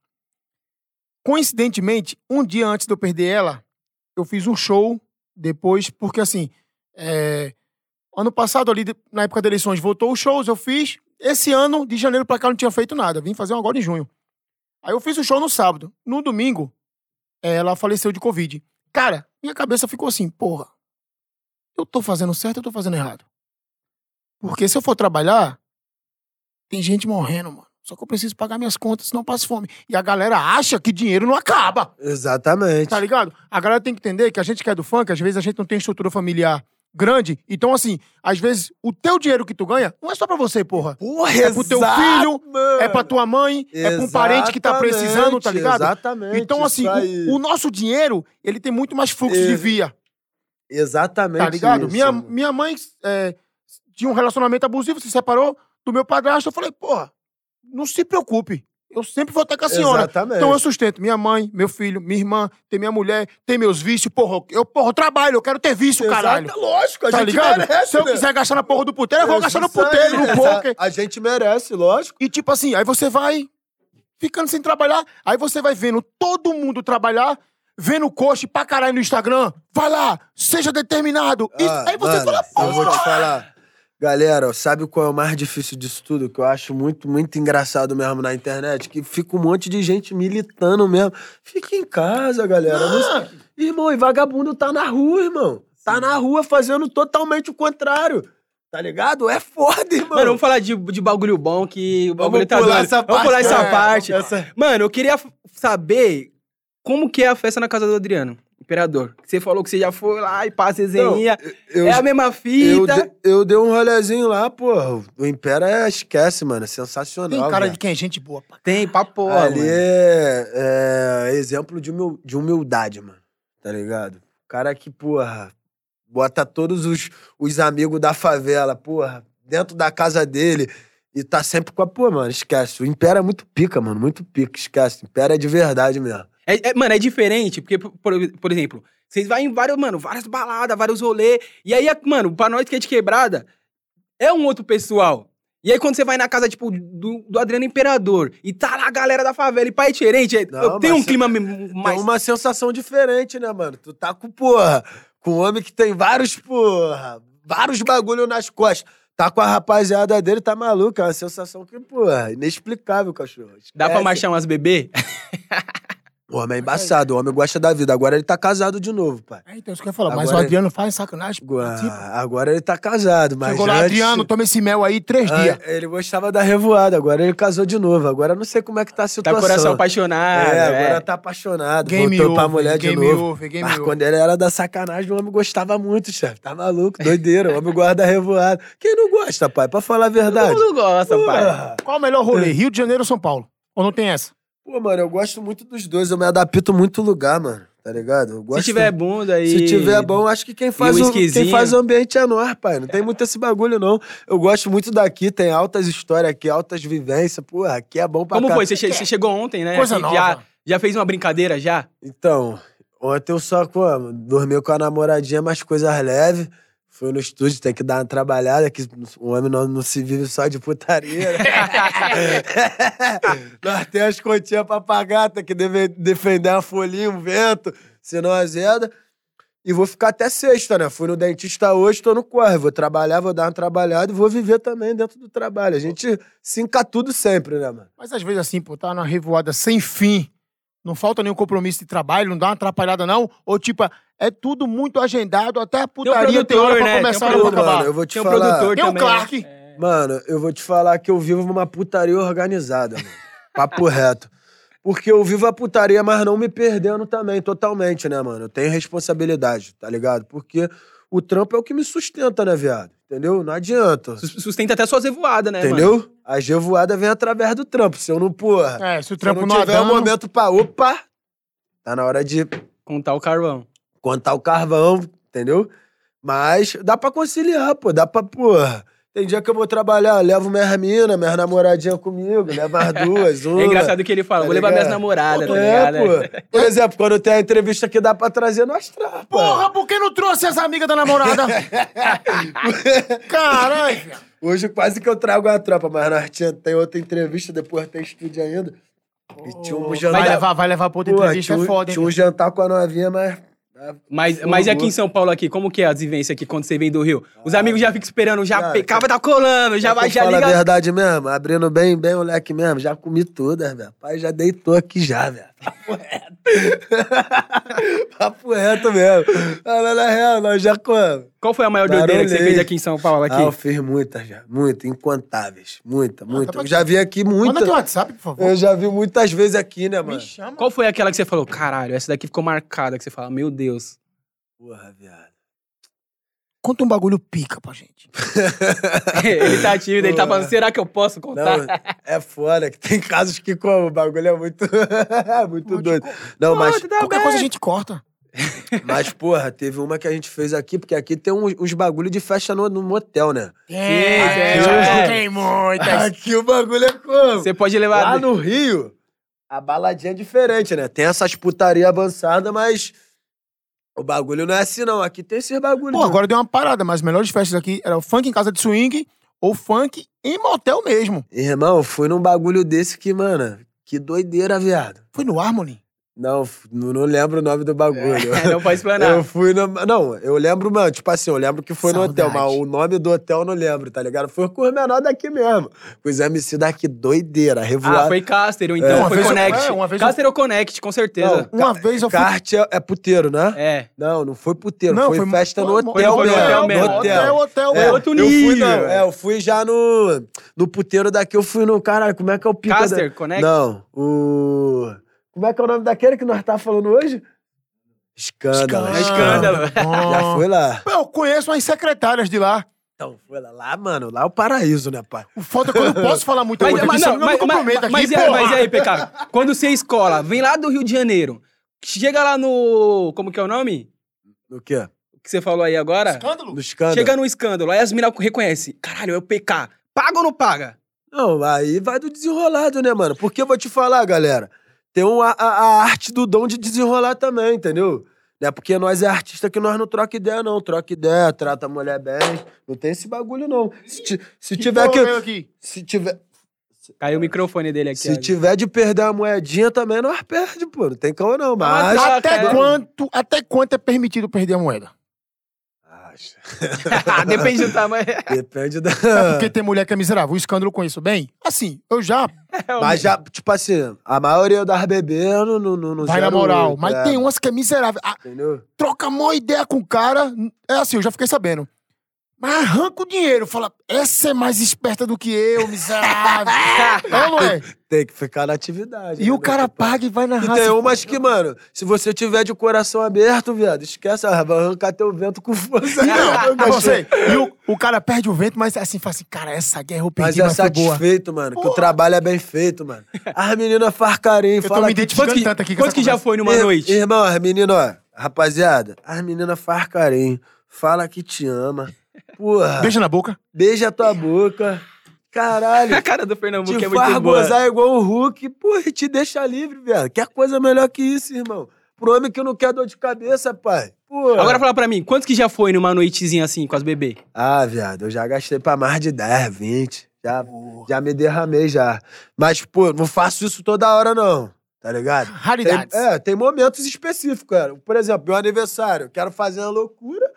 Speaker 2: Coincidentemente, um dia antes de eu perder ela, eu fiz um show depois, porque assim, é, ano passado ali, na época das eleições, voltou os shows, eu fiz. Esse ano, de janeiro pra cá, eu não tinha feito nada. Vim fazer um agora em junho. Aí eu fiz o show no sábado. No domingo, ela faleceu de Covid. Cara, minha cabeça ficou assim, porra, eu tô fazendo certo ou eu tô fazendo errado? Porque se eu for trabalhar, tem gente morrendo, mano. Só que eu preciso pagar minhas contas, senão eu passo fome. E a galera acha que dinheiro não acaba,
Speaker 3: Exatamente.
Speaker 2: tá ligado? A galera tem que entender que a gente que é do funk, às vezes a gente não tem estrutura familiar grande. Então, assim, às vezes o teu dinheiro que tu ganha não é só pra você, porra.
Speaker 3: Porra,
Speaker 2: É pro teu
Speaker 3: exato,
Speaker 2: filho,
Speaker 3: mano.
Speaker 2: É pra tua mãe, é pra um parente que tá precisando, tá ligado?
Speaker 3: Exatamente.
Speaker 2: Então, assim, o, o nosso dinheiro, ele tem muito mais fluxo
Speaker 3: É,
Speaker 2: de via,
Speaker 3: Exatamente.
Speaker 2: tá ligado?
Speaker 3: isso,
Speaker 2: minha,
Speaker 3: mano.
Speaker 2: minha mãe é, tinha um relacionamento abusivo, se separou do meu padrasto. Eu falei, porra, não se preocupe. Eu sempre vou estar com a senhora.
Speaker 3: Exatamente.
Speaker 2: Então eu sustento minha mãe, meu filho, minha irmã, tem minha mulher, tem meus vícios. Porra, eu, porra, eu trabalho, eu quero ter vício,
Speaker 3: Exato,
Speaker 2: caralho.
Speaker 3: Lógico, a
Speaker 2: Tá
Speaker 3: gente
Speaker 2: ligado?
Speaker 3: merece,
Speaker 2: Se eu
Speaker 3: né?
Speaker 2: quiser gastar na porra do puteiro, eu vou gastar no puteiro, no poker.
Speaker 3: A gente merece, lógico.
Speaker 2: E tipo assim, aí você vai ficando sem trabalhar, aí você vai vendo todo mundo trabalhar, vendo coach pra caralho no Instagram. Vai lá, seja determinado. Isso-
Speaker 3: Ah,
Speaker 2: aí você
Speaker 3: mano,
Speaker 2: fala,
Speaker 3: Eu vou te falar. Galera, sabe qual é o mais difícil disso tudo? Que eu acho muito, muito engraçado mesmo na internet? Que fica um monte de gente militando mesmo. Fica em casa, galera. Não- Irmão, e vagabundo tá na rua, irmão. Tá na rua fazendo totalmente o contrário. Tá ligado? É foda, irmão.
Speaker 1: Mano, vamos falar de, de bagulho bom, que o
Speaker 3: Vamos
Speaker 1: bagulho tá
Speaker 3: pular essa
Speaker 1: Vamos pular
Speaker 3: parte,
Speaker 1: essa
Speaker 3: é,
Speaker 1: parte.
Speaker 3: essa-
Speaker 1: Mano, eu queria saber como que é a festa na casa do Adriano, imperador. Você falou que você já foi lá e passa resenha.
Speaker 3: eu,
Speaker 1: é a mesma
Speaker 3: eu,
Speaker 1: fita.
Speaker 3: de- eu dei um rolezinho lá, pô. O Império é, esquece, mano. É sensacional.
Speaker 2: Tem cara
Speaker 3: velho.
Speaker 2: de quem é gente boa. pá.
Speaker 1: Tem, papo, porra,
Speaker 3: Ali
Speaker 1: mano.
Speaker 3: é, é exemplo de, humil- de humildade, mano. Tá ligado? Cara que, porra, bota todos os, os amigos da favela, porra, dentro da casa dele e tá sempre com a. Pô, mano, esquece. O Império é muito pica, mano. Muito pica, esquece. O Império é de verdade mesmo.
Speaker 1: É, é- mano, é diferente, porque, por, por- exemplo, vocês vão em vários, mano, várias baladas, vários rolês. E aí, mano, pra nós que é de quebrada, é um outro pessoal. E aí, quando você vai na casa, tipo, do, do Adriano Imperador, e tá lá a galera da favela, e pai é diferente, é-
Speaker 3: Não,
Speaker 1: eu tenho um clima
Speaker 3: cê-
Speaker 1: me- mais.
Speaker 3: É uma sensação diferente, né, mano? Tu tá com, porra, com um homem que tem vários, porra, vários bagulho nas costas. Tá com a rapaziada dele, tá maluco. É uma sensação que, porra, inexplicável, cachorro.
Speaker 1: Dá pra
Speaker 3: Esquece.
Speaker 1: marchar umas bebê?
Speaker 3: O homem é embaçado, o homem gosta da vida. Agora ele tá casado de novo, pai.
Speaker 2: É, então, isso que eu ia falar. Mas o
Speaker 3: Agora-
Speaker 2: Adriano faz sacanagem.
Speaker 3: Agora,
Speaker 2: Tipo,
Speaker 3: agora ele tá casado, mas
Speaker 2: Chegou lá,
Speaker 3: antes-
Speaker 2: Adriano, toma esse mel aí três
Speaker 3: Ah,
Speaker 2: dias.
Speaker 3: ele gostava da revoada, agora ele casou de novo. Agora eu não sei como é que tá a
Speaker 1: Tá
Speaker 3: situação.
Speaker 1: com o coração apaixonado.
Speaker 3: É,
Speaker 1: é.
Speaker 3: agora tá apaixonado.
Speaker 2: Game
Speaker 3: voltou pra
Speaker 2: over,
Speaker 3: mulher de
Speaker 2: game
Speaker 3: novo.
Speaker 2: over, game
Speaker 3: Mas
Speaker 2: over.
Speaker 3: quando ele era da sacanagem, o homem gostava muito, chefe. Tá maluco, doideira. O homem gosta da revoada. Quem não gosta, pai? Pra falar a
Speaker 1: Todo
Speaker 3: verdade.
Speaker 1: mundo gosta, pai.
Speaker 2: Qual o melhor rolê? Rio de Janeiro ou São Paulo? Ou não tem essa?
Speaker 3: Pô, mano, eu gosto muito dos dois. Eu me adapto muito lugar, mano. Tá ligado? Eu gosto
Speaker 1: Se tiver bunda aí.
Speaker 3: Se tiver bom, acho que quem faz,
Speaker 1: um
Speaker 3: o, quem faz o ambiente é nós, pai. Não tem muito esse bagulho, não. Eu gosto muito daqui, tem altas histórias aqui, altas vivências. Porra, aqui é bom pra
Speaker 1: Como
Speaker 3: cá.
Speaker 1: foi? Você, che- você chegou ontem, né?
Speaker 2: Coisa nova.
Speaker 1: Já, já fez uma brincadeira já?
Speaker 3: Então, ontem eu só como, dormi com a namoradinha, mas coisas leves. Fui no estúdio, tem que dar uma trabalhada, que o homem não, não se vive só de putaria. né? Nós temos as continhas pra pagar, tem que deve- defender a folhinha, um vento, senão azeda. E vou ficar até sexta, né? Fui no dentista hoje, tô no corre. Vou trabalhar, vou dar uma trabalhada e vou viver também dentro do trabalho. A gente sinca tudo sempre, né, mano?
Speaker 2: Mas às vezes assim, pô, tá numa revoada sem fim. Não falta nenhum compromisso de trabalho, não dá uma atrapalhada, não? Ou tipo, é tudo muito agendado, até a putaria tem, hora
Speaker 1: produtor,
Speaker 2: pra
Speaker 1: né?
Speaker 2: começar
Speaker 1: Tem um
Speaker 3: Pô,
Speaker 2: acabar.
Speaker 3: mano, eu vou te
Speaker 1: Tem um
Speaker 3: falar.
Speaker 1: produtor
Speaker 2: Tem o
Speaker 1: também.
Speaker 2: Clark.
Speaker 1: né?
Speaker 3: Mano, eu vou te falar que eu vivo numa putaria organizada, mano. Papo reto. Porque eu vivo a putaria, mas não me perdendo também, totalmente, né, mano? Eu tenho responsabilidade, tá ligado? Porque o trampo é o que me sustenta, né, viado? Entendeu? Não adianta.
Speaker 1: Sus- Sustenta até suas revoadas, né, mano?
Speaker 3: A gevoada vem através do trampo. Se eu não, porra.
Speaker 2: É, se o
Speaker 3: se eu
Speaker 2: trampo
Speaker 3: não
Speaker 2: não
Speaker 3: tiver um
Speaker 2: adama,
Speaker 3: momento pra. Opa! Tá na hora de
Speaker 1: Contar o carvão.
Speaker 3: contar o carvão, entendeu? Mas dá pra conciliar, pô. Dá pra, porra. Tem dia que eu vou trabalhar, levo minhas minas, minhas namoradinhas comigo, levo as duas, uma.
Speaker 1: É engraçado que ele fala,
Speaker 3: Tá
Speaker 1: vou levar minhas namoradas, tá
Speaker 3: É,
Speaker 1: ligado?
Speaker 3: pô. Por exemplo, quando tem a entrevista que dá pra trazer, nós traz, pô.
Speaker 2: Porra, por que não trouxe as amigas da namorada? Caralho.
Speaker 3: Hoje quase que eu trago a tropa, mas nós tinha, tem outra entrevista, depois tem estúdio ainda. E tinha um jantar.
Speaker 2: Vai levar, vai levar pra outra
Speaker 3: Pô,
Speaker 2: entrevista,
Speaker 3: tinha,
Speaker 2: é foda, hein?
Speaker 3: tinha um jantar com a novinha, mas.
Speaker 1: Mas,
Speaker 3: Por
Speaker 1: mas e aqui em São Paulo, aqui, como que é as vivências aqui quando você vem do Rio? Os amigos já ficam esperando, já
Speaker 3: Cara,
Speaker 1: pecava, tá colando, já vai, já
Speaker 3: fale a
Speaker 1: liga.
Speaker 3: verdade mesmo, abrindo bem, bem o leque mesmo, já comi todas, velho. Pai já deitou aqui já, velho. Papo reto. Mesmo. Falando na real, nós já comemos.
Speaker 1: Qual foi a maior doideira que você
Speaker 3: Barulhei.
Speaker 1: fez aqui em São Paulo? Aqui?
Speaker 3: Ah, eu fiz muitas já. Muitas, incontáveis. Muita, muita.
Speaker 2: pra
Speaker 3: Eu já vi aqui muita.
Speaker 2: Manda teu WhatsApp, por favor.
Speaker 3: Eu já vi muitas vezes aqui, né,
Speaker 2: Me
Speaker 3: mano?
Speaker 2: chama.
Speaker 1: Qual foi aquela que você falou, caralho, essa daqui ficou marcada, que você fala, meu Deus.
Speaker 3: Porra, viado.
Speaker 2: Conta um bagulho pica pra gente.
Speaker 1: ele tá tímido, ele tá falando, será que eu posso contar?
Speaker 3: Não, é foda, que tem casos que como, o bagulho é muito, muito doido. Não, mas,
Speaker 1: tá
Speaker 2: Qualquer
Speaker 1: bem.
Speaker 2: coisa a gente corta.
Speaker 3: Mas, porra, teve uma que a gente fez aqui, porque aqui tem uns, uns bagulho de festa no, no motel, né?
Speaker 1: Tem,
Speaker 2: já
Speaker 1: é.
Speaker 2: toquei muitas.
Speaker 3: Aqui o bagulho é como?
Speaker 1: Você pode levar...
Speaker 3: Lá no Rio, a baladinha é diferente, né? Tem essas putaria avançada, mas o bagulho não é assim, não. Aqui tem esses bagulho.
Speaker 2: Pô,
Speaker 3: de-
Speaker 2: agora deu uma parada, mas as melhores festas aqui era o funk em casa de swing ou funk em motel mesmo.
Speaker 3: Irmão, fui num bagulho desse que, mano, que doideira, viado.
Speaker 2: Foi no Harmony.
Speaker 3: Não, não, não lembro o nome do bagulho.
Speaker 1: não pode explanar.
Speaker 3: Eu fui no. Não, eu lembro, mano, tipo assim, eu lembro que foi no hotel,
Speaker 2: Saudade.
Speaker 3: mas o nome do hotel eu não lembro, tá ligado? Foi com os menores daqui mesmo. Com os MC daqui, doideira, revoada.
Speaker 1: Ah, foi Caster, ou então
Speaker 2: É. Uma
Speaker 1: foi
Speaker 2: vez eu-
Speaker 1: Connect.
Speaker 2: é, uma vez eu-
Speaker 1: Caster ou Connect, com certeza.
Speaker 2: Uma vez eu fui.
Speaker 3: Kart é, é puteiro, né?
Speaker 1: É.
Speaker 3: Não, não foi puteiro,
Speaker 2: Não,
Speaker 3: foi,
Speaker 2: foi-
Speaker 3: festa no hotel
Speaker 1: foi
Speaker 3: mesmo.
Speaker 1: hotel
Speaker 3: no
Speaker 1: mesmo.
Speaker 2: Hotel, hotel,
Speaker 1: É,
Speaker 2: mesmo.
Speaker 1: outro
Speaker 3: eu fui,
Speaker 1: nível.
Speaker 3: não, é, eu fui já no, no puteiro daqui, eu fui no, caralho, como é que é o pico
Speaker 1: Caster,
Speaker 3: da...
Speaker 1: Connect?
Speaker 3: Não, o... Como é que é o nome daquele que nós tá falando hoje? Escândalo.
Speaker 1: É escândalo.
Speaker 3: Já foi lá.
Speaker 2: Eu conheço umas secretárias de lá.
Speaker 3: Então, foi lá. Lá, mano, lá é o paraíso, né, pai?
Speaker 2: O foda é que eu não posso falar muita
Speaker 1: Mas,
Speaker 2: coisa.
Speaker 1: mas, não, mas,
Speaker 2: me comprometo aqui,
Speaker 1: mas, e aí,
Speaker 2: porra.
Speaker 1: mas e aí, PK? Quando você escola, vem lá do Rio de Janeiro, chega lá no. Como que é o nome?
Speaker 3: No quê?
Speaker 1: Que você falou aí agora?
Speaker 2: Escândalo?
Speaker 3: No escândalo.
Speaker 1: Chega no escândalo, aí as minas reconhecem. Caralho, é o PK. Paga ou não paga?
Speaker 3: Não, aí vai do desenrolado, né, mano? Porque eu vou te falar, galera, tem uma, a, a arte do dom de desenrolar também, entendeu? Não é porque nós é artista que nós não troca ideia, não. Troca ideia, trata a mulher bem. Não tem esse bagulho, não. Se, ti- se tiver
Speaker 2: porra
Speaker 3: que.
Speaker 2: aqui?
Speaker 3: Se tiver,
Speaker 1: Caiu o microfone dele aqui.
Speaker 3: se
Speaker 1: ó.
Speaker 3: tiver de perder a moedinha também, nós perde, pô. Não tem como não. Mas.
Speaker 2: Até quanto, até quanto é permitido perder a moeda?
Speaker 3: Acho.
Speaker 1: Depende do tamanho.
Speaker 3: Depende da.
Speaker 2: É porque tem mulher que é miserável. O escândalo com isso. Bem, assim, eu já.
Speaker 3: Mas já, tipo assim, a maioria das bebês não, não, não, não
Speaker 2: Vai na moral.
Speaker 3: muito,
Speaker 2: Mas
Speaker 3: é,
Speaker 2: tem umas que é miserável. Ah,
Speaker 3: Entendeu?
Speaker 2: troca mó ideia com o cara. É assim, eu já fiquei sabendo. Mas arranca o dinheiro. Fala, essa é mais esperta do que eu, miserável. é não é?
Speaker 3: Tem que ficar na atividade.
Speaker 2: E
Speaker 3: né,
Speaker 2: o cara paga e vai na
Speaker 3: E
Speaker 2: raça.
Speaker 3: tem umas que, mano, se você tiver de coração aberto, viado, esquece, ah, vai arrancar teu vento com força.
Speaker 2: Não,
Speaker 3: cachorro.
Speaker 2: você. E o, o cara perde o vento, mas assim, fala assim, cara, essa guerra eu
Speaker 3: Mas
Speaker 2: perdi,
Speaker 3: é
Speaker 2: mas, boa.
Speaker 3: satisfeito, mano, que o trabalho é bem feito, mano. As meninas faz carinho,
Speaker 2: tô
Speaker 3: fala
Speaker 2: me
Speaker 3: que
Speaker 2: identificando
Speaker 1: que,
Speaker 2: tanto aqui com essa
Speaker 1: que já foi numa
Speaker 3: Ir-
Speaker 1: noite?
Speaker 3: Irmão, as meninas, ó, rapaziada, as meninas faz carinho, fala que te ama. Porra,
Speaker 2: Beija na boca.
Speaker 3: beija tua boca. Caralho.
Speaker 1: A cara do Pernambuco
Speaker 3: te
Speaker 1: é muito
Speaker 3: faz
Speaker 1: boa.
Speaker 3: gozar igual o Hulk, porra, e te deixa livre, velho. Que coisa melhor que isso, irmão. Pro homem que não quer dor de cabeça, pai. Porra.
Speaker 1: Agora fala pra mim, quantos que já foi numa noitezinha assim com as bebês?
Speaker 3: Ah, viado, eu já gastei pra mais de 10, 20. Já, já me derramei já. Mas, pô, não faço isso toda hora, não. Tá ligado? Tem,
Speaker 2: Raridades.
Speaker 3: é, tem momentos específicos, cara. Por exemplo, meu aniversário, eu quero fazer uma loucura,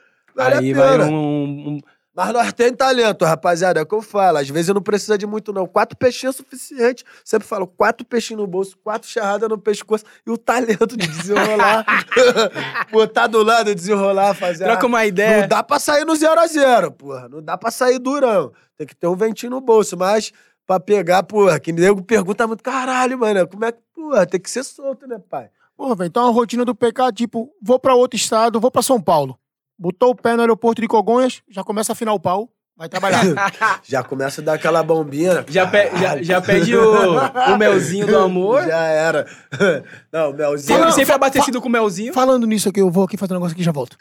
Speaker 3: vale
Speaker 1: Aí
Speaker 3: a
Speaker 1: vai um, um-
Speaker 3: Mas nós temos talento, rapaziada, é o que eu falo. Às vezes não precisa de muito, não. Quatro peixinhos é suficiente. Sempre falo, quatro peixinhos no bolso, quatro charradas no pescoço e o talento de desenrolar. Botar do lado, desenrolar, fazer.
Speaker 1: Troca uma ideia.
Speaker 3: Não dá pra sair no zero a zero, porra. Não dá pra sair durão. Tem que ter um ventinho no bolso, mas pra pegar, porra, que nego pergunta muito, caralho, mano, como é que, porra, tem que ser solto, né, pai?
Speaker 2: Porra, velho, então a rotina do PK, tipo, vou pra outro estado, vou pra São Paulo. Botou o pé no aeroporto de Cogonhas, já começa a afinar o pau, vai trabalhar.
Speaker 3: Já começa a dar aquela bombinha.
Speaker 1: Já, pe- já, já pede o, o melzinho do amor.
Speaker 3: Já era. Não, melzinho.
Speaker 1: Sempre, sempre abastecido com melzinho.
Speaker 2: Falando nisso aqui, eu vou aqui fazer um negócio aqui e já volto.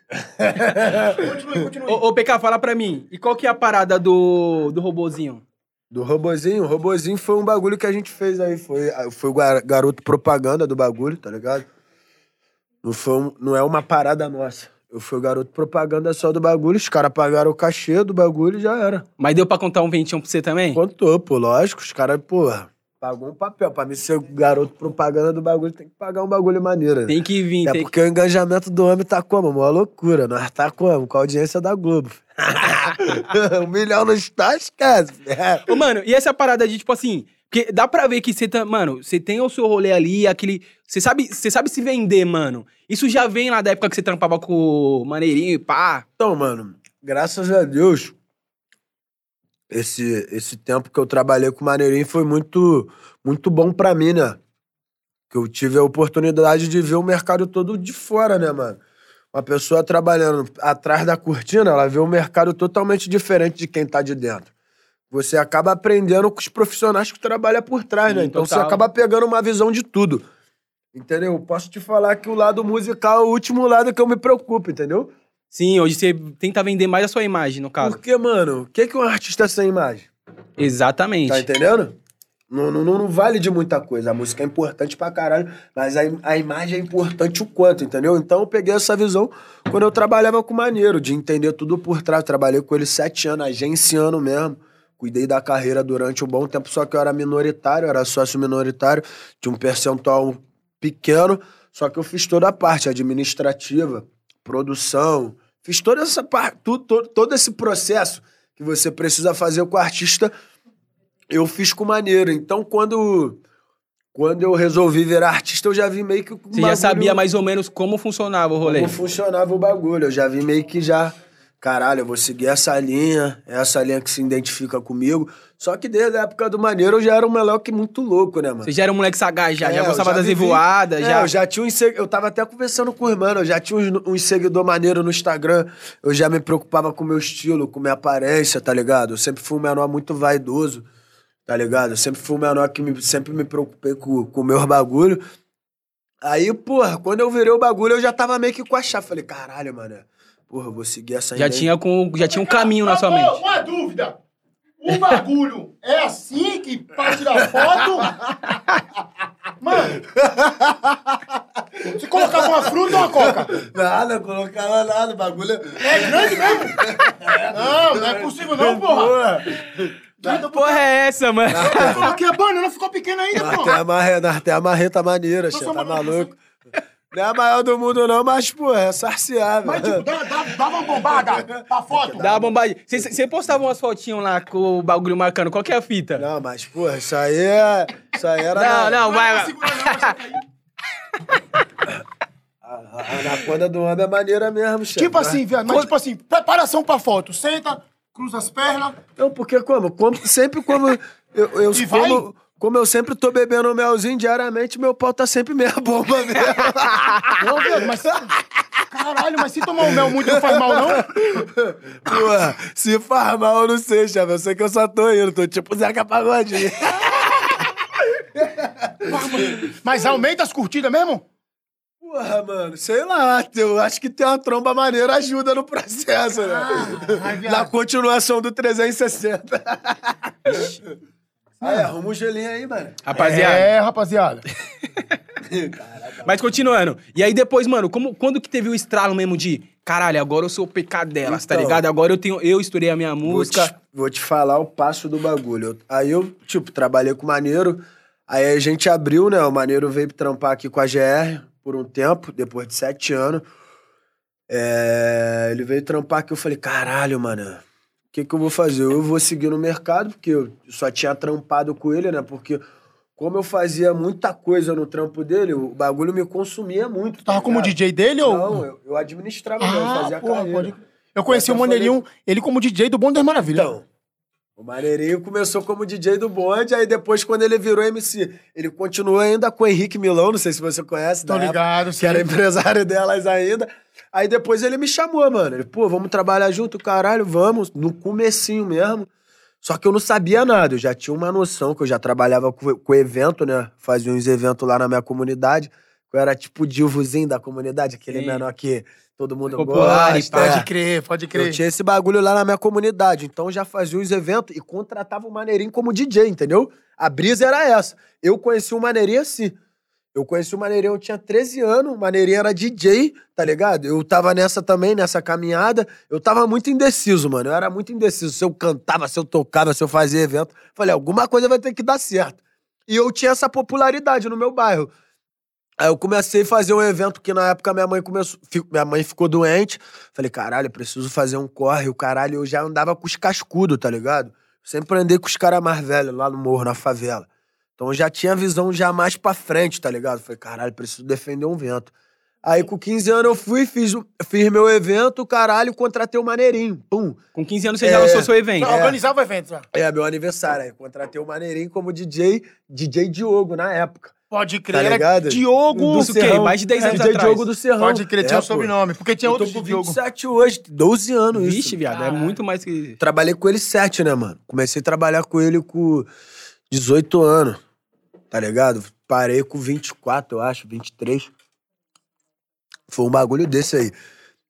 Speaker 2: continue, continue.
Speaker 1: Ô, ô, PK, fala pra mim. E qual que é a parada do, do robozinho?
Speaker 3: Do robozinho, o robozinho foi um bagulho que a gente fez aí. Foi, foi o gar- garoto propaganda do bagulho, tá ligado? Não, foi um- não é uma parada nossa. Eu fui o garoto propaganda só do bagulho, os caras pagaram o cachê do bagulho e já era.
Speaker 1: Mas deu pra contar um ventinho pra você também?
Speaker 3: Contou, pô, lógico, os caras, porra, pagou um papel. Pra mim ser o garoto propaganda do bagulho, tem que pagar um bagulho maneiro. né?
Speaker 1: Tem que vir,
Speaker 3: É
Speaker 1: tem
Speaker 3: porque o engajamento do homem tá como? Mó loucura. Nós tá como? Com a audiência da Globo. um milhão no está, esquece.
Speaker 1: Ô, mano, e essa parada de, tipo assim... Porque dá pra ver que você tá... Mano, você tem o seu rolê ali, aquele... Você sabe, você sabe se vender, mano. Isso já vem lá da época que você trampava com o Maneirinho e pá.
Speaker 3: Então, mano, graças a Deus, esse, esse tempo que eu trabalhei com o Maneirinho foi muito, muito bom pra mim, né? Que eu tive a oportunidade de ver o mercado todo de fora, né, mano? Uma pessoa trabalhando atrás da cortina, ela vê um mercado totalmente diferente de quem tá de dentro. Você acaba aprendendo com os profissionais que trabalham por trás, né? Então você
Speaker 1: total.
Speaker 3: acaba pegando uma visão de tudo. Entendeu? Posso te falar que o lado musical é o último lado que eu me preocupo, entendeu?
Speaker 1: Sim, hoje você tenta vender mais a sua imagem, no caso.
Speaker 3: Porque, mano, o que, que um artista sem imagem?
Speaker 1: Exatamente.
Speaker 3: Tá entendendo? Não, não, não, vale de muita coisa. A música é importante pra caralho, mas a, a imagem é importante o quanto, entendeu? Então eu peguei essa visão quando eu trabalhava com o Maneiro, de entender tudo por trás. Trabalhei com ele sete anos, agenciando mesmo. Cuidei da carreira durante um bom tempo, só que eu era minoritário, eu era sócio minoritário, tinha um percentual pequeno, só que eu fiz toda a parte administrativa, produção, fiz toda essa parte, tudo, todo, todo esse processo que você precisa fazer com o artista, eu fiz com maneiro. Então, quando, quando eu resolvi virar artista, eu já vi meio que.
Speaker 1: Você já
Speaker 3: bagulho-
Speaker 1: sabia mais ou menos como funcionava o rolê.
Speaker 3: como funcionava o bagulho. Eu já vi meio que já. Caralho, eu vou seguir essa linha, é essa linha que se identifica comigo. Só que desde a época do Maneiro eu já era um moleque muito louco, né, mano?
Speaker 1: Você já era um moleque sagaz, já,
Speaker 3: É,
Speaker 1: já gostava
Speaker 3: já
Speaker 1: das
Speaker 3: vivi-
Speaker 1: revoadas,
Speaker 3: É,
Speaker 1: já.
Speaker 3: eu já tinha um seg... Eu tava até conversando com o irmão, eu já tinha uns, uns seguidor maneiro no Instagram. Eu já me preocupava com o meu estilo, com minha aparência, tá ligado? Eu sempre fui um menor muito vaidoso, tá ligado? Eu sempre fui um menor que me- sempre me preocupei com com o meu bagulho. Aí, porra, quando eu virei o bagulho, eu já tava meio que com a chave. Falei, caralho, mano. Porra, eu vou seguir essa
Speaker 1: Já
Speaker 3: ideia.
Speaker 1: tinha, com, já tinha um caminho na sua
Speaker 2: Tá bom,
Speaker 1: mente.
Speaker 2: Uma dúvida. O bagulho é assim que pra tirar foto? Mano. Você colocava uma fruta ou uma coca?
Speaker 3: Nada, eu colocava nada, o bagulho.
Speaker 2: É grande mesmo? Não, não é possível não, porra.
Speaker 1: Que porra é essa, mano?
Speaker 2: Aqui a banana ficou pequena ainda,
Speaker 3: marreta, nós tem a marreta maneira, chefe, tá maluco? Não é a maior do mundo, não, mas, pô, é sarciável.
Speaker 2: Mas, tipo, dá, dá, dá uma bombada pra foto.
Speaker 1: Dá uma bombadinha. Você postava umas fotinhas lá com o bagulho marcando. Qual que é a fita?
Speaker 3: Não, mas, pô, isso aí é. Isso aí era.
Speaker 1: Não, não,
Speaker 2: não, vai.
Speaker 3: A, anaconda do homem é maneira mesmo, chefe.
Speaker 2: Tipo assim, viado, mas tipo assim, preparação pra foto. Senta, cruza as pernas.
Speaker 3: Não, porque como? como sempre como. Eu, eu,
Speaker 2: E vai?
Speaker 3: Como, eu sempre tô bebendo melzinho diariamente, meu pau tá sempre meia bomba mesmo.
Speaker 2: Não, viado, mas... Caralho, mas se tomar o mel muito não faz mal, não?
Speaker 3: Pô, se faz mal, eu não sei, chefe. Eu sei que eu só tô indo, tô tipo Zeca Pagodinho.
Speaker 2: Mas aumenta as curtidas mesmo?
Speaker 3: Porra, mano, sei lá. Eu acho que ter uma tromba maneira ajuda no processo, né?
Speaker 2: viado.
Speaker 3: Na continuação do 360. Aí, arruma um gelinho aí, mano.
Speaker 1: Rapaziada.
Speaker 2: É, rapaziada.
Speaker 1: Mas continuando. E aí depois, mano, como, quando que teve o estralo mesmo de... Caralho, agora eu sou o PK delas, tá
Speaker 3: Então.
Speaker 1: ligado? Agora eu tenho... Eu estourei a minha
Speaker 3: Vou
Speaker 1: música.
Speaker 3: te, vou te falar o passo do bagulho. Eu- Aí eu, tipo, trabalhei com o Maneiro. Aí a gente abriu, né? O Maneiro veio trampar aqui com a GR por um tempo, depois de sete anos. É, ele veio trampar aqui, eu falei, caralho, mano, o que que eu vou fazer? Eu vou seguir no mercado, porque eu só tinha trampado com ele, né? Porque como eu fazia muita coisa no trampo dele, o bagulho me consumia muito.
Speaker 2: Tu tava como
Speaker 3: ligado?
Speaker 2: DJ dele ou...
Speaker 3: Não, eu, eu administrava, né? eu
Speaker 2: Ah,
Speaker 3: fazia
Speaker 2: porra,
Speaker 3: carreira.
Speaker 2: pode... Eu conheci o Maneirinho, ele como DJ do Bom das Maravilhas.
Speaker 3: Então, o Maneirinho começou como DJ do bonde, aí depois, quando ele virou MC, ele continuou ainda com o Henrique Milão, não sei se você conhece,
Speaker 2: Tô
Speaker 3: da época,
Speaker 2: ligado,
Speaker 3: que era
Speaker 2: sim.
Speaker 3: empresário delas ainda. Aí depois ele me chamou, mano. Ele, pô, vamos trabalhar junto, caralho, vamos. No comecinho mesmo. Só que eu não sabia nada, eu já tinha uma noção, que eu já trabalhava com, com evento, né? Fazia uns eventos lá na minha comunidade. Eu era tipo o divozinho da comunidade, aquele
Speaker 1: Sim.
Speaker 3: menor que todo mundo
Speaker 1: Popular
Speaker 3: gosta.
Speaker 2: Pode crer, pode
Speaker 3: Eu
Speaker 2: crer.
Speaker 3: tinha esse bagulho lá na minha comunidade, então eu já fazia os eventos e contratava o Maneirinho como DJ, entendeu? A brisa era essa. Eu conheci o Maneirinho assim. Eu conheci o Maneirinho, eu tinha 13 anos, o Maneirinho era DJ, tá ligado? Eu tava nessa também, nessa caminhada. Eu tava muito indeciso, mano. Eu era muito indeciso. Se eu cantava, se eu tocava, se eu fazia evento. Falei, alguma coisa vai ter que dar certo. E eu tinha essa popularidade no meu bairro. Aí eu comecei a fazer um evento que na época minha mãe começou. fi- Minha mãe ficou doente. Falei, caralho, preciso fazer um corre. O caralho, eu já andava com os cascudos, tá ligado? Sempre andei com os caras mais velhos lá no morro, na favela. Então eu já tinha visão já mais pra frente, tá ligado? Falei, caralho, preciso defender um vento. Aí com 15 anos eu fui, fiz, o- fiz meu evento, caralho, contratei o Maneirinho. Pum.
Speaker 1: Com 15 anos você já
Speaker 3: É.
Speaker 1: lançou seu evento.
Speaker 2: Não, Organizava o evento já.
Speaker 3: É, meu aniversário. Aí contratei o Maneirinho como DJ, DJ Diogo na época.
Speaker 2: Pode
Speaker 3: Tá
Speaker 2: crer.
Speaker 3: ligado?
Speaker 2: Diogo.
Speaker 1: Isso o quê? Mais de 10 anos
Speaker 3: DJ
Speaker 1: atrás.
Speaker 3: Diogo do Serrão.
Speaker 2: Pode crer, tinha
Speaker 3: É,
Speaker 2: um
Speaker 3: pô.
Speaker 2: sobrenome. Porque tinha
Speaker 3: Eu
Speaker 2: outro
Speaker 3: tô com
Speaker 2: Diogo.
Speaker 3: 27 hoje, 12 anos isso.
Speaker 1: Vixe, viado, é muito mais que...
Speaker 3: Trabalhei com ele 7, né, mano? Comecei a trabalhar com ele com 18 anos, tá ligado? Parei com 24, eu acho, 23. Foi um bagulho desse aí.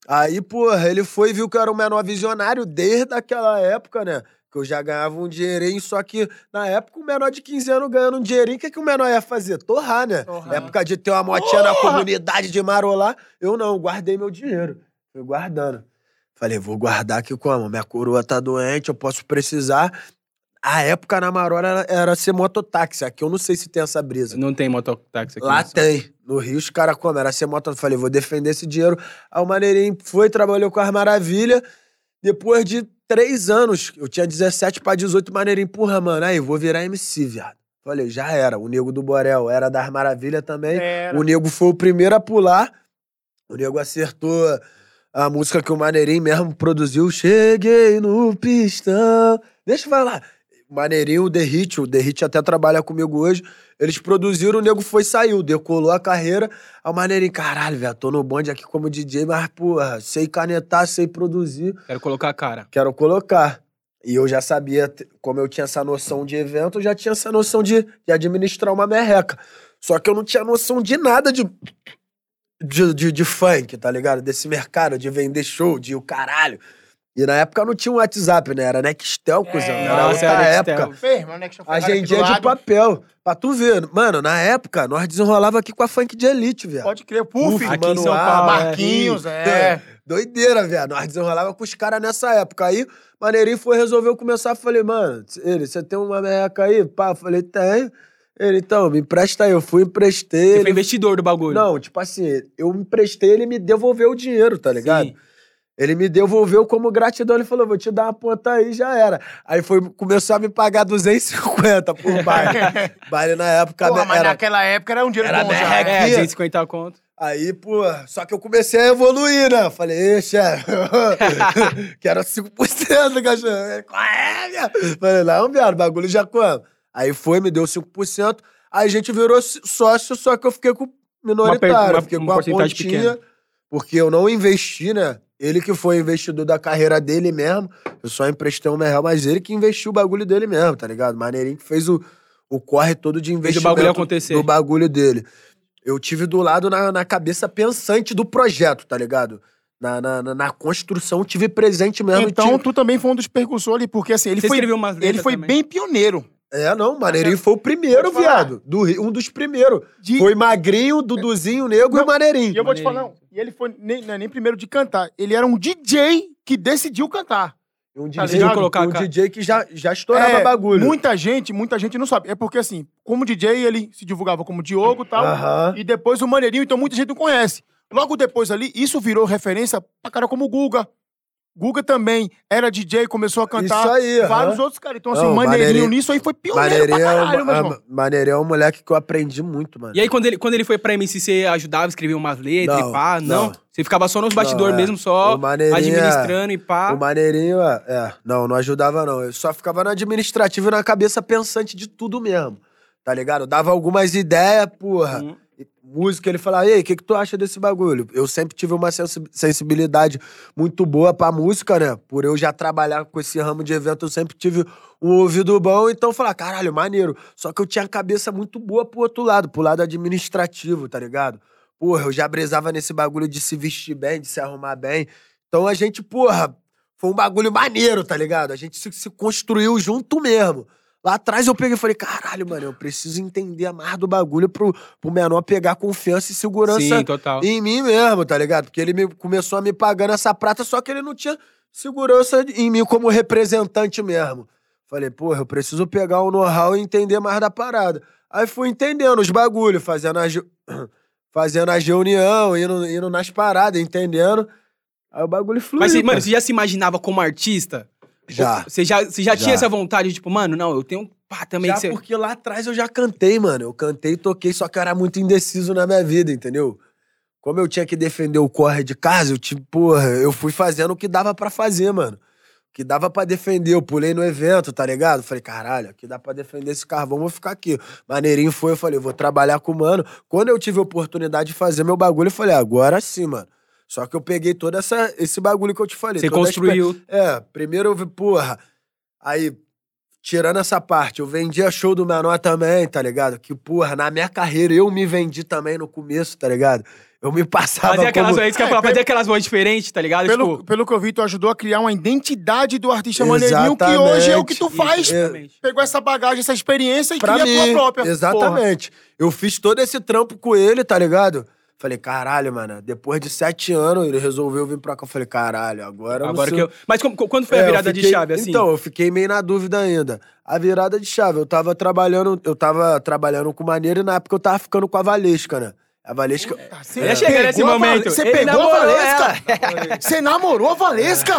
Speaker 3: Aí, porra, ele foi e viu que eu era um menor visionário desde aquela época, né? Que eu já ganhava um dinheirinho, só que na época o menor de 15 anos ganhando um dinheirinho, o que, que o menor ia fazer? Torrar, né?
Speaker 2: Torrar.
Speaker 3: Época de ter uma motinha na comunidade de marolar, eu não, guardei meu dinheiro. Fui guardando. Falei, vou guardar aqui como? Minha coroa tá doente, eu posso precisar. A época na Marola era, era ser mototáxi. Aqui eu não sei se tem essa brisa.
Speaker 1: Não tem mototáxi aqui.
Speaker 3: Lá tem. No Rio, os caras como? Era ser moto. Falei, vou defender esse dinheiro. Aí o Maneirinho foi, trabalhou com as Maravilhas. Depois de três anos, eu tinha 17 pra 18, Maneirinho, porra, mano, aí, vou virar MC, viado. Falei, já era. O Nego do Borel era das Maravilhas também.
Speaker 2: Era.
Speaker 3: O Nego foi o primeiro a pular. O Nego acertou a música que o Maneirinho mesmo produziu. Cheguei no pistão. Deixa eu falar. Maneirinho, o The Hit, o The Hit até trabalha comigo hoje. Eles produziram, o nego foi e saiu, decolou a carreira. O Maneirinho, caralho, velho, tô no bonde aqui como DJ, mas, porra, sei canetar, sei produzir,
Speaker 1: Quero colocar a cara.
Speaker 3: quero colocar. E eu já sabia, como eu tinha essa noção de evento, eu já tinha essa noção de, de administrar uma merreca. Só que eu não tinha noção de nada de, de, de, de funk, tá ligado? Desse mercado, de vender show, de o caralho. E na época não tinha um WhatsApp, né? Era Nextel, cuzão.
Speaker 2: É,
Speaker 3: Era
Speaker 1: nossa,
Speaker 3: outra
Speaker 1: era Nextel.
Speaker 3: época.
Speaker 2: Né? que
Speaker 3: A
Speaker 2: aqui
Speaker 3: agendinha
Speaker 2: do
Speaker 3: de papel. Pra tu ver. Mano, na época, nós desenrolava aqui com a funk de elite, viado.
Speaker 2: Pode crer. Puff,
Speaker 3: Puff,
Speaker 1: aqui em São Paulo, é.
Speaker 2: Marquinhos, é.
Speaker 3: Doideira, viado. Nós desenrolava com os caras nessa época. Aí, Maneirinho foi, resolveu começar. Falei, mano, ele, você tem uma merreca aí? Pá, falei, tenho. Ele, então, me empresta aí. Eu fui, emprestei.
Speaker 1: Você
Speaker 3: ele-
Speaker 1: foi investidor do bagulho.
Speaker 3: Não, tipo assim, eu emprestei, ele me devolveu o dinheiro, tá ligado?
Speaker 1: Sim.
Speaker 3: Ele me devolveu como gratidão. Ele falou: vou te dar uma ponta aí, já era. Aí foi, começou a me pagar 250 por baile. baile na época
Speaker 2: Porra, mas
Speaker 3: era.
Speaker 2: naquela época era um dinheiro
Speaker 3: Era
Speaker 2: bom já.
Speaker 3: merreca.
Speaker 1: É,
Speaker 3: Aqui-
Speaker 1: 250 conto.
Speaker 3: Aí, pô, só que eu comecei a evoluir, né? Falei, ei, chefe, quero 5%, cachorro. Qual é, viado? Falei, não, viado, bagulho já quando? Aí foi, me deu 5%. Aí a gente virou sócio, só que eu fiquei com minoritário.
Speaker 1: Uma per- uma-
Speaker 3: eu fiquei
Speaker 1: uma
Speaker 3: com a
Speaker 1: porcentagem
Speaker 3: pontinha,
Speaker 1: pequena.
Speaker 3: porque eu não investi, né? Ele que foi investidor da carreira dele mesmo. Eu só emprestei um real, mas ele que investiu o bagulho dele mesmo, tá ligado? Maneirinho que fez o, o corre todo de
Speaker 1: Fez o
Speaker 3: investimento
Speaker 1: bagulho acontecer.
Speaker 3: do bagulho dele. Eu tive do lado na, na cabeça pensante do projeto, tá ligado? Na, na, na- construção, tive presente mesmo.
Speaker 2: Então,
Speaker 3: tive-
Speaker 2: tu também foi um dos percussores ali, porque assim, ele
Speaker 1: Você
Speaker 2: foi, ele foi
Speaker 1: também.
Speaker 2: bem pioneiro.
Speaker 3: É, não, Maneirinho foi o primeiro, viado. Do, um dos primeiros.
Speaker 2: De-
Speaker 3: Foi Magrinho, Duduzinho, Nego e
Speaker 2: Não,
Speaker 3: o Maneirinho.
Speaker 2: E eu vou te falar, não. E ele foi nem, não é nem primeiro de cantar. Ele era um DJ que decidiu cantar.
Speaker 3: Um
Speaker 2: Tá
Speaker 3: DJ,
Speaker 1: colocar
Speaker 3: um. DJ que já, já estourava
Speaker 2: É,
Speaker 3: bagulho.
Speaker 2: Muita gente, muita gente não sabe. É porque, assim, como DJ, ele se divulgava como Diogo e tal.
Speaker 3: Aham.
Speaker 2: E depois o Maneirinho, então muita gente não conhece. Logo depois ali, isso virou referência pra cara como o Guga. Guga também era DJ, começou a cantar.
Speaker 3: Isso aí, aham.
Speaker 2: Vários outros caras. Então, assim,
Speaker 3: Não,
Speaker 2: o Maneirinho,
Speaker 3: Maneirinho-
Speaker 2: nisso aí foi pioneiro
Speaker 3: Maneirinho
Speaker 2: pra
Speaker 3: é,
Speaker 2: caralho, meu
Speaker 3: um,
Speaker 2: irmão.
Speaker 3: a- Maneirinho é um moleque que eu aprendi muito, mano.
Speaker 1: E aí, quando ele, quando ele foi pra MC, você ajudava a escrever umas letras
Speaker 3: Não,
Speaker 1: e pá? Não.
Speaker 3: não.
Speaker 1: Você ficava só nos bastidores
Speaker 3: Não, é.
Speaker 1: mesmo, só
Speaker 3: O Maneirinho é-
Speaker 1: administrando e pá.
Speaker 3: O maneirinho, é, é, não, não ajudava não. Eu só ficava no administrativo e na cabeça pensante de tudo mesmo. Tá ligado? Eu dava algumas ideias, porra.
Speaker 1: Hum.
Speaker 3: Música, ele falava, e aí, o que, que tu acha desse bagulho? Eu sempre tive uma sensi- sensibilidade muito boa pra música, né? Por eu já trabalhar com esse ramo de evento, eu sempre tive um ouvido bom, então eu falava, caralho, maneiro. Só que eu tinha a cabeça muito boa pro outro lado, pro lado administrativo, tá ligado? Porra, eu já brisava nesse bagulho de se vestir bem, de se arrumar bem. Então a gente, porra, foi um bagulho maneiro, tá ligado? A gente se, se construiu junto mesmo. Lá atrás eu peguei e falei, caralho, mano, eu preciso entender mais do bagulho pro, pro menor pegar confiança e segurança
Speaker 1: Sim, total.
Speaker 3: em mim mesmo, tá ligado? Porque ele me, começou a me pagando essa prata, só que ele não tinha segurança em mim como representante mesmo. Falei, porra, eu preciso pegar o know-how e entender mais da parada. Aí fui entendendo os bagulhos, fazendo a, ge- fazendo a reunião, indo, indo nas paradas, entendendo. Aí o bagulho fluiu.
Speaker 1: Mas, mano, você já se imaginava como artista?
Speaker 3: Já.
Speaker 1: Você já, você já,
Speaker 3: Já.
Speaker 1: tinha essa vontade, tipo, mano, não, eu tenho pá também
Speaker 3: Já
Speaker 1: você...
Speaker 3: porque lá atrás eu já cantei, mano. Eu cantei e toquei, só que eu era muito indeciso na minha vida, entendeu? Como eu tinha que defender o corre de casa, eu, tipo, porra, eu fui fazendo o que dava pra fazer, mano. O que dava pra defender. Eu pulei no evento, tá ligado? Falei, caralho, aqui dá pra defender esse carvão, vou ficar aqui. Maneirinho foi, eu falei, vou trabalhar com o mano. Quando eu tive a oportunidade de fazer meu bagulho, eu falei, agora sim, mano. Só que eu peguei todo essa, esse bagulho que eu te falei.
Speaker 1: Você
Speaker 3: a exper-
Speaker 1: construiu.
Speaker 3: é, primeiro eu vi, porra. Aí, tirando essa parte, eu vendia show do menor também, tá ligado? Que, porra, na minha carreira eu me vendi também no começo, tá ligado? Eu me passava
Speaker 1: Fazer aquelas,
Speaker 3: como...
Speaker 1: é isso que eu ia falar, fazer aquelas vozes diferentes, tá ligado?
Speaker 2: Pelo,
Speaker 1: tipo,
Speaker 2: pelo que eu vi, tu ajudou a criar uma identidade do artista maneirinho, que hoje é o que tu faz.
Speaker 1: Exatamente.
Speaker 2: Pegou essa bagagem, essa experiência e
Speaker 3: pra
Speaker 2: cria a
Speaker 3: mim.
Speaker 2: tua própria.
Speaker 3: Exatamente. Eu fiz todo esse trampo com ele, tá ligado? Falei, caralho, mano, depois de sete anos ele resolveu vir pra cá. Eu falei, caralho, agora,
Speaker 1: Agora
Speaker 3: sei-
Speaker 1: que eu... Mas como- quando foi
Speaker 3: É,
Speaker 1: a virada de
Speaker 3: fiquei-
Speaker 1: chave, assim?
Speaker 3: Então, eu fiquei meio na dúvida ainda. A virada de chave, eu tava trabalhando, eu tava trabalhando com maneira e na época eu tava ficando com a Valesca, né? A Valesca.
Speaker 2: Porra. Você
Speaker 1: Eu ia chegar nesse
Speaker 2: pegou a Val-
Speaker 1: momento.
Speaker 2: Você pegou a Valesca? Você namorou a Valesca?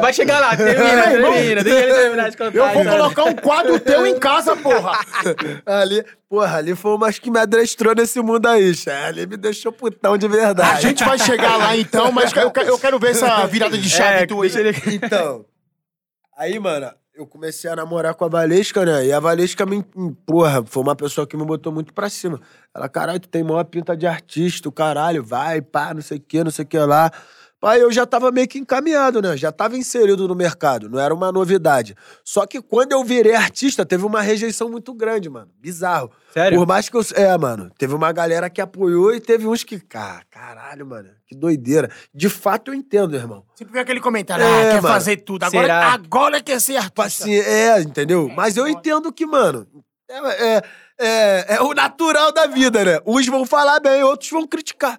Speaker 1: Vai chegar lá, termina,
Speaker 2: É,
Speaker 1: termina. Deixa ele terminar de contar.
Speaker 2: Eu vou colocar um quadro teu em casa, porra.
Speaker 3: ali, porra, ali foi umas que me adestrou nesse mundo aí, chefe. Ali me deixou putão de verdade.
Speaker 2: A gente vai chegar lá então, mas eu quero, eu quero ver essa virada de chave
Speaker 1: É,
Speaker 2: tua aí.
Speaker 1: ele...
Speaker 3: Então, aí, mano, eu comecei a namorar com a Valesca, né? E a Valesca me. Porra, foi uma pessoa que me botou muito pra cima. Ela, caralho, tu tem maior pinta de artista, caralho, vai, pá, não sei o que, não sei o que lá. Pai, eu já tava meio que encaminhado, né? Já tava inserido no mercado, não era uma novidade. Só que quando eu virei artista, teve uma rejeição muito grande, mano. Bizarro.
Speaker 1: Sério?
Speaker 3: Por mais que eu. É, mano. Teve uma galera que apoiou e teve uns que. Cara, caralho, mano. Que doideira. De fato, eu entendo, irmão.
Speaker 2: Sempre vê aquele comentário,
Speaker 3: É,
Speaker 2: ah, quer
Speaker 3: mano.
Speaker 2: fazer tudo. Agora,
Speaker 1: Será?
Speaker 2: agora quer ser artista.
Speaker 3: assim, é, entendeu? Mas eu entendo que, mano, é, é, é, é o natural da vida, né? Uns vão falar bem, outros vão criticar.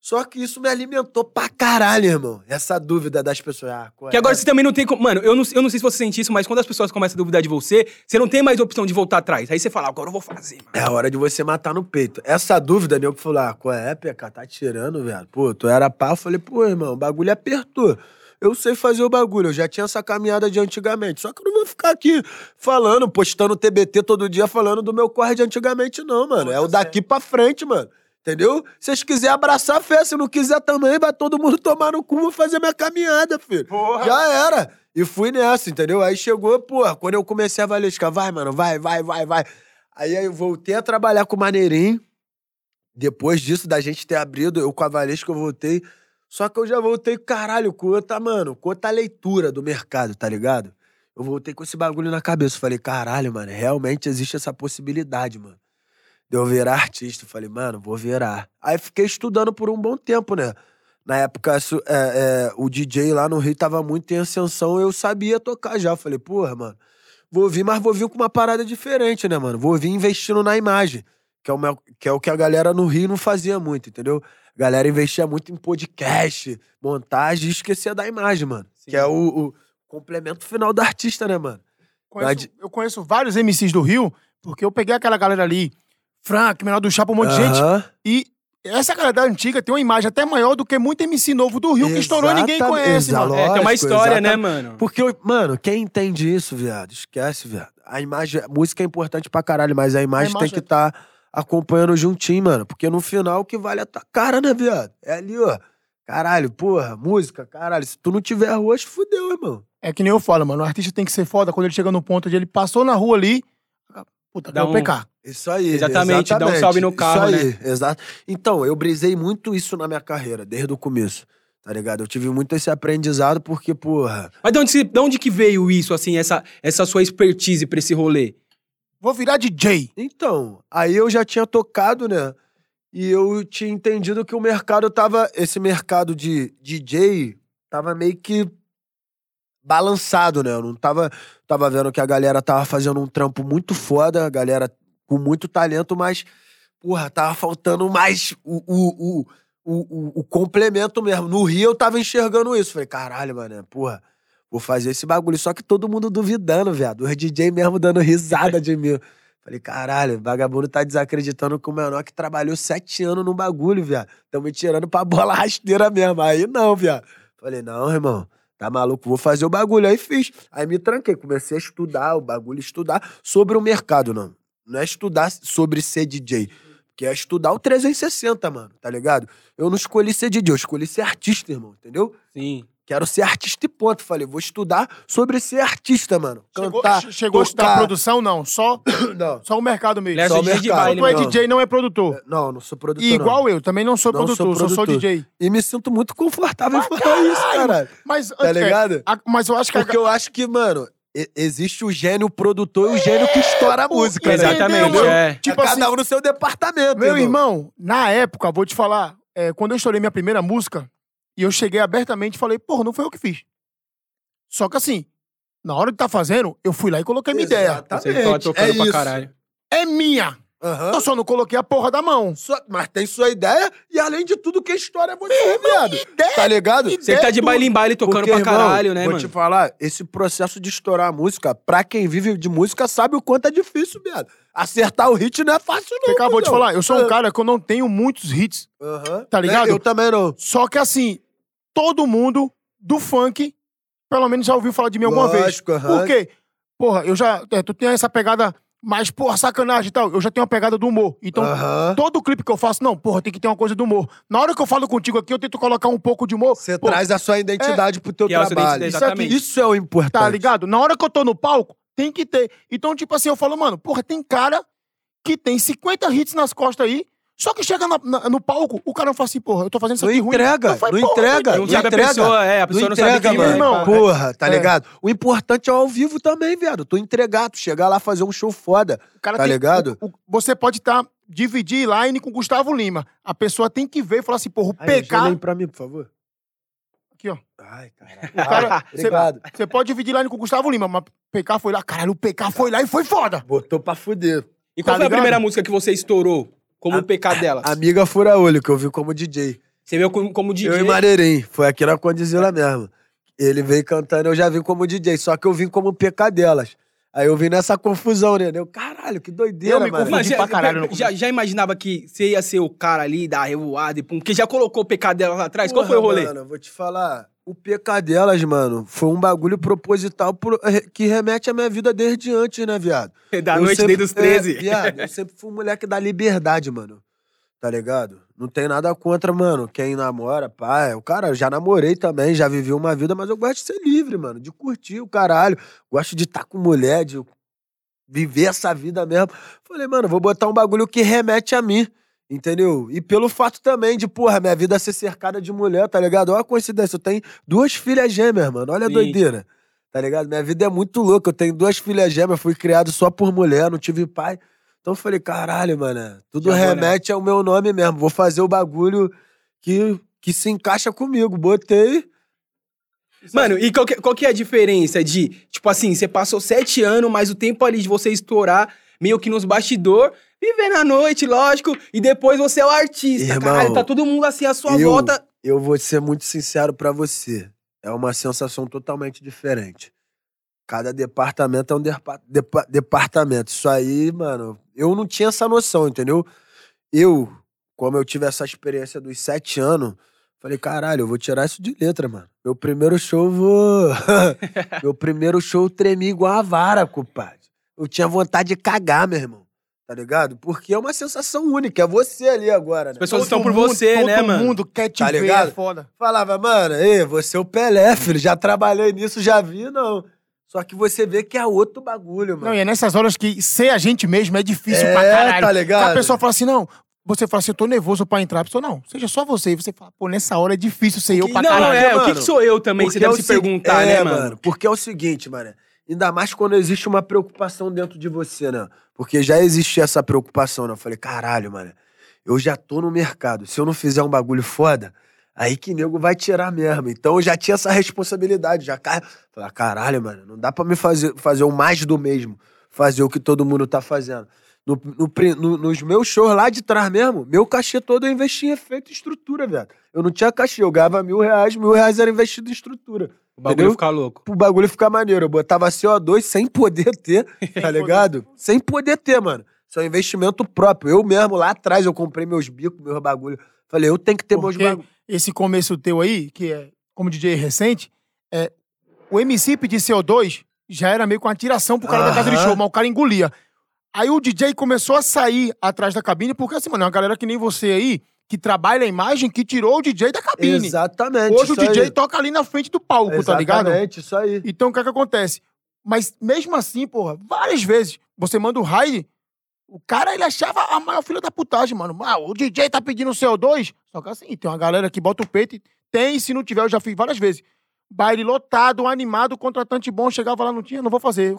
Speaker 3: Só que isso me alimentou pra caralho, irmão. Essa dúvida das pessoas. Ah, qual
Speaker 1: Que
Speaker 3: é?
Speaker 1: agora você também não tem como. Mano, eu não, eu não sei se você sente isso, mas quando as pessoas começam a duvidar de você, você não tem mais opção de voltar atrás. Aí você fala, agora eu vou fazer, mano.
Speaker 3: É a hora de você matar no peito. Essa dúvida, nego falou: ah, qual é, PK? Tá tirando, velho. Pô, tu era pá. Eu falei, pô, irmão, o bagulho apertou. Eu sei fazer o bagulho, eu já tinha essa caminhada de antigamente. Só que eu não vou ficar aqui falando, postando TBT todo dia, falando do meu corre de antigamente, não, mano. É o daqui pra frente, mano. Entendeu? Se vocês quiserem abraçar a fé, se não quiser também, vai todo mundo tomar no cu, vou fazer minha caminhada, filho. Já era. E fui nessa, entendeu? Aí chegou, pô, quando eu comecei a Valesca, vai, mano, vai, vai, vai, vai. Aí eu voltei a trabalhar com o Maneirinho. Depois disso, da gente ter abrido, eu com a Valesca, eu voltei. Só que eu já voltei, caralho, com outra, mano, com outra leitura do mercado, tá ligado? Eu voltei com esse bagulho na cabeça. Falei, caralho, mano, realmente existe essa possibilidade, mano. De eu virar artista. Falei, mano, vou virar. Aí fiquei estudando por um bom tempo, né? Na época, é, é, o DJ lá no Rio tava muito em ascensão, eu sabia tocar já. Falei, porra, mano, vou vir, mas vou vir com uma parada diferente, né, mano? Vou vir investindo na imagem, que é o, meu- que, é o que a galera no Rio não fazia muito, entendeu? A galera investia muito em podcast, montagem e esquecia da imagem, mano.
Speaker 1: Sim.
Speaker 3: Que é o, o complemento final do artista, né, mano?
Speaker 2: Conheço- eu conheço vários MCs do Rio, porque eu peguei aquela galera ali, Frank, Menor do Chapa, um monte de gente, e essa galera da antiga tem uma imagem até maior do que muito MC novo do Rio, que estourou e ninguém
Speaker 3: Exatamente,
Speaker 2: conhece, mano.
Speaker 1: É, tem uma
Speaker 3: Lógico,
Speaker 1: história, né,
Speaker 3: exatamente.
Speaker 1: mano?
Speaker 3: Porque, mano, quem entende isso, viado, esquece, viado. A imagem, a música é importante pra caralho, mas a imagem,
Speaker 2: imagem
Speaker 3: tem que estar acompanhando juntinho, mano. Porque no final o que vale é a tua cara, né, viado? É ali, ó. Caralho, porra, música, caralho. Se tu não tiver rosto, fudeu, irmão.
Speaker 2: É que nem eu falo, mano. O artista tem que ser foda quando ele chega no ponto onde ele passou na rua ali. Puta,
Speaker 1: Dá
Speaker 2: um
Speaker 1: um-
Speaker 2: PK.
Speaker 3: Isso aí.
Speaker 1: Exatamente, dá um salve no carro,
Speaker 3: Isso aí, exato. Então, eu brisei muito isso na minha carreira, desde o começo. Tá ligado? Eu tive muito esse aprendizado porque, porra.
Speaker 1: Mas de onde, de onde que veio isso, assim, essa, essa sua expertise pra esse rolê?
Speaker 2: Vou virar DJ.
Speaker 3: Então, aí eu já tinha tocado, né? E eu tinha entendido que o mercado tava. Esse mercado de DJ tava meio que balançado, né? Eu não tava. Tava vendo que a galera tava fazendo um trampo muito foda, a galera com muito talento, mas, porra, tava faltando mais o, o, o, o, complemento mesmo. No Rio eu tava enxergando isso. Falei, caralho, mano, porra. Vou fazer esse bagulho. Só que todo mundo duvidando, viado. Os DJ mesmo dando risada de mim. Falei, caralho, vagabundo tá desacreditando que o menor que trabalhou sete anos no bagulho, viado. Tão me tirando pra bola rasteira mesmo. Aí não, viado. Falei, não, irmão. Tá maluco? Vou fazer o bagulho. Aí fiz. Aí me tranquei. Comecei a estudar o bagulho, estudar sobre o mercado, não. Não é estudar sobre ser DJ. Que é estudar o 360, mano, tá ligado? Eu não escolhi ser DJ, eu escolhi ser artista, irmão, entendeu?
Speaker 1: Sim.
Speaker 3: Quero ser artista e ponto. Falei, vou estudar sobre ser artista, mano.
Speaker 2: Chegou,
Speaker 3: Cantar.
Speaker 2: che- chegou a estudar produção? Não. Só,
Speaker 3: Não.
Speaker 2: só o mercado mesmo.
Speaker 1: É
Speaker 3: Só o
Speaker 1: de
Speaker 3: mercado.
Speaker 1: baile,
Speaker 2: Tu é
Speaker 3: não.
Speaker 2: DJ, não é produtor.
Speaker 3: Não, não sou produtor.
Speaker 2: E igual
Speaker 3: não.
Speaker 2: eu, também não sou
Speaker 3: Não sou
Speaker 2: produtor, sou só
Speaker 3: produtor.
Speaker 2: DJ.
Speaker 3: E me sinto muito confortável em falar isso, caralho.
Speaker 2: Mas,
Speaker 3: Tá
Speaker 2: é,
Speaker 3: ligado?
Speaker 2: a- mas eu acho que a
Speaker 3: Porque eu acho que, mano, existe o gênio produtor e o gênio que estoura a música, né?
Speaker 1: Exatamente,
Speaker 2: Entendeu?
Speaker 1: é.
Speaker 2: Tipo
Speaker 3: é cada
Speaker 2: assim,
Speaker 3: um no seu departamento,
Speaker 2: Meu irmão, na época, vou te falar, é, quando eu estourei minha primeira música, e eu cheguei abertamente e falei, porra, não foi eu que fiz. Só que assim, na hora de tá fazendo, eu fui lá e coloquei minha ideia.
Speaker 1: Você tava tocando
Speaker 3: é
Speaker 1: pra
Speaker 3: isso.
Speaker 1: caralho.
Speaker 2: É minha.
Speaker 3: Aham.
Speaker 2: Eu só não coloquei a porra da mão.
Speaker 3: Sua- mas tem sua ideia e, além de tudo, quem estoura é você, viado.
Speaker 2: ideia-
Speaker 3: Tá ligado?
Speaker 1: Você que tá de baile em baile tocando
Speaker 3: Porque,
Speaker 1: pra
Speaker 3: irmão,
Speaker 1: caralho, né,
Speaker 3: vou
Speaker 1: mano?
Speaker 3: te falar, esse processo de estourar a música, pra quem vive de música, sabe o quanto é difícil, viado. Acertar o hit não é fácil, não.
Speaker 2: Você acabou de falar, eu sou um cara que eu não tenho muitos hits.
Speaker 3: Aham.
Speaker 2: Tá ligado?
Speaker 3: Eu também não.
Speaker 2: Só que assim, todo mundo do funk, pelo menos já ouviu falar de mim alguma vez.
Speaker 3: Lógico, aham.
Speaker 2: Por quê? Porra, eu já. é, tu tem essa pegada mais, porra, sacanagem e tal. Eu já tenho uma pegada do humor. Então,
Speaker 3: Aham.
Speaker 2: todo clipe que eu faço, não, porra, tem que ter uma coisa do humor. Na hora que eu falo contigo aqui, eu tento colocar um pouco de humor.
Speaker 3: Você
Speaker 2: Pô,
Speaker 3: traz a sua identidade pro teu
Speaker 1: Que é a sua
Speaker 3: trabalho.
Speaker 1: identidade,
Speaker 3: Isso, aqui-
Speaker 1: exatamente.
Speaker 3: isso é o importante.
Speaker 2: Tá ligado? Na hora que eu tô no palco, tem que ter. Então, tipo assim, eu falo, mano, porra, tem cara que tem 50 hits nas costas aí, só que chega na- na- no palco, o cara não fala assim, porra, eu tô fazendo isso
Speaker 3: Não
Speaker 2: aqui
Speaker 3: entrega,
Speaker 2: Eu falo,
Speaker 3: não
Speaker 2: porra,
Speaker 3: entrega.
Speaker 1: Não
Speaker 3: Não
Speaker 1: sabe a
Speaker 3: entrega.
Speaker 1: pessoa, é, a pessoa não, sabe
Speaker 3: entrega, mano.
Speaker 1: é.
Speaker 2: irmão.
Speaker 3: Porra, tá
Speaker 2: É.
Speaker 3: ligado? O importante é ao vivo também, viado. Tu entregar, tu chegar lá fazer um show foda.
Speaker 2: O cara
Speaker 3: Tá
Speaker 2: tem-
Speaker 3: ligado?
Speaker 2: o- o- você pode estar dividir line com o Gustavo Lima. A pessoa tem que ver e falar assim, porra, o PK.
Speaker 3: pra mim, por favor.
Speaker 2: Aqui, ó.
Speaker 3: Ai, caralho.
Speaker 2: O cara, você,
Speaker 3: Obrigado.
Speaker 2: você pode dividir line com o Gustavo Lima, mas o PK foi lá. Caralho, o PK foi lá e foi foda.
Speaker 3: Botou pra fuder.
Speaker 1: E qual
Speaker 2: Tá
Speaker 1: foi a
Speaker 2: ligado?
Speaker 1: primeira música que você estourou como
Speaker 3: A-
Speaker 1: o PK dela?
Speaker 3: Amiga Fura Olho, que eu vi como DJ.
Speaker 1: Você veio como, como DJ.
Speaker 3: Eu e Maneirinho. Foi aqui na Condizila mesmo. Ele veio cantando, eu já vim como DJ, só que eu vim como PK delas. Aí eu vim nessa confusão, né? Eu, caralho, que doideira,
Speaker 2: Eu me
Speaker 3: mano.
Speaker 1: Mas já,
Speaker 2: pra caralho
Speaker 1: já, já imaginava que você ia ser o cara ali da revoada e pum, porque já colocou o PK dela lá atrás? Qual foi o
Speaker 3: Porra,
Speaker 1: rolê?
Speaker 3: Mano, eu vou te falar. O PK delas, mano, foi um bagulho proposital pro- que remete à minha vida desde antes, né, viado?
Speaker 1: Da
Speaker 3: Eu
Speaker 1: noite
Speaker 3: sempre-
Speaker 1: desde os 13.
Speaker 3: É, viado, eu sempre fui um moleque da liberdade, mano. Tá ligado? Não tem nada contra, mano, quem namora, pai. O cara, eu já namorei também, já vivi uma vida, mas eu gosto de ser livre, mano, de curtir o caralho. Gosto de estar com mulher, de viver essa vida mesmo. Falei, mano, vou botar um bagulho que remete a mim. Entendeu? E pelo fato também de, porra, minha vida ser cercada de mulher, tá ligado? Olha a coincidência, eu tenho duas filhas gêmeas, mano. Olha a
Speaker 1: Sim.
Speaker 3: doideira. Tá ligado? Minha vida é muito louca. Eu tenho duas filhas gêmeas, fui criado só por mulher, não tive pai. Então eu falei, caralho, mano, tudo
Speaker 1: Já né?
Speaker 3: remete ao meu nome mesmo. Vou fazer o bagulho que, que se encaixa comigo. Botei.
Speaker 1: Mano, e qual que, qual que é a diferença de, tipo assim, você passou sete anos, mas o tempo ali de você estourar, meio que nos bastidor, vivendo a noite, lógico, e depois você é o artista,
Speaker 3: Irmão,
Speaker 1: caralho, tá todo mundo assim à sua
Speaker 3: eu-
Speaker 1: volta.
Speaker 3: Eu vou ser muito sincero pra você. É uma sensação totalmente diferente. Cada departamento é um depa- depa- departamento. Isso aí, mano, eu não tinha essa noção, entendeu? Eu, como eu tive essa experiência dos sete anos, falei, caralho, eu vou tirar isso de letra, mano. Meu primeiro show, eu vou. meu primeiro show eu tremi igual a vara, compadre. Eu tinha vontade de cagar, meu irmão. Tá ligado? Porque é uma sensação única. É você ali agora, né?
Speaker 1: As pessoas
Speaker 2: Todo
Speaker 1: estão por
Speaker 2: mundo-
Speaker 1: você,
Speaker 2: todo
Speaker 1: né, mano?
Speaker 2: mundo quer te
Speaker 3: Tá
Speaker 2: ver,
Speaker 3: ligado?
Speaker 2: é foda.
Speaker 3: Falava, mano, ei, você é o Pelé, filho. Já trabalhei nisso, já vi, não. Só que você vê que é outro bagulho, mano.
Speaker 2: Não, e é nessas horas que ser a gente mesmo é difícil
Speaker 3: É,
Speaker 2: pra caralho.
Speaker 3: tá ligado?
Speaker 2: A pessoa fala assim, não, você fala assim, eu tô nervoso pra entrar. A pessoa, não, seja só você. E você fala, pô, nessa hora é difícil ser eu pra
Speaker 1: não,
Speaker 2: caralho.
Speaker 1: é, o que,
Speaker 3: mano.
Speaker 1: que sou eu também? Você
Speaker 3: Porque
Speaker 1: deve
Speaker 3: é
Speaker 1: se
Speaker 3: segui-
Speaker 1: perguntar,
Speaker 3: é,
Speaker 1: né, mano?
Speaker 3: Porque é o seguinte, mano. Ainda mais quando existe uma preocupação dentro de você, né? Porque já existia essa preocupação, né? Eu falei, caralho, mano. Eu já tô no mercado. Se eu não fizer um bagulho foda, aí que nego vai tirar mesmo. Então eu já tinha essa responsabilidade. Já ca... Falei, caralho, mano, não dá pra me fazer, fazer o mais do mesmo. Fazer o que todo mundo tá fazendo. No, no no- nos meus shows lá de trás mesmo, meu cachê todo eu investi em efeito e estrutura, velho. Eu não tinha cachê, eu ganhava mil reais, mil reais era investido em estrutura.
Speaker 1: O bagulho
Speaker 3: Entendeu?
Speaker 1: ficar louco.
Speaker 3: Pro bagulho ficar maneiro. Eu botava CO2 sem poder ter, tá ligado? sem poder ter, mano. Isso é um investimento próprio. Eu mesmo, lá atrás, eu comprei meus bicos, meus bagulho. Falei, eu tenho que ter meus
Speaker 2: Porque
Speaker 3: bagulho.
Speaker 2: esse começo teu aí, que é como DJ recente, é, o MC pedir CO2 já era meio com uma tiração pro cara da casa de show, mas o cara engolia. Aí o DJ começou a sair atrás da cabine, porque assim, mano, é uma galera que nem você aí, que trabalha a imagem, que tirou o DJ da cabine.
Speaker 3: Exatamente.
Speaker 2: Hoje o DJ
Speaker 3: aí.
Speaker 2: toca ali na frente do palco, tá ligado?
Speaker 3: Exatamente, isso aí.
Speaker 2: Então o que é que acontece? Mas mesmo assim, porra, várias vezes você manda o raid, o cara ele achava a maior filha da putagem, mano. Ah, o DJ tá pedindo CO2. Só que assim, tem uma galera que bota o peito e tem, se não tiver, eu já fiz várias vezes. Baile lotado, animado, contratante bom, chegava lá, não tinha, não vou fazer.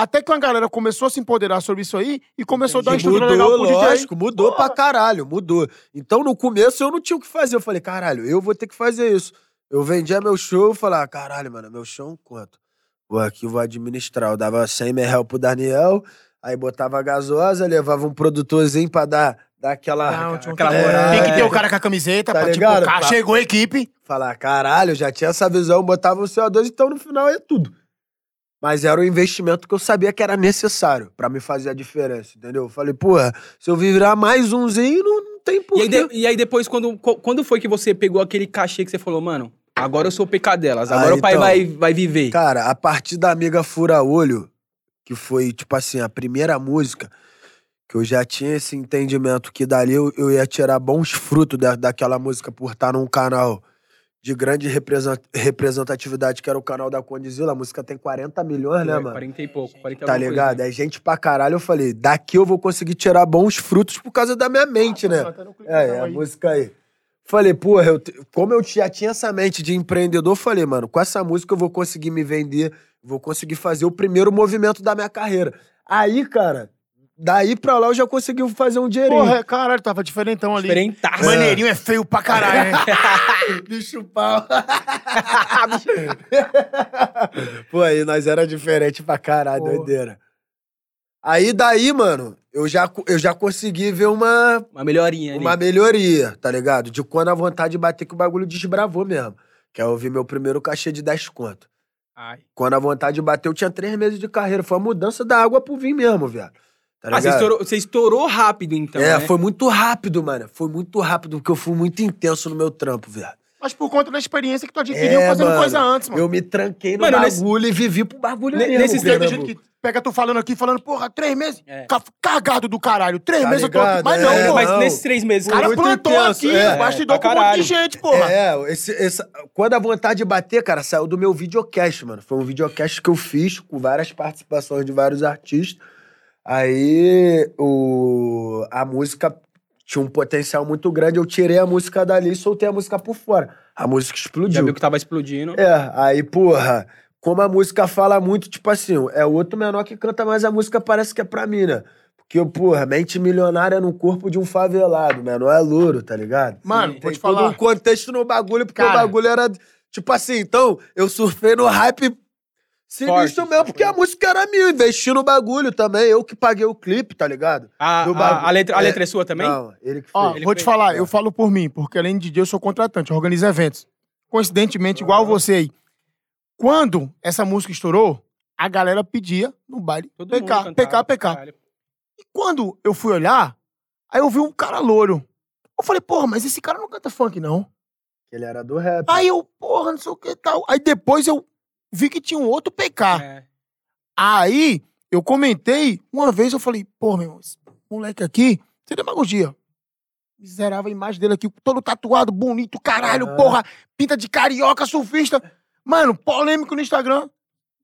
Speaker 2: Até que uma galera começou a se empoderar sobre isso aí e começou a dar uma estrutura
Speaker 3: mudou,
Speaker 2: legal pro DJ.
Speaker 3: lógico, mudou
Speaker 2: Porra.
Speaker 3: pra caralho, mudou. Então, no começo, eu não tinha o que fazer. Eu falei, caralho, eu vou ter que fazer isso. Eu vendia meu show, falava, caralho, mano, meu show é um quanto? Vou aqui, vou administrar. Eu dava 100 mil reais pro Daniel, aí botava a gasosa, levava um produtorzinho pra dar, dar aquela...
Speaker 2: Não,
Speaker 1: aquela moral.
Speaker 2: Tem que ter o cara com a camiseta
Speaker 3: Tá
Speaker 2: pra
Speaker 3: ligado?
Speaker 2: tipo,
Speaker 3: Pra-
Speaker 2: chegou a equipe.
Speaker 3: Falar, caralho, já tinha essa visão, botava o CO2, então no final é tudo. Mas era um investimento que eu sabia que era necessário pra me fazer a diferença, entendeu? Eu falei, porra, se eu virar mais umzinho, não, não tem
Speaker 1: E
Speaker 3: porquê.
Speaker 1: aí, de- e aí depois, quando, quando foi que você pegou aquele cachê que você falou, mano, agora eu sou o PK delas, agora o pai
Speaker 3: então.
Speaker 1: vai, vai viver.
Speaker 3: Cara, a partir da Amiga Fura Olho, que foi, tipo assim, a primeira música, que eu já tinha esse entendimento que dali eu, eu ia tirar bons frutos da, daquela música por estar num canal de grande represen- representatividade, que era o canal da Condizila. A música tem 40 milhões, né, mano?
Speaker 1: 40 e pouco, 40 e
Speaker 3: Tá ligado?
Speaker 1: coisa.
Speaker 3: É gente pra caralho. Eu falei, daqui eu vou conseguir tirar bons frutos por causa da minha mente, né? É, é a música aí. Falei, porra, eu como eu já tinha essa mente de empreendedor, falei, mano, com essa música eu vou conseguir me vender, vou conseguir fazer o primeiro movimento da minha carreira. Aí, cara, daí pra lá eu já consegui fazer um dinheirinho.
Speaker 2: Porra, caralho, tava diferentão ali.
Speaker 1: Diferentaço.
Speaker 2: Maneirinho é feio pra caralho, né?
Speaker 3: bicho pau. Pô, aí nós era diferente pra caralho,
Speaker 2: Porra.
Speaker 3: doideira. Aí daí, mano, eu já, eu já consegui ver uma,
Speaker 1: Uma melhorinha ali.
Speaker 3: uma melhoria, tá ligado? De quando a vontade de bater que o bagulho desbravou mesmo. Que é eu vi meu primeiro cachê de 10 conto.
Speaker 1: Ai.
Speaker 3: Quando a vontade de bater, eu tinha três meses de carreira. Foi a mudança da água pro vinho mesmo, viado. Tá
Speaker 1: Ah, você
Speaker 3: ligado?
Speaker 1: estourou, você estourou rápido, então,
Speaker 3: é,
Speaker 1: né?
Speaker 3: foi muito rápido, mano. Foi muito rápido, porque eu fui muito intenso no meu trampo, viado.
Speaker 2: Mas por conta da experiência que tu adquiriu
Speaker 3: É,
Speaker 2: fazendo
Speaker 3: mano.
Speaker 2: coisa antes, mano.
Speaker 3: Eu me tranquei no
Speaker 1: Mano, nesse-
Speaker 3: bagulho e vivi pro bagulho
Speaker 1: Ne-
Speaker 3: mesmo.
Speaker 1: nesses
Speaker 2: Tem
Speaker 1: tempos
Speaker 2: gente que pega tu falando aqui, falando, porra, três meses.
Speaker 1: É.
Speaker 2: ca- Cagado do caralho. Três
Speaker 3: Tá
Speaker 2: meses eu tô aqui.
Speaker 3: ligado?
Speaker 2: Mas
Speaker 3: É,
Speaker 2: não,
Speaker 1: É,
Speaker 2: pô.
Speaker 1: mas
Speaker 3: não.
Speaker 1: nesses três meses...
Speaker 2: O cara plantou
Speaker 3: intenso,
Speaker 2: aqui,
Speaker 3: é,
Speaker 2: bastidor
Speaker 1: pra
Speaker 2: com um monte de gente, porra.
Speaker 3: É, esse, esse- quando a vontade de bater, cara, saiu do meu videocast, mano. Foi um videocast que eu fiz com várias participações de vários artistas. Aí o, a música tinha um potencial muito grande. Eu tirei a música dali e soltei a música por fora. A música
Speaker 1: Já
Speaker 3: explodiu.
Speaker 1: viu que tava explodindo.
Speaker 3: É, aí, porra, como a música fala muito, tipo assim, é o outro menor que canta, mas a música parece que é pra mim, né? Porque, porra, mente milionária no corpo de um favelado, menor é louro, tá ligado?
Speaker 2: Mano,
Speaker 1: Sim,
Speaker 2: vou
Speaker 3: Tem
Speaker 2: te
Speaker 3: todo
Speaker 2: falar.
Speaker 3: um contexto no bagulho, porque
Speaker 2: Cara.
Speaker 3: o bagulho era, tipo assim, então, eu surfei no hype sinistro
Speaker 1: Forte,
Speaker 3: mesmo, porque a música era minha, investi no bagulho também, eu que paguei o clipe, tá ligado?
Speaker 1: A,
Speaker 3: Do
Speaker 1: a- a letra, a
Speaker 3: É.
Speaker 1: letra é sua também?
Speaker 3: Não, ele que fez.
Speaker 2: Ó,
Speaker 1: Ele
Speaker 2: vou te
Speaker 1: fez.
Speaker 2: falar,
Speaker 3: É.
Speaker 2: eu falo por mim, porque além de DJ eu sou contratante, eu organizo eventos. Coincidentemente, igual você aí. Quando essa música estourou, a galera pedia no baile
Speaker 1: Todo
Speaker 2: PK,
Speaker 1: mundo cantava
Speaker 2: PK, PK.
Speaker 1: caralho.
Speaker 2: E quando eu fui olhar, aí eu vi um cara louro. Eu falei, porra, mas esse cara não canta funk, não.
Speaker 3: Ele era do rap.
Speaker 2: Aí eu, porra, não sei o que e tal. Aí depois eu vi que tinha um outro PK.
Speaker 1: É.
Speaker 2: Aí eu comentei, uma vez eu falei, pô, meu irmão, esse moleque aqui, sem demagogia. Miserável a imagem dele aqui, todo tatuado, bonito, caralho, porra, pinta de carioca, surfista. Mano, polêmico no Instagram.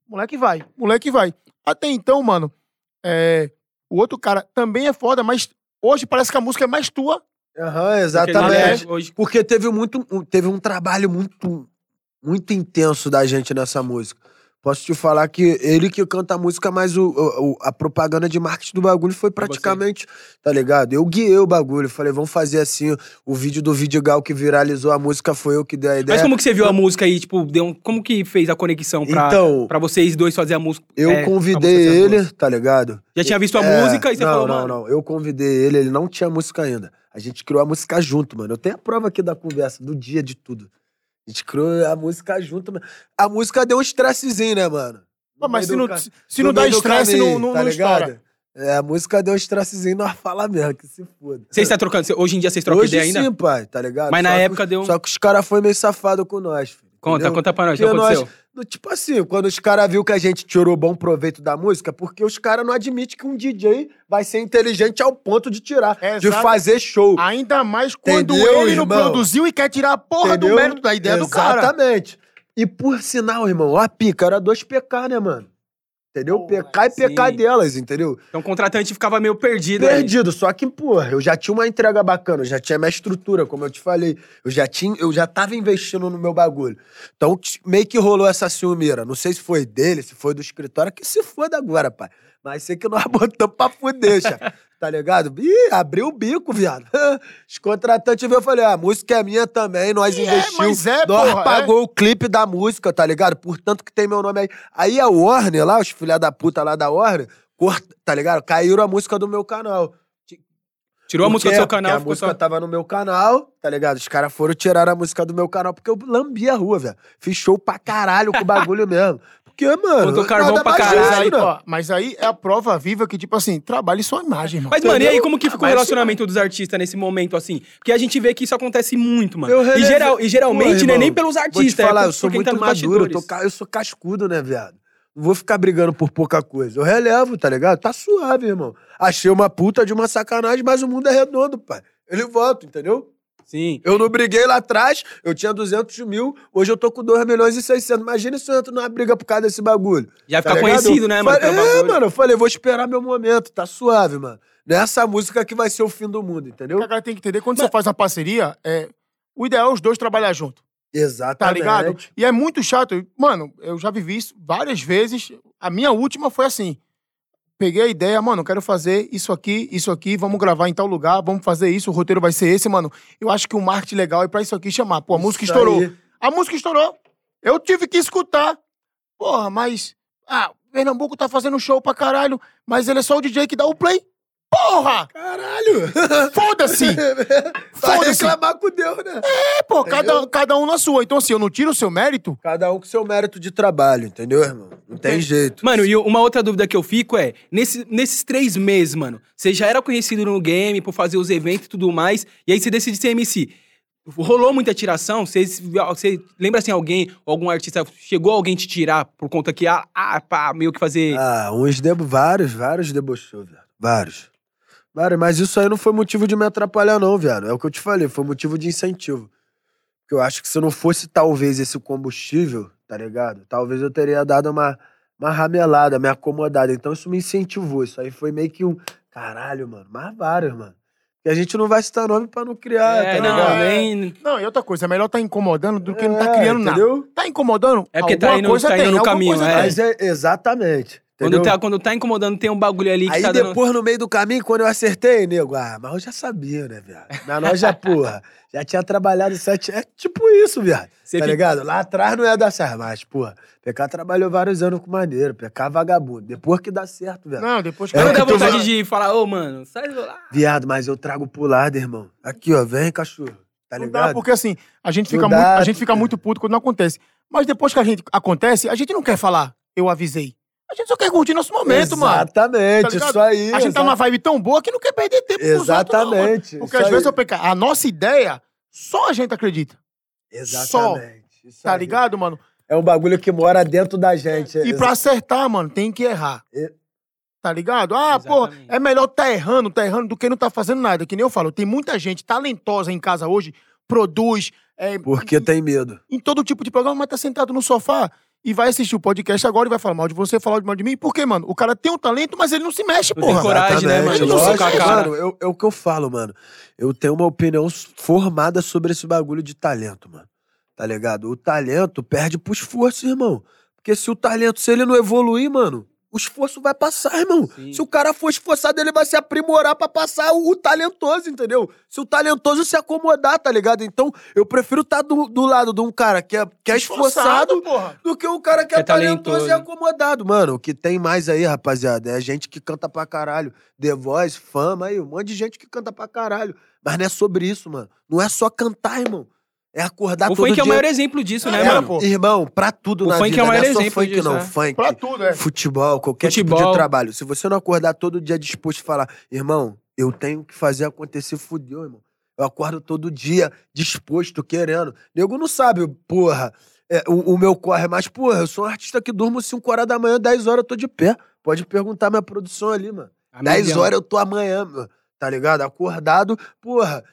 Speaker 2: Moleque vai, moleque vai. Até então, mano, é, o outro cara também é foda, mas hoje parece que a música é mais tua.
Speaker 3: Aham,
Speaker 1: Porque
Speaker 3: exatamente.
Speaker 1: é hoje-
Speaker 3: Porque teve muito, teve um trabalho muito, muito intenso da gente nessa música. Posso te falar que ele que canta a música, mas o, o- a propaganda de marketing do bagulho foi praticamente, tá ligado? Eu guiei o bagulho, falei, vamos fazer assim. O vídeo do Vidigal que viralizou a música foi eu que dei a ideia.
Speaker 1: Mas como que você viu a música aí, tipo, deu um- como que fez a conexão pra,
Speaker 3: Então,
Speaker 1: pra vocês dois fazer a música?
Speaker 3: eu
Speaker 1: é,
Speaker 3: convidei ele, tá ligado?
Speaker 1: Já tinha visto a
Speaker 3: É,
Speaker 1: música e você
Speaker 3: não,
Speaker 1: falou,
Speaker 3: não,
Speaker 1: mano...
Speaker 3: não. Eu convidei ele, ele não tinha música ainda. A gente criou a música junto, mano. Eu tenho a prova aqui da conversa, do dia de tudo. A gente criou a música junto. A música deu um estressezinho, né, mano?
Speaker 2: Mas se não,
Speaker 3: ca-
Speaker 2: se não dá estresse, não, não,
Speaker 3: tá
Speaker 2: não estoura.
Speaker 3: É, a música deu um estressezinho, nós fala mesmo, que se foda.
Speaker 1: Vocês estão trocando, hoje em dia vocês trocam
Speaker 3: Hoje
Speaker 1: ideia ainda?
Speaker 3: sim, pai, tá ligado?
Speaker 1: Mas na
Speaker 3: Só que
Speaker 1: época deu
Speaker 3: Só que os caras foram meio safados com nós, filho.
Speaker 1: Conta,
Speaker 3: entendeu?
Speaker 1: conta pra nós, o que
Speaker 3: nós-
Speaker 1: aconteceu?
Speaker 3: do- Tipo assim, quando os caras viu que a gente tirou bom proveito da música, porque os caras não admitem que um DJ vai ser inteligente ao ponto de tirar,
Speaker 2: É,
Speaker 3: de
Speaker 2: exato.
Speaker 3: fazer show.
Speaker 2: Ainda mais quando
Speaker 3: Entendeu,
Speaker 2: ele não
Speaker 3: irmão?
Speaker 2: produziu e quer tirar a porra do
Speaker 3: Entendeu?
Speaker 2: mérito da ideia do cara.
Speaker 3: Exatamente. E por sinal, irmão, ó, a pica era dois PK, né, mano? Entendeu?
Speaker 2: Porra,
Speaker 3: PK e
Speaker 1: sim.
Speaker 3: delas, entendeu?
Speaker 1: Então o contratante ficava meio perdido aí.
Speaker 3: Perdido, só que, porra, eu já tinha uma entrega bacana, eu já tinha minha estrutura, como eu te falei. Eu já tinha, eu já tava investindo no meu bagulho. Então, meio que rolou essa ciumeira. Não sei se foi dele, se foi do escritório, que se foda agora, pai. Mas sei que nós botamos pra fuder. Tá ligado? Ih, abriu o bico, viado. Os contratantes viram, eu falei, ah, a música é minha também, nós
Speaker 2: E é,
Speaker 3: investimos.
Speaker 2: mas é,
Speaker 3: nós
Speaker 2: porra,
Speaker 3: pagou o clipe da música, tá ligado? Portanto que tem meu nome aí. Aí a Warner lá, os filha da puta lá da Warner, corta, tá ligado? Caíram a música do meu canal.
Speaker 1: Tirou a música do
Speaker 3: Porque-
Speaker 1: seu canal,
Speaker 3: porque a música
Speaker 1: só...
Speaker 3: tava no meu canal, tá ligado? Os caras foram tirar a música do meu canal porque eu lambi a rua, velho. Fiz show pra caralho com o bagulho mesmo. Porque, mano.
Speaker 1: Botou carvão pra caralho.
Speaker 3: justo,
Speaker 2: Mas aí,
Speaker 3: né?
Speaker 2: ó, mas aí é a prova viva que, tipo assim, trabalhe sua imagem, irmão.
Speaker 1: Mas, mano, e aí como que ficou o relacionamento dos artistas nesse momento, assim? Porque a gente vê que isso acontece muito, mano.
Speaker 3: Eu
Speaker 1: E, geral, e geralmente
Speaker 3: Pô,
Speaker 1: não é nem pelos
Speaker 3: Vou te
Speaker 1: artistas,
Speaker 3: falar,
Speaker 1: é por,
Speaker 3: eu sou muito
Speaker 1: tá
Speaker 3: maduro, eu, tô eu sou cascudo, né, viado? Não vou ficar brigando por pouca coisa. Eu relevo, tá ligado? Tá suave, irmão. Achei uma puta de uma sacanagem, mas o mundo é redondo, pai. Ele volta, entendeu?
Speaker 1: Sim.
Speaker 3: Eu não briguei lá atrás, eu tinha 200 mil, hoje eu tô com 2 milhões e 600. Imagina se eu entro numa briga por causa desse bagulho.
Speaker 1: Já
Speaker 3: Tá
Speaker 1: fica
Speaker 3: ligado?
Speaker 1: conhecido, né, mano?
Speaker 3: Falei, é,
Speaker 1: bagulho.
Speaker 3: mano, eu falei, vou esperar meu momento, tá suave, mano. Nessa música que vai ser o fim do mundo, entendeu?
Speaker 2: O que a galera tem que entender, quando você faz uma parceria, é, o ideal é os dois trabalhar junto, tá
Speaker 3: Exatamente.
Speaker 2: ligado? E é muito chato. Mano, eu já vivi isso várias vezes. A minha última foi assim. Peguei a ideia, mano, quero fazer isso aqui, isso aqui, vamos gravar em tal lugar, vamos fazer isso, o roteiro vai ser esse, mano. Eu acho que o marketing legal é pra isso aqui chamar. Pô, a música
Speaker 3: Isso
Speaker 2: estourou.
Speaker 3: aí.
Speaker 2: A música estourou. Eu tive que escutar. Porra, mas. Ah, Pernambuco tá fazendo show pra caralho, mas ele é só o DJ que dá o play. Porra!
Speaker 3: Caralho!
Speaker 2: Foda-se!
Speaker 3: Vai
Speaker 2: Foda-se!
Speaker 3: reclamar com Deus, né?
Speaker 2: É, pô, cada, cada um na sua. Então, assim, eu não tiro o seu mérito.
Speaker 3: Cada um com seu mérito de trabalho, entendeu, irmão? Não tem jeito.
Speaker 1: Mano, e uma outra dúvida que eu fico é: nesse- nesses três meses, mano, você já era conhecido no game por fazer os eventos e tudo mais, e aí você decide ser MC. Rolou muita tiração? Você, você lembra assim, alguém, algum artista, chegou alguém te tirar por conta que, ah, ah pá, meio que fazer.
Speaker 3: Ah, uns debo... vários, vários debochou, velho. Vários. Vários, mas isso aí não foi motivo de me atrapalhar, não, viado. É o que eu te falei, foi motivo de incentivo. Porque eu acho que se não fosse talvez esse combustível, tá ligado? Talvez eu teria dado uma, uma ramelada, me acomodado. Então isso me incentivou. Isso aí foi meio que um. Caralho, mano. Mas vários, mano. E a gente não vai citar nome pra não criar,
Speaker 1: é,
Speaker 3: tá
Speaker 1: não,
Speaker 3: ligado?
Speaker 1: nem.
Speaker 2: Não, e outra coisa, é melhor tá incomodando do que não tá
Speaker 3: É,
Speaker 2: criando nada.
Speaker 3: entendeu?
Speaker 2: Tá incomodando?
Speaker 1: É porque tá
Speaker 2: alguma
Speaker 1: indo-
Speaker 2: coisa
Speaker 1: tá indo
Speaker 2: tem,
Speaker 1: no
Speaker 2: alguma
Speaker 1: caminho,
Speaker 2: coisa
Speaker 1: é.
Speaker 2: tem.
Speaker 3: Mas é exatamente.
Speaker 1: Quando tá, quando tá incomodando, tem um bagulho ali que
Speaker 3: Aí
Speaker 1: tá dando.
Speaker 3: depois, no meio do caminho, quando eu acertei, nego, ah, mas eu já sabia, né, viado? Mas nós já, porra, já tinha trabalhado sete... É tipo isso, viado.
Speaker 1: Você
Speaker 3: tá
Speaker 1: fica-
Speaker 3: ligado? Lá atrás não ia dar certo, mas, porra, PK trabalhou vários anos com maneiro, PK vagabundo. Depois que dá certo, viado.
Speaker 2: Não, depois que...
Speaker 3: É
Speaker 1: Não dá vontade
Speaker 3: vai-
Speaker 1: de falar, ô, mano, sai do lá.
Speaker 3: Viado, mas eu trago pro lado, irmão. Aqui, ó, vem, cachorro. Tá
Speaker 2: Não
Speaker 3: ligado?
Speaker 2: dá, porque assim, a gente,
Speaker 3: Não
Speaker 2: fica
Speaker 3: dá,
Speaker 2: muito, a gente fica muito puto quando não acontece. Mas depois que a gente acontece, a gente não quer falar, eu avisei. A gente só quer curtir nosso momento, mano.
Speaker 3: Exatamente,
Speaker 2: Tá
Speaker 3: isso aí.
Speaker 2: A gente tá numa vibe tão boa que não quer perder tempo com os outros, não.
Speaker 3: Exatamente.
Speaker 2: Porque às vezes
Speaker 3: aí.
Speaker 2: eu pecar, a nossa ideia, só a gente acredita.
Speaker 3: Exatamente. isso
Speaker 2: Tá
Speaker 3: aí.
Speaker 2: ligado, mano?
Speaker 3: É um bagulho que mora dentro da gente.
Speaker 2: E pra acertar, mano, tem que errar.
Speaker 3: E-
Speaker 2: Tá ligado? Ah, pô,
Speaker 1: Exatamente.
Speaker 2: é melhor tá errando, tá errando do que não tá fazendo nada. Que nem eu falo, tem muita gente talentosa em casa hoje, produz, é,
Speaker 3: Porque tem medo.
Speaker 2: em todo tipo de programa, mas tá sentado no sofá e vai assistir o podcast agora e vai falar mal de você, falar mal de mim. Por quê, mano? O cara tem um talento, mas ele não se mexe,
Speaker 1: Não tem
Speaker 2: porra.
Speaker 1: coragem, né, mano?
Speaker 2: Não
Speaker 3: lógico,
Speaker 2: a cara.
Speaker 3: mano, eu- é o que eu falo, mano. Eu tenho uma opinião formada sobre esse bagulho de talento, mano. Tá ligado? O talento perde pro esforço, irmão. Porque se o talento, se ele não evoluir, mano, o esforço vai passar, irmão.
Speaker 1: Sim.
Speaker 3: Se o cara for esforçado, ele vai se aprimorar pra passar o, o talentoso, entendeu? Se o talentoso se acomodar, tá ligado? Então, eu prefiro estar do, do lado de um cara que é, que é esforçado
Speaker 2: porra.
Speaker 3: do que o cara que é,
Speaker 1: É
Speaker 3: talentoso,
Speaker 1: talentoso.
Speaker 3: e acomodado. Mano, o que tem mais aí, rapaziada, é gente que canta pra caralho. The Voice, fama aí, um monte de gente que canta pra caralho. Mas não é sobre isso, mano. Não é só cantar, irmão. É acordar
Speaker 1: O
Speaker 3: todo
Speaker 1: funk é o
Speaker 3: dia.
Speaker 1: maior exemplo disso, né,
Speaker 2: É,
Speaker 1: mano?
Speaker 3: Irmão, pra tudo
Speaker 1: O
Speaker 3: na
Speaker 1: funk é
Speaker 3: vida,
Speaker 1: o maior
Speaker 3: não é só
Speaker 1: exemplo
Speaker 3: funk
Speaker 1: disso,
Speaker 3: não.
Speaker 1: né?
Speaker 3: Funk,
Speaker 2: Pra tudo, é.
Speaker 3: futebol, qualquer tipo
Speaker 1: Futebol.
Speaker 3: de trabalho. Se você não acordar todo dia disposto a falar, irmão, eu tenho que fazer acontecer, fudeu, irmão. Eu acordo todo dia disposto, querendo. Nego não sabe, porra, é, o, o meu corre, mas, porra, eu sou um artista que durmo 5 horas da manhã, 10 horas eu tô de pé. Pode perguntar minha produção ali, mano.
Speaker 1: A
Speaker 3: 10
Speaker 1: milhão.
Speaker 3: horas eu tô amanhã, mano, tá ligado? Acordado, porra,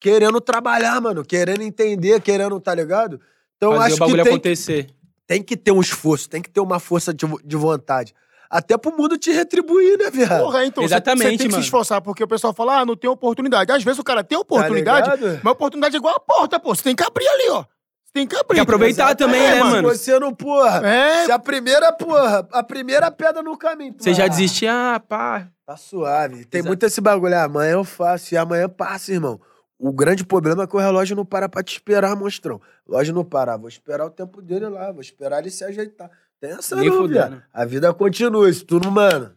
Speaker 3: querendo trabalhar, mano, querendo entender, querendo, tá ligado? Então eu
Speaker 1: Fazer
Speaker 3: acho
Speaker 1: o
Speaker 3: que
Speaker 1: bagulho
Speaker 3: tem,
Speaker 1: acontecer.
Speaker 3: tem que ter um esforço, tem que ter uma força de, de vontade. Até pro mundo te retribuir, né, viado?
Speaker 2: Porra, então, você-
Speaker 1: Exatamente,
Speaker 2: você tem que
Speaker 1: mano.
Speaker 2: se esforçar, porque o pessoal fala, ah, não tem oportunidade. Às vezes o cara tem oportunidade,
Speaker 3: Tá
Speaker 2: mas a oportunidade é igual a porta, pô. Você tem que abrir ali, ó. Você tem que abrir.
Speaker 1: Tem que aproveitar também,
Speaker 2: É,
Speaker 1: né,
Speaker 2: mano?
Speaker 3: Você não, porra.
Speaker 2: É,
Speaker 3: Se a primeira, porra, a primeira pedra no caminho.
Speaker 1: Você já desistiu, ah, pá.
Speaker 3: Tá suave. Tem
Speaker 1: Exato.
Speaker 3: muito esse bagulho. ah, Amanhã eu faço e amanhã passa, irmão. O grande problema é que o relógio não para pra te esperar, monstrão. O relógio não para. Ah, Vou esperar o tempo dele lá, vou esperar ele se ajeitar. Tem essa
Speaker 1: Nem
Speaker 3: não, viado. A vida continua, isso tu não, mano.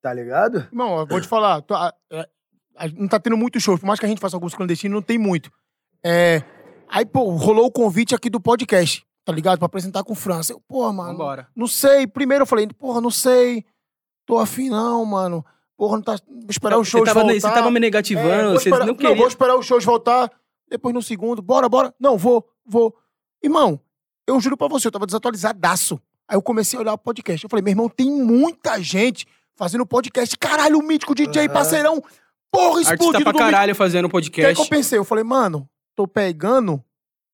Speaker 3: Tá ligado?
Speaker 2: Irmão, eu vou te falar, tô- a- é, a- não tá tendo muito show, por mais que a gente faça alguns clandestinos, não tem muito. É, aí, pô, rolou o convite aqui do podcast, tá ligado? Pra apresentar com França. Eu, pô, mano,
Speaker 1: Vambora.
Speaker 2: não sei. Primeiro eu falei, porra, não sei. Tô afim não, mano. Porra, não tá... Vou esperar os
Speaker 1: Você
Speaker 2: shows
Speaker 1: tava,
Speaker 2: voltar.
Speaker 1: você tava me
Speaker 2: É,
Speaker 1: negativando,
Speaker 2: vou
Speaker 1: você
Speaker 2: esperar-
Speaker 1: não queriam.
Speaker 2: vou esperar os shows voltar. Depois no segundo, bora, bora. Não, vou, vou. Irmão, eu juro pra você, eu tava desatualizadaço. Aí eu comecei a olhar o podcast. Eu falei, meu irmão, tem muita gente fazendo podcast. Caralho, o mítico DJ,
Speaker 3: Aham.
Speaker 2: parceirão. Porra,
Speaker 1: Artista
Speaker 2: explodido
Speaker 1: pra
Speaker 2: do mítico.
Speaker 1: caralho fazendo
Speaker 2: O que, é que
Speaker 1: podcast.
Speaker 2: eu pensei? Eu falei, mano, tô pegando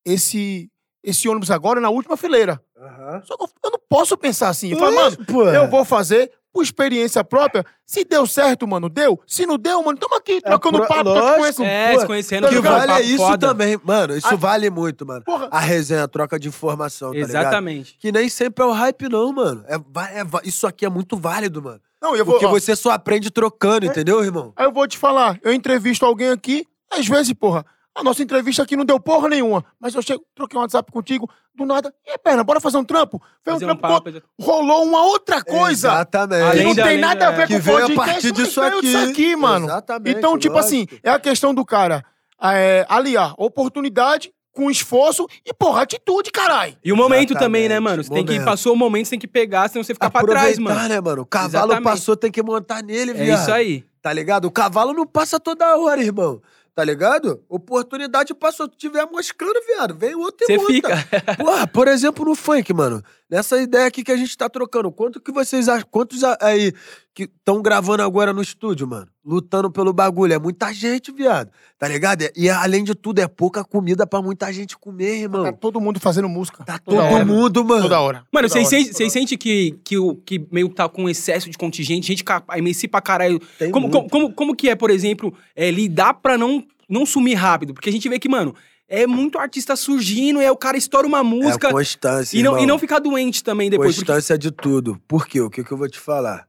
Speaker 2: esse, esse ônibus agora na última fileira.
Speaker 3: Aham.
Speaker 2: Só que eu, eu não posso pensar assim. Eu falei, mano, eu vou fazer por experiência própria. Se deu certo, mano, deu. Se não deu, mano, tamo aqui trocando
Speaker 3: pro-
Speaker 2: papo. tô te
Speaker 3: lógico.
Speaker 2: conhecendo.
Speaker 1: É, se conhecendo.
Speaker 3: O que
Speaker 2: Tá ligado?
Speaker 3: vale é isso
Speaker 1: foda.
Speaker 3: também. Mano, isso
Speaker 2: Ah,
Speaker 3: vale muito, mano.
Speaker 2: Porra.
Speaker 3: A resenha, a troca de informação, tá ligado?
Speaker 1: Exatamente.
Speaker 3: Que nem sempre é o hype, não, mano. É, é isso aqui é muito válido, mano.
Speaker 2: Não, eu vou.
Speaker 3: Porque
Speaker 2: ó,
Speaker 3: você só aprende trocando, entendeu, irmão?
Speaker 2: Aí eu vou te falar, eu entrevisto alguém aqui, às vezes, porra, a nossa entrevista aqui não deu porra nenhuma. Mas eu chego, troquei um WhatsApp contigo, do nada. E perna, bora fazer um trampo? Fez um
Speaker 1: Fazer um
Speaker 2: trampo,
Speaker 1: papo.
Speaker 2: rolou uma outra coisa.
Speaker 3: Exatamente.
Speaker 2: Que
Speaker 1: Além
Speaker 2: não
Speaker 1: da-
Speaker 2: tem
Speaker 1: além
Speaker 2: nada a ver
Speaker 3: Que
Speaker 2: com
Speaker 3: a
Speaker 2: podcast,
Speaker 3: partir
Speaker 2: mas
Speaker 3: disso aqui.
Speaker 2: disso aqui, mano.
Speaker 3: Exatamente,
Speaker 2: Então, tipo
Speaker 3: lógico.
Speaker 2: assim, é a questão do cara é, aliar oportunidade com esforço e, porra, atitude, caralho.
Speaker 1: E o momento
Speaker 3: Exatamente,
Speaker 1: também, né, mano? Você tem que
Speaker 3: momento.
Speaker 1: passou o momento, você tem que pegar, senão você fica pra trás,
Speaker 3: Aproveitar,
Speaker 1: mano.
Speaker 3: né, mano? O cavalo
Speaker 1: Exatamente.
Speaker 3: passou, tem que montar nele,
Speaker 1: É
Speaker 3: viado.
Speaker 1: isso aí.
Speaker 3: Tá ligado? O cavalo não passa toda hora, irmão. Tá ligado? Oportunidade passou. Tu tiver moscando, viado. Vem outro e
Speaker 1: Você fica.
Speaker 3: Porra, por exemplo, no funk, mano. Nessa ideia aqui que a gente tá trocando, quanto que vocês acham? Quantos aí que estão gravando agora no estúdio, mano? Lutando pelo bagulho. É muita gente, viado. Tá ligado? E além de tudo, é pouca comida pra muita gente comer, irmão.
Speaker 2: Tá todo mundo fazendo música.
Speaker 3: Tá todo
Speaker 2: hora.
Speaker 3: mundo, mano.
Speaker 2: Toda hora.
Speaker 1: Mano,
Speaker 2: Toda
Speaker 1: vocês
Speaker 2: hora.
Speaker 1: sentem vocês sentem que, que, que meio tá com excesso de contingente, gente MC pra caralho.
Speaker 3: Tem
Speaker 1: Como,
Speaker 3: muito.
Speaker 1: como, como, como que é, por exemplo, é, lidar pra não, não sumir rápido? Porque a gente vê que, mano, é muito artista surgindo, e aí o cara estoura uma música
Speaker 3: É constância,
Speaker 1: e, não, e
Speaker 3: irmão.
Speaker 1: não ficar doente também depois. porque-
Speaker 3: Constância de tudo. Por quê? O que, que eu vou te falar?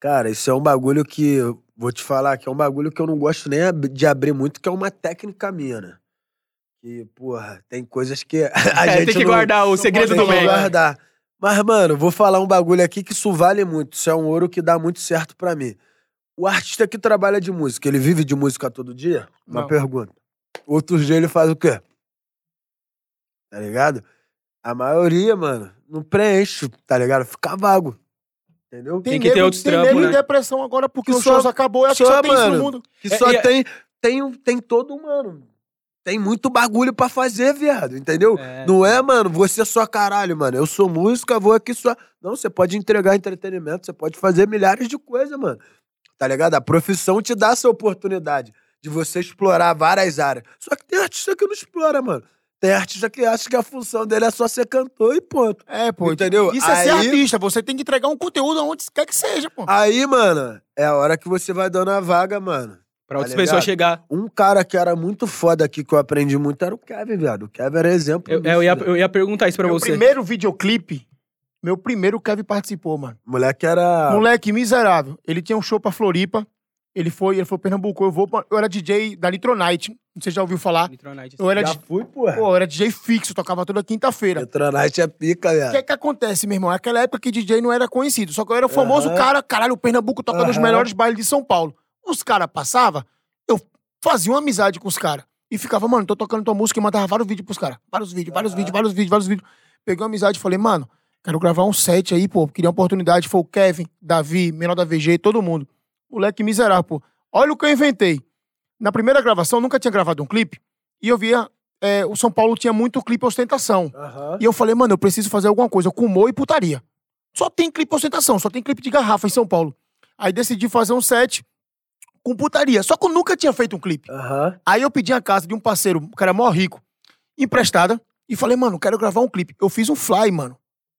Speaker 3: Cara, isso é um bagulho que. Vou te falar que é um bagulho que eu não gosto nem de abrir muito, que é uma técnica minha, né? Que, porra, tem coisas que a
Speaker 1: É,
Speaker 3: gente
Speaker 1: tem que
Speaker 3: não,
Speaker 1: guardar o segredo
Speaker 3: tem
Speaker 1: do
Speaker 3: que
Speaker 1: bem.
Speaker 3: guardar. Mas, mano, vou falar um bagulho aqui que isso vale muito. Isso é um ouro que dá muito certo pra mim. O artista que trabalha de música, ele vive de música todo dia? Uma
Speaker 2: Não.
Speaker 3: pergunta. Outro dia ele faz o quê? Tá ligado? A maioria, mano, não preenche, tá ligado? Fica vago. Entendeu?
Speaker 1: Tem que ter outros
Speaker 2: tem
Speaker 1: trampos,
Speaker 2: nego em
Speaker 1: né?
Speaker 2: depressão agora porque
Speaker 3: Que
Speaker 2: o shows acabou. Eu acho que
Speaker 3: só,
Speaker 2: só tem isso
Speaker 3: mano.
Speaker 2: no mundo.
Speaker 3: Que
Speaker 1: É,
Speaker 3: só
Speaker 1: e a-
Speaker 3: tem, tem, um- tem todo, mano. Tem muito bagulho pra fazer, viado, entendeu?
Speaker 1: É.
Speaker 3: Não é, mano, você só caralho, mano. Eu sou música, vou aqui só. Não, você pode entregar entretenimento, você pode fazer milhares de coisas, mano. Tá ligado? A profissão te dá essa oportunidade de você explorar várias áreas. Só que tem artista que não explora, mano. Tem artista que acha que a função dele é só ser cantor e ponto.
Speaker 2: É, pô.
Speaker 3: Entendeu?
Speaker 2: Isso é ser
Speaker 3: Aí-
Speaker 2: artista. Você tem que entregar um conteúdo aonde quer que seja, pô.
Speaker 3: Aí, mano, é a hora que você vai dando a vaga, mano.
Speaker 1: Pra outras
Speaker 3: Tá
Speaker 1: pessoas chegar.
Speaker 3: Um cara que era muito foda aqui, que eu aprendi muito, era o Kevin, viado. O Kevin era exemplo.
Speaker 1: Eu,
Speaker 3: disso,
Speaker 1: eu, ia,
Speaker 3: né?
Speaker 1: eu ia perguntar isso pra
Speaker 2: meu
Speaker 1: você.
Speaker 2: primeiro videoclipe, meu primeiro Kevin participou, mano.
Speaker 3: Moleque era.
Speaker 2: Moleque miserável. Ele tinha um show pra Floripa. Ele foi, ele foi Pernambuco. Eu vou, pra- eu era DJ da Nitronite. Não sei se já ouviu falar.
Speaker 1: Nitronite.
Speaker 2: Eu era,
Speaker 3: Já
Speaker 2: di-
Speaker 3: fui, porra.
Speaker 2: pô, eu era DJ fixo, tocava toda quinta-feira.
Speaker 3: Petronite é pica,
Speaker 2: O que é que acontece, meu irmão? Naquela época que DJ não era conhecido. Só que eu era o famoso
Speaker 3: Aham.
Speaker 2: cara, caralho, o Pernambuco toca nos
Speaker 3: Aham.
Speaker 2: melhores bailes de São Paulo. Os caras passavam, eu fazia uma amizade com os caras. E ficava, mano, tô tocando tua música e mandava vários vídeos pros caras. Vários vídeos, vários vídeos, vários vídeos, vários vídeos. Peguei uma amizade e falei, mano, quero gravar um set aí, pô. Queria uma oportunidade. Foi o Kevin, Davi, menor da VG, todo mundo. Moleque miserável, pô. Olha o que eu inventei. Na primeira gravação, nunca tinha gravado um clipe. E eu via, é, o São Paulo tinha muito clipe ostentação.
Speaker 3: Aham.
Speaker 2: E eu falei, mano, eu preciso fazer alguma coisa com humor e putaria. Só tem clipe ostentação, só tem clipe de garrafa em São Paulo. Aí decidi fazer um set com putaria. Só que eu nunca tinha feito um clipe.
Speaker 3: Aham.
Speaker 2: Aí eu pedi a casa de um parceiro, que era mó rico, emprestada, e falei, mano, quero gravar um clipe. Eu fiz um fly, mano.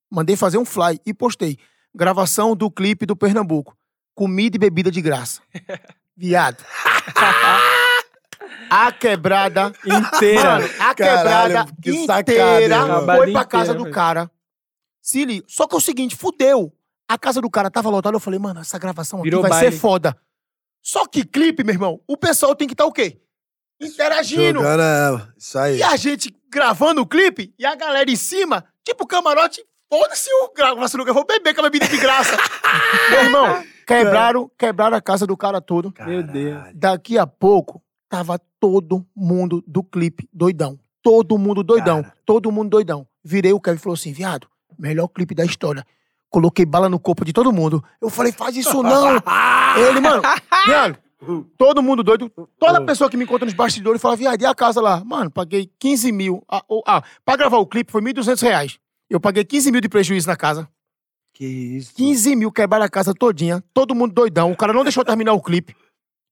Speaker 2: Mandei fazer um fly e postei. Gravação do clipe do Pernambuco. Comida e bebida de graça. Viado. a quebrada
Speaker 1: Inteira.
Speaker 2: Mano, a
Speaker 3: Caralho,
Speaker 2: quebrada
Speaker 3: que
Speaker 2: inteira
Speaker 3: sacada,
Speaker 2: foi pra casa
Speaker 1: Inteira,
Speaker 2: do cara. Se liga. Só que é o seguinte, fudeu. A casa do cara tava lotada, eu falei, mano, essa gravação aqui
Speaker 1: Virou
Speaker 2: vai
Speaker 1: baile.
Speaker 2: ser foda. Só que clipe, meu irmão, o pessoal tem que estar o quê? Interagindo.
Speaker 3: Jogando ela. Isso aí.
Speaker 2: E a gente gravando o clipe e a galera em cima, tipo camarote, foda-se o do eu vou beber com a bebida de graça. meu irmão, quebraram, quebraram a casa do cara todo.
Speaker 1: Meu Deus.
Speaker 2: Daqui a pouco, tava todo mundo do clipe doidão. Todo mundo doidão.
Speaker 3: Cara.
Speaker 2: Todo mundo doidão. Virei o Kevin e falou assim, viado, melhor clipe da história. Coloquei bala no corpo de todo mundo. Eu falei, faz isso não. Ele, mano, viado, todo mundo doido. Toda pessoa que me encontra nos bastidores fala, viado, e a casa lá? Mano, paguei 15 mil. Ah, ah, pra gravar o clipe foi 1.200 reais. Eu paguei 15 mil de prejuízo na casa.
Speaker 3: Que isso.
Speaker 2: 15 mil quebraram a casa todinha, todo mundo doidão. O cara não deixou terminar o clipe.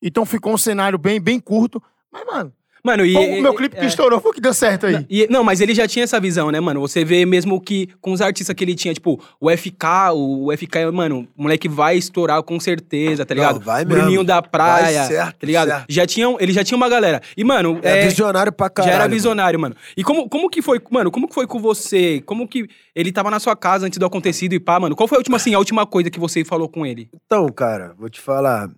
Speaker 2: Então ficou um cenário bem, bem curto. Mas, mano,
Speaker 1: Mano, e.
Speaker 2: o meu clipe que
Speaker 1: é.
Speaker 2: estourou foi o que deu certo aí.
Speaker 1: E- não, mas ele já tinha essa visão, né, mano? Você vê mesmo que com os artistas que ele tinha, tipo, o FK, o FK, mano, o moleque vai estourar com certeza, tá
Speaker 3: Não,
Speaker 1: ligado?
Speaker 3: vai mesmo.
Speaker 1: Bruninho da Praia,
Speaker 3: Vai certo,
Speaker 1: tá ligado?
Speaker 3: certo.
Speaker 1: Já tinha, ele já tinha uma galera. E, mano,
Speaker 3: É,
Speaker 1: é,
Speaker 3: visionário pra
Speaker 1: já
Speaker 3: caralho.
Speaker 1: era
Speaker 3: mano.
Speaker 1: visionário, mano. E como, como que foi, mano, como que foi com você? Como que ele tava na sua casa antes do acontecido e pá, mano? Qual foi a última, assim, a última coisa que você falou com ele?
Speaker 3: Então, cara, vou te falar.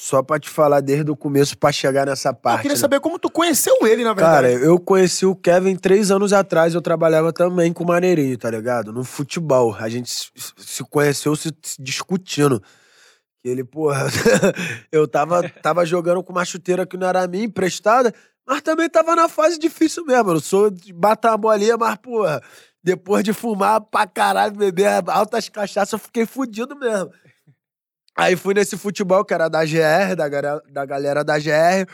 Speaker 3: Só pra te falar desde o começo pra chegar nessa parte.
Speaker 2: eu queria
Speaker 3: né?
Speaker 2: saber como tu conheceu ele, na
Speaker 3: Cara,
Speaker 2: verdade.
Speaker 3: eu conheci o Kevin três anos atrás, eu trabalhava também com o Maneirinho, tá ligado? No futebol. A gente se- conheceu se, discutindo. Ele, porra, eu tava, tava jogando com uma chuteira que não era minha, emprestada, mas também tava na fase difícil mesmo. Eu sou de bater uma bolinha, mas, porra, depois de fumar pra caralho, beber altas cachaças, eu fiquei fudido mesmo. Aí fui nesse futebol que era da GR, da, gara- da galera da GR.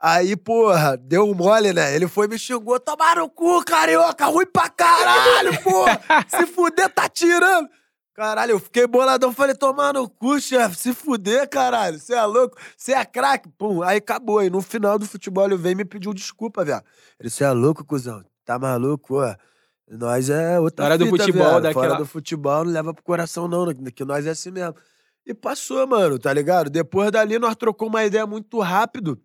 Speaker 3: Aí, porra, deu um mole, né? Ele foi e me xingou, tomaram o cu, carioca, ruim pra caralho, porra! Se fuder, tá tirando! Caralho, eu fiquei boladão, falei, tomar no cu, chefe, se fuder, caralho, você é louco, você é craque, pum, aí acabou. Aí no final do futebol ele veio e me pediu desculpa, velho. Ele, você é louco, cuzão, tá maluco, ó. Nós é outra
Speaker 1: Fora do
Speaker 3: fita,
Speaker 1: futebol,
Speaker 3: viado.
Speaker 1: daquela-
Speaker 3: Fora do futebol, não leva pro coração não, que nós é assim mesmo. E passou, mano, tá ligado? Depois dali nós trocamos uma ideia muito rápido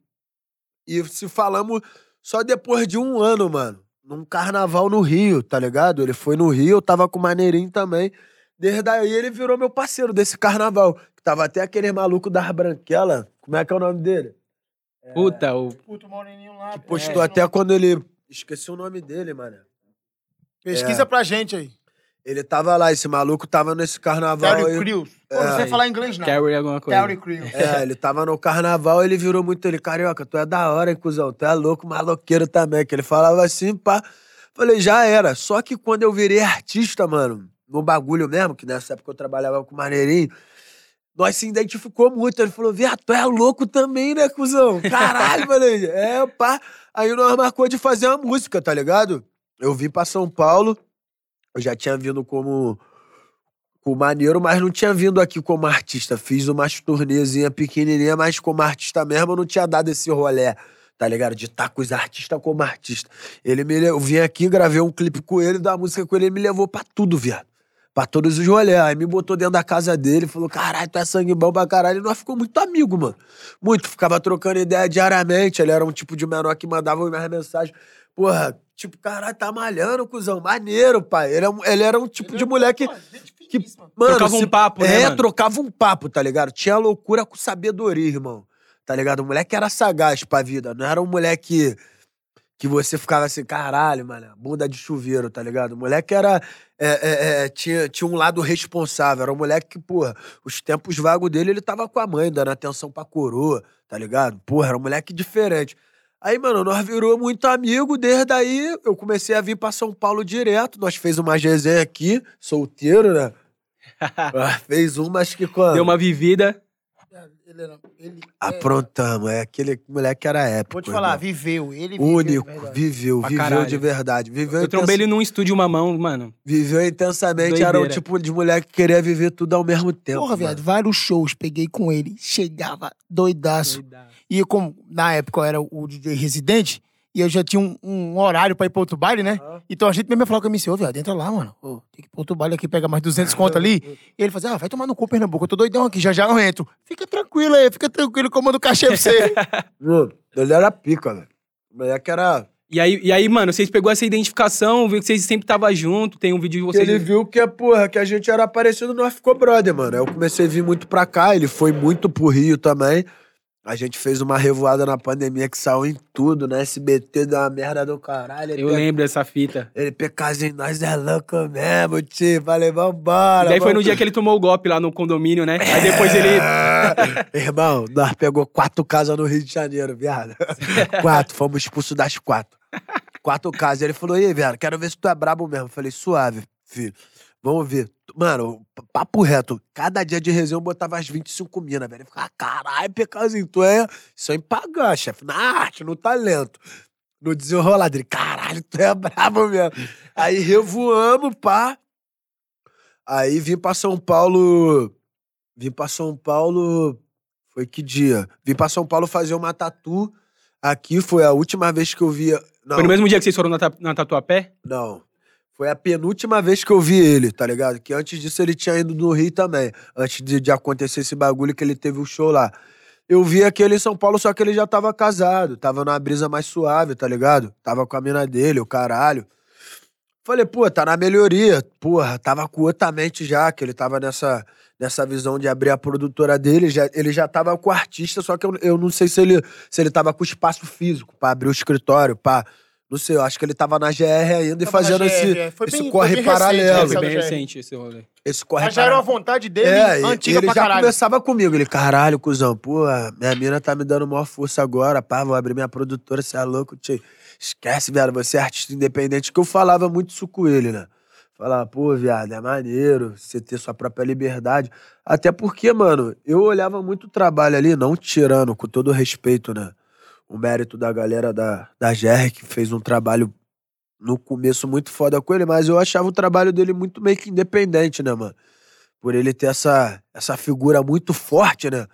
Speaker 3: e se falamos só depois de um ano, mano. Num carnaval no Rio, tá ligado? Ele foi no Rio, eu tava com o Maneirinho também. Desde aí ele virou meu parceiro desse carnaval. Que tava até aquele maluco das branquelas. Como é que é o nome dele?
Speaker 1: Puta, o...
Speaker 2: Puto moreninho lá. pô.
Speaker 3: Postou
Speaker 2: É.
Speaker 3: até quando ele. Esqueci o nome dele, mano.
Speaker 2: Pesquisa
Speaker 3: É.
Speaker 2: pra gente aí.
Speaker 3: Ele tava lá, esse maluco tava nesse carnaval.
Speaker 2: Terry Crews. Pô,
Speaker 3: É.
Speaker 2: não sei falar inglês, não.
Speaker 1: Carry alguma coisa.
Speaker 2: Terry Crews.
Speaker 3: É, ele tava no carnaval, ele virou muito ele, carioca, tu é da hora, hein, cuzão? Tu é louco, maloqueiro também. Que ele falava assim, pá. Falei, já era. Só que quando eu virei artista, mano, no bagulho mesmo, que nessa época eu trabalhava com o Maneirinho, nós se identificou muito. Ele falou, viado, tu é louco também, né, cuzão? Caralho, falei, é, pá. Aí nós marcou de fazer uma música, tá ligado? Eu vim pra São Paulo, eu já tinha vindo como com maneiro, mas não tinha vindo aqui como artista. Fiz umas turnezinha pequenininha, mas como artista mesmo eu não tinha dado esse rolé, tá ligado? De estar com os artistas como artista. Ele me Eu vim aqui, gravei um clipe com ele, da música com ele, ele me levou pra tudo, viado. Pra todos os rolés. Aí me botou dentro da casa dele, falou: caralho, tu é sangue bom pra caralho. E nós ficamos muito amigo, mano. Muito. Ficava trocando ideia diariamente. Ele era um tipo de menor que mandava umas mensagens. Porra, tipo, caralho, tá malhando, cuzão. Maneiro, pai. Ele, é um- ele era um tipo de moleque que, mano,
Speaker 1: Trocava um
Speaker 3: se-
Speaker 1: papo, né,
Speaker 3: É,
Speaker 1: mano?
Speaker 3: trocava um papo, tá ligado? Tinha loucura com sabedoria, irmão. Tá ligado? O moleque era sagaz pra vida. Não era um moleque que você ficava assim, caralho, mano, bunda de chuveiro, tá ligado? O moleque era. é, é, é, tinha, tinha um lado responsável. Era um moleque que, porra, os tempos vagos dele, ele tava com a mãe, dando atenção pra coroa, tá ligado? Porra, era um moleque diferente. Aí, mano, nós virou muito amigo. Desde aí, eu comecei a vir pra São Paulo direto. Nós fez uma resenha aqui, solteiro, né? Fez uma, acho que quando?
Speaker 1: Deu uma vivida.
Speaker 2: Ele era- ele-
Speaker 3: Aprontamos, é aquele moleque era épico.
Speaker 2: Vou te falar,
Speaker 3: irmão.
Speaker 2: viveu. Ele viveu,
Speaker 3: Único, viveu,
Speaker 1: Pra
Speaker 3: viveu
Speaker 1: caralho.
Speaker 3: de verdade. Viveu,
Speaker 1: Eu trombei
Speaker 3: intens-
Speaker 1: ele num estúdio uma mão, mano.
Speaker 3: viveu intensamente, era o
Speaker 1: Doideira.
Speaker 3: tipo de mulher que queria viver tudo ao mesmo tempo.
Speaker 2: Porra, viado, vários shows peguei com ele. Chegava doidaço. E como na época eu era o DJ residente, e eu já tinha um, um horário pra ir pra outro baile, né? Então a gente mesmo falar com o MC, ô, viado, entra lá, mano. Ô, tem que ir pra outro baile aqui, pegar mais 200 conto ali. E ele fazia, ah, vai tomar no cu, Pernambuco, eu tô doidão aqui, já já eu entro. Fica tranquilo aí, fica tranquilo, que eu mando o cachê pra você.
Speaker 3: Mano, Ele era pica, velho. O moleque era.
Speaker 1: E aí, e aí, mano, vocês pegou essa identificação, viu que vocês sempre estavam junto, tem um vídeo de
Speaker 3: Que
Speaker 1: vocês.
Speaker 3: ele viu que, porra, que a gente era parecido, nós ficou brother, mano. Aí eu comecei a vir muito pra cá, ele foi muito pro Rio também. A gente fez uma revoada na pandemia que saiu em tudo, né? SBT deu uma merda do caralho.
Speaker 1: Eu lembro dessa fita.
Speaker 3: Ele, PKzinho, nós é louco mesmo, tio. Falei, vambora.
Speaker 1: E daí foi no
Speaker 3: vamos-
Speaker 1: dia que ele tomou o golpe lá no condomínio, né? Aí depois ele.
Speaker 3: Irmão, nós pegou quatro casas no Rio de Janeiro, viado. quatro, fomos expulsos das quatro. Quatro casas. Ele falou, e aí, viado, quero ver se tu é brabo mesmo. Eu falei, suave, filho. Vamos ver. Mano, papo reto. Cada dia de resenha eu botava as 25 minas, velho. Ele ficava, caralho, Pecazinho, tu é. Isso é em pagar, chefe. Na arte, no talento. No desenrolado. Ele, caralho, tu é brabo mesmo. Aí revoamos, pá. Aí vim pra São Paulo. Vim pra São Paulo. Foi que dia? Vim pra São Paulo fazer uma tatu. Aqui foi a última vez que eu via. Não,
Speaker 1: Foi no mesmo dia que vocês foram na, ta- na Tatuapé?
Speaker 3: não. Foi a penúltima vez que eu vi ele, tá ligado? Que antes disso ele tinha ido no Rio também. Antes de, de acontecer esse bagulho que ele teve o show lá. Eu vi aquele em São Paulo, só que ele já tava casado. Tava numa brisa mais suave, tá ligado? Tava com a mina dele, o caralho. Falei, pô, tá na melhoria. Porra, tava com outra mente já, que ele tava nessa, nessa visão de abrir a produtora dele. Já, ele já tava com o artista, só que eu, eu não sei se ele, se ele tava com espaço físico pra abrir o escritório, pra. Não sei, eu acho que ele tava na GR ainda e
Speaker 2: Tava na
Speaker 3: fazendo
Speaker 2: GR,
Speaker 3: esse,
Speaker 2: é. Foi
Speaker 3: esse
Speaker 2: bem-
Speaker 3: corre
Speaker 2: foi bem recente,
Speaker 3: paralelo.
Speaker 1: Foi bem recente esse rolê.
Speaker 3: Esse corre
Speaker 2: Mas já era uma
Speaker 3: paralelo.
Speaker 2: vontade dele,
Speaker 3: É, e-
Speaker 2: antiga
Speaker 3: ele
Speaker 2: pra
Speaker 3: já
Speaker 2: caralho.
Speaker 3: conversava comigo. Ele, caralho, cuzão, pô, minha mina tá me dando maior força agora, pá, vou abrir minha produtora, você é louco, tio. Esquece, viado, você é artista independente, que eu falava muito isso com ele, né? Falava, pô, viado, é maneiro você ter sua própria liberdade. Até porque, mano, eu olhava muito o trabalho ali, não tirando, com todo respeito, né? O mérito da galera da, da GR, que fez um trabalho no começo muito foda com ele, mas eu achava o trabalho dele muito meio que independente, né, mano? Por ele ter essa, essa figura muito forte, né?